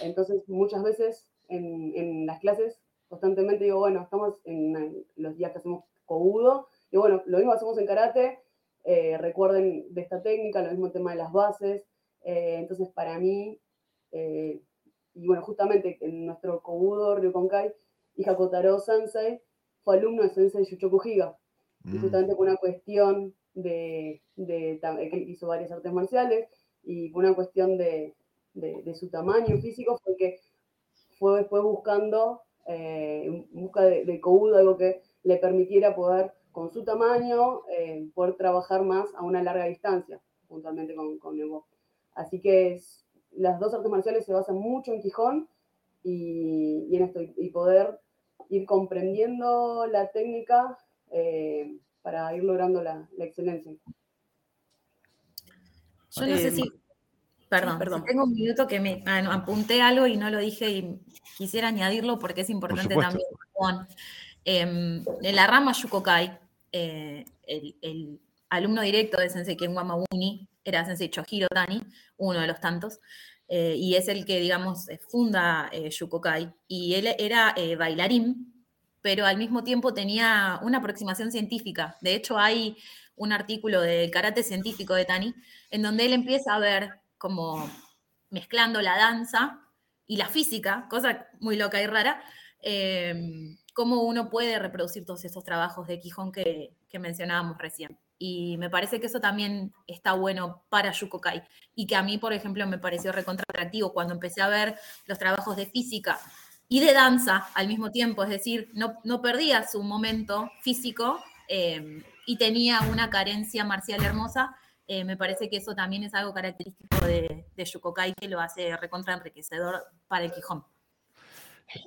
Entonces, muchas veces en, en las clases constantemente digo, bueno, estamos en los días que hacemos cobudo, y bueno, lo mismo hacemos en karate, eh, recuerden de esta técnica, lo mismo tema de las bases, eh, entonces para mí, eh, y bueno, justamente en nuestro kobudo Ryokonkai, Hija Kotaro Sensei fue alumno de Sensei Shuchoku Higa, y mm. justamente con una cuestión de, de, que hizo varias artes marciales, y por una cuestión de, de, su tamaño físico fue que fue después buscando en busca de, de algo que le permitiera poder, con su tamaño, eh, poder trabajar más a una larga distancia, puntualmente con, con Evo. Así que las dos artes marciales se basan mucho en Quijón y, en esto, y poder ir comprendiendo la técnica eh, para ir logrando la, excelencia. Yo no sé si Perdón, perdón. tengo un minuto que me ah, apunté algo y no lo dije y quisiera añadirlo porque es importante también. Em, en la rama Yukokai, eh, el, alumno directo de Sensei Ken Wamauni era Sensei Chohiro Tani, uno de los tantos, eh, y es el que, digamos, eh, funda Yukokai. Y él era bailarín, pero al mismo tiempo tenía una aproximación científica. De hecho, hay un artículo del karate científico de Tani, en donde él empieza a ver como mezclando la danza y la física, cosa muy loca y rara, em, cómo uno puede reproducir todos esos trabajos de Quijón que, mencionábamos recién. Y me parece que eso también está bueno para Yukokai. Y que a mí, por ejemplo, me pareció recontratractivo cuando empecé a ver los trabajos de física y de danza al mismo tiempo. Es decir, no, no perdía su momento físico em, y tenía una carencia marcial hermosa eh, me parece que eso también es algo característico de, de Yukokai que lo hace recontra enriquecedor para el Quijón.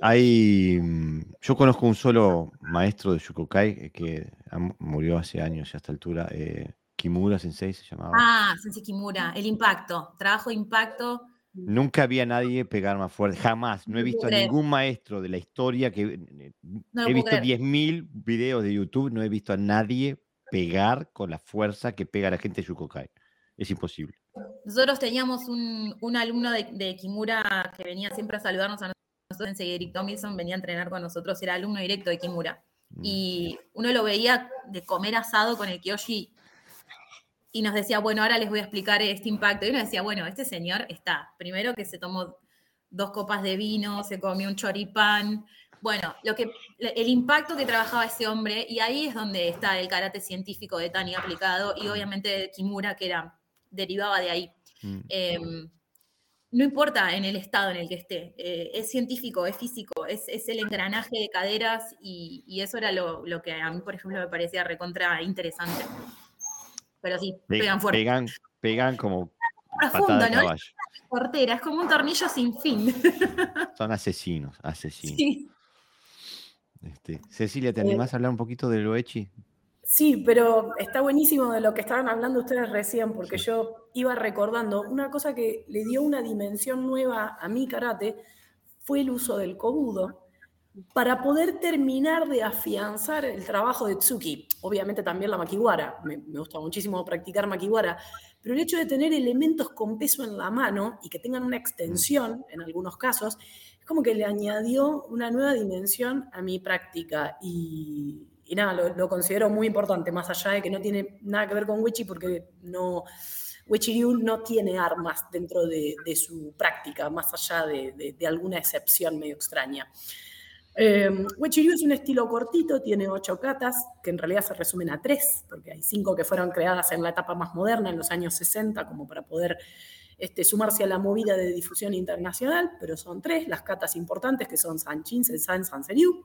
Hay, mm, yo conozco un solo maestro de Shukokai que murió hace años a esta altura, eh, Kimura Sensei se llamaba. Ah, Sensei Kimura, el impacto, trabajo de impacto. Nunca había nadie pegar más fuerte, jamás. No he visto a ningún maestro de la historia que eh, he visto 10.000 videos de YouTube, no he visto a nadie pegar con la fuerza que pega la gente de Shukokai. Es imposible. Nosotros teníamos un, alumno de, Kimura que venía siempre a saludarnos a nosotros, en Eric Tomlinson, venía a entrenar con nosotros, era alumno directo de Kimura. Mm. Y uno lo veía de comer asado con el Kyoshi y nos decía, bueno, ahora les voy a explicar este impacto. Y uno decía, bueno, este señor está, primero que se tomó dos copas de vino, se comió un choripán, bueno, lo que, el impacto que trabajaba ese hombre, y ahí es donde está el karate científico de Tani aplicado, y obviamente Kimura, que era, derivaba de ahí. Mm. Em, no importa en el estado en el que esté, eh, es científico, es físico, es, el engranaje de caderas, y, eso era lo, que a mí, por ejemplo, me parecía recontra interesante. Pero sí, pegan fuerte. Pegan, pegan como profundo, ¿no? Portera, es como un tornillo sin fin. (laughs) Son asesinos, asesinos. Sí. Este, Cecilia, ¿te animás a hablar un poquito de lo Echi? Sí, pero está buenísimo de lo que estaban hablando ustedes recién, porque yo iba recordando una cosa que le dio una dimensión nueva a mi karate fue el uso del kobudo para poder terminar de afianzar el trabajo de Tsuki. Obviamente también la makiwara, me, me gusta muchísimo practicar makiwara, pero el hecho de tener elementos con peso en la mano y que tengan una extensión en algunos casos, como que le añadió una nueva dimensión a mi práctica. Y, nada, lo, considero muy importante, más allá de que no tiene nada que ver con Wichi porque no, Ryu no tiene armas dentro de, su práctica, más allá de, alguna excepción medio extraña. Eh, es un estilo cortito, tiene ocho katas, que en realidad se resumen a tres, porque hay cinco que fueron creadas en la etapa más moderna, en los años 60, como para poder este, sumarse a la movida de difusión internacional, pero son tres las catas importantes, que son Sanchin, Sensan, Sanseriu.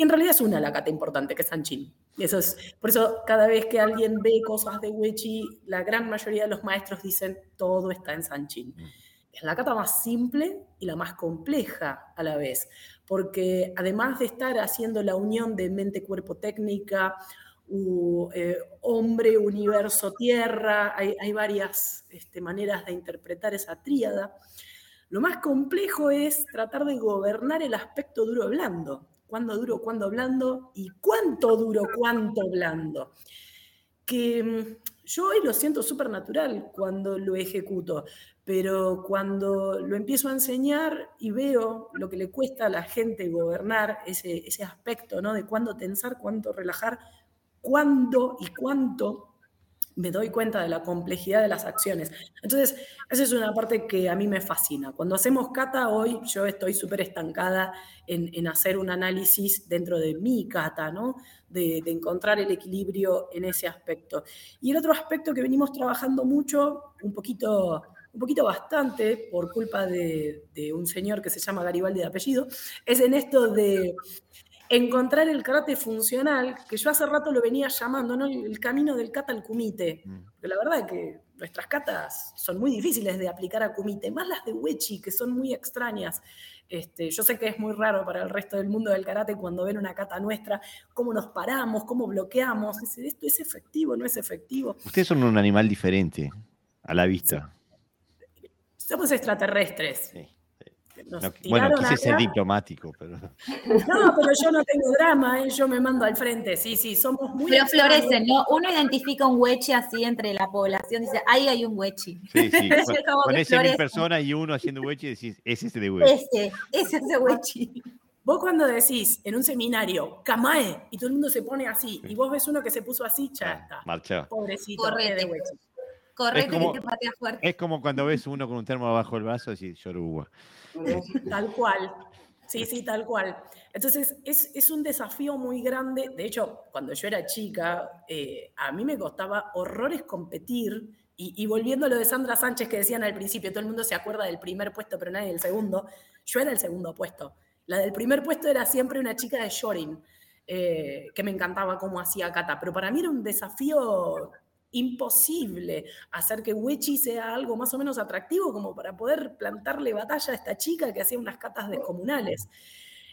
Y en realidad es una la cata importante, que es Sanchin. Eso es, por eso cada vez que alguien ve cosas de Wechi, la gran mayoría de los maestros dicen todo está en Sanchin. Mm. Es la cata más simple y la más compleja a la vez, porque además de estar haciendo la unión de mente-cuerpo-técnica, eh, hombre, universo, tierra, hay, varias este, maneras de interpretar esa tríada. Lo más complejo es tratar de gobernar el aspecto duro-blando. ¿Cuándo duro, cuándo blando? ¿Y cuánto duro, cuánto blando? Que mm, yo hoy lo siento súper natural cuando lo ejecuto, pero cuando lo empiezo a enseñar y veo lo que le cuesta a la gente gobernar ese, ese aspecto, ¿no? De cuándo tensar, cuánto relajar, cuándo y cuánto me doy cuenta de la complejidad de las acciones. Entonces, esa es una parte que a mí me fascina. Cuando hacemos kata hoy, yo estoy súper estancada en, hacer un análisis dentro de mi kata, ¿no? De, encontrar el equilibrio en ese aspecto. Y el otro aspecto que venimos trabajando mucho, un poquito, un poquito bastante, por culpa de, de un señor que se llama Garibaldi de apellido, es en esto de encontrar el karate funcional, que yo hace rato lo venía llamando, ¿no? el camino del kata al kumite. Mm. Porque la verdad es que nuestras katas son muy difíciles de aplicar a kumite, más las de wechi, que son muy extrañas. Este, yo sé que es muy raro para el resto del mundo del karate cuando ven una kata nuestra, cómo nos paramos, cómo bloqueamos. ¿Esto es efectivo? ¿No es efectivo? Ustedes son un animal diferente a la vista. Somos extraterrestres. Sí bueno, quise ser diplomático, pero. No, pero yo no tengo drama, ¿eh? yo me mando al frente. Sí, sí, somos muy. Pero florecen, ¿no? Uno identifica un hueche así entre la población, dice, ahí hay un huechi. Sí, sí. (laughs) Con ese mil personas y uno haciendo huechi, decís, ese es de huechi. Ese, ese es de huechi. Vos cuando decís en un seminario, Kamae, y todo el mundo se pone así, y vos ves uno que se puso así, ya ah, está. Marcha. Pobrecito, de huechi. Correte que te patea fuerte. Es como cuando ves uno con un termo abajo del brazo y decís, yoruba. (laughs) Tal cual. Sí, sí, tal cual. Entonces, es, un desafío muy grande. De hecho, cuando yo era chica, eh, a mí me costaba horrores competir. Y, volviendo a lo de Sandra Sánchez que decían al principio, todo el mundo se acuerda del primer puesto, pero nadie del segundo. Yo era el segundo puesto. La del primer puesto era siempre una chica de Shorin, eh, que me encantaba cómo hacía Kata. Pero para mí era un desafío imposible hacer que Wechi sea algo más o menos atractivo como para poder plantarle batalla a esta chica que hacía unas catas descomunales.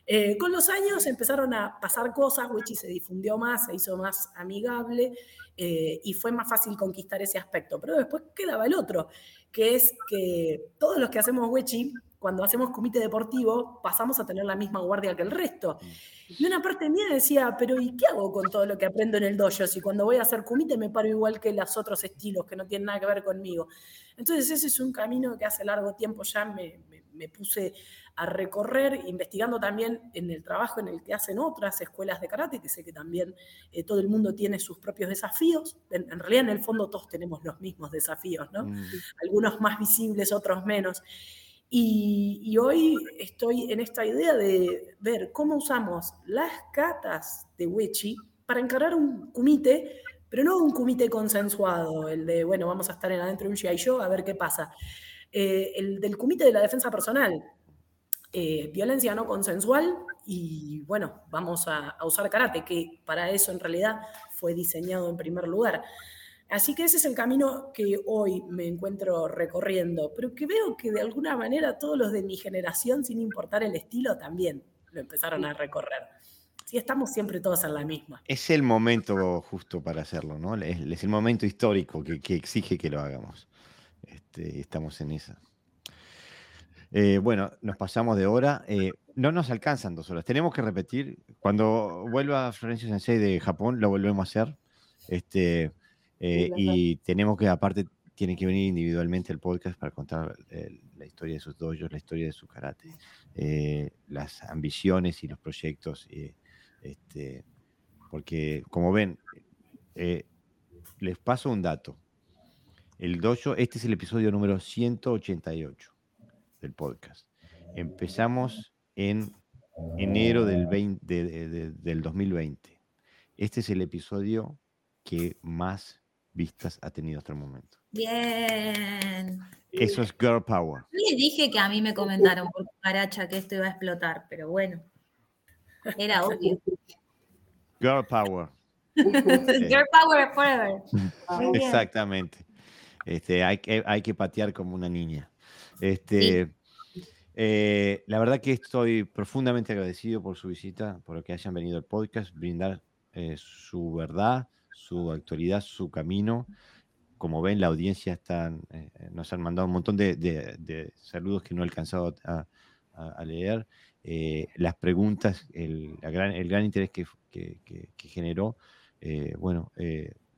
Eh, con los años empezaron a pasar cosas, Wechi se difundió más, se hizo más amigable eh, y fue más fácil conquistar ese aspecto. Pero después quedaba el otro, que es que todos los que hacemos Wechi cuando hacemos comité deportivo, pasamos a tener la misma guardia que el resto. Y una parte mía decía, pero ¿y qué hago con todo lo que aprendo en el dojo? Si cuando voy a hacer comité me paro igual que los otros estilos que no tienen nada que ver conmigo. Entonces ese es un camino que hace largo tiempo ya me, puse a recorrer, investigando también en el trabajo en el que hacen otras escuelas de karate, que sé que también eh, todo el mundo tiene sus propios desafíos. En, realidad, en el fondo, todos tenemos los mismos desafíos, ¿no? Mm. Algunos más visibles, otros menos. Y, hoy estoy en esta idea de ver cómo usamos las catas de Wichi para encarar un comité, pero no un comité consensuado, el de, bueno, vamos a estar en adentro de un Show a ver qué pasa. Eh, el del comité de la defensa personal, eh, violencia no consensual y bueno, vamos a, a usar karate, que para eso en realidad fue diseñado en primer lugar. Así que ese es el camino que hoy me encuentro recorriendo, pero que veo que de alguna manera todos los de mi generación, sin importar el estilo, también lo empezaron a recorrer. Sí, estamos siempre todos en la misma. Es el momento justo para hacerlo, ¿no? Es, el momento histórico que, exige que lo hagamos. Este, estamos en esa. Eh, bueno, nos pasamos de hora. Eh, no nos alcanzan dos horas. Tenemos que repetir. Cuando vuelva Florencio Sensei de Japón, lo volvemos a hacer. Este, eh, y tenemos que, aparte, tiene que venir individualmente el podcast para contar eh, la historia de sus dojos, la historia de su karate, eh, las ambiciones y los proyectos. este, porque, como ven, les paso un dato. El dojo, este es el episodio número 188 del podcast. Empezamos en enero del, 20, del 2020. Este es el episodio que más vistas ha tenido hasta el momento. Bien. Eso es girl power. Le dije que a mí me comentaron por caracha que esto iba a explotar, pero bueno, era obvio. Girl power. (laughs) girl power forever. Exactamente. Este, hay, que, hay que patear como una niña. Este, eh, la verdad que estoy profundamente agradecido por su visita, por lo que hayan venido al podcast, brindar eh, su verdad, su actualidad, su camino. Como ven, la audiencia están, eh, eh, nos han mandado un montón de, saludos que no he alcanzado a, leer. Eh, las preguntas, el, gran, el gran interés que, generó. bueno,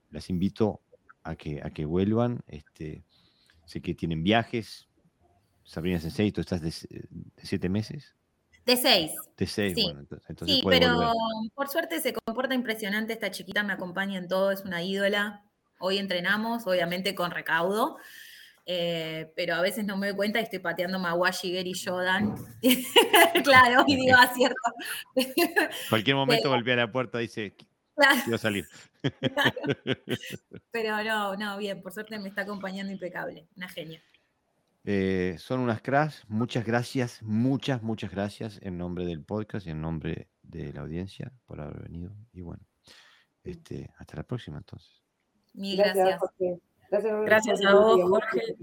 las invito a que, a que vuelvan. Este, sé que tienen viajes. Sabrina Sensei, tú estás de, siete meses. De seis. De seis, bueno, entonces, sí, pero por suerte se comporta impresionante. Esta chiquita me acompaña en todo, es una ídola. Hoy entrenamos, obviamente con recaudo, eh, pero a veces no me doy cuenta y estoy pateando Mawashi, Gary Shodan. claro, y digo, acierto. Ah, (laughs) Cualquier momento golpea la puerta y dice, quiero salir. (laughs) (laughs) pero no, no, bien, por suerte me está acompañando impecable, una genia. Eh, son unas crash. Muchas gracias, muchas, muchas gracias en nombre del podcast y en nombre de la audiencia por haber venido. Y bueno, este, hasta la próxima entonces. Mil gracias. Gracias, a vos, Jorge.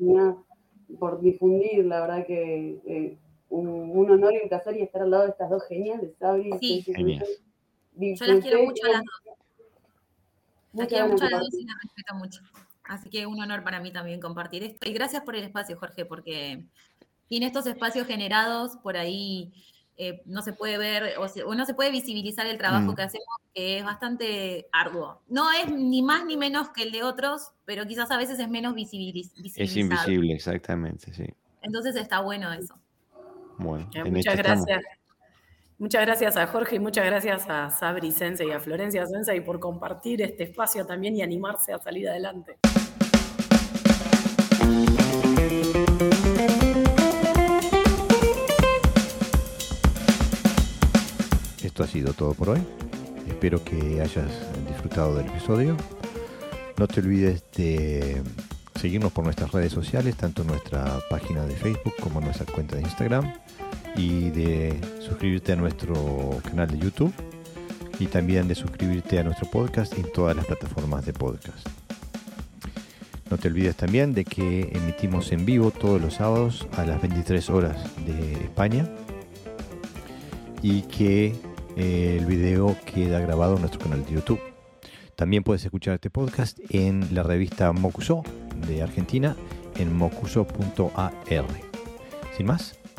Por difundir, la verdad que eh, un, honor y un placer y estar al lado de estas dos geniales, Sabri. Sí, geniales. Yo las quiero mucho a las dos. Las quiero mucho a las dos y las respeto mucho. Así que un honor para mí también compartir esto. Y gracias por el espacio, Jorge, porque sin estos espacios generados, por ahí eh, no se puede ver o, no se puede visibilizar el trabajo mm. que hacemos, que es bastante arduo. No es ni más ni menos que el de otros, pero quizás a veces es menos visibilizado. Es invisible, exactamente, sí. Entonces está bueno eso. Bueno, muchas gracias. Muchas gracias a Jorge y muchas gracias a Sabri Sense y a Florencia Sense por compartir este espacio también y animarse a salir adelante. Esto ha sido todo por hoy. Espero que hayas disfrutado del episodio. No te olvides de seguirnos por nuestras redes sociales, tanto nuestra página de Facebook como nuestra cuenta de Instagram y de suscribirte a nuestro canal de YouTube y también de suscribirte a nuestro podcast en todas las plataformas de podcast. No te olvides también de que emitimos en vivo todos los sábados a las 23 horas de España y que eh, el video queda grabado en nuestro canal de YouTube. También puedes escuchar este podcast en la revista Mocuso de Argentina en mocuso.ar. Sin más,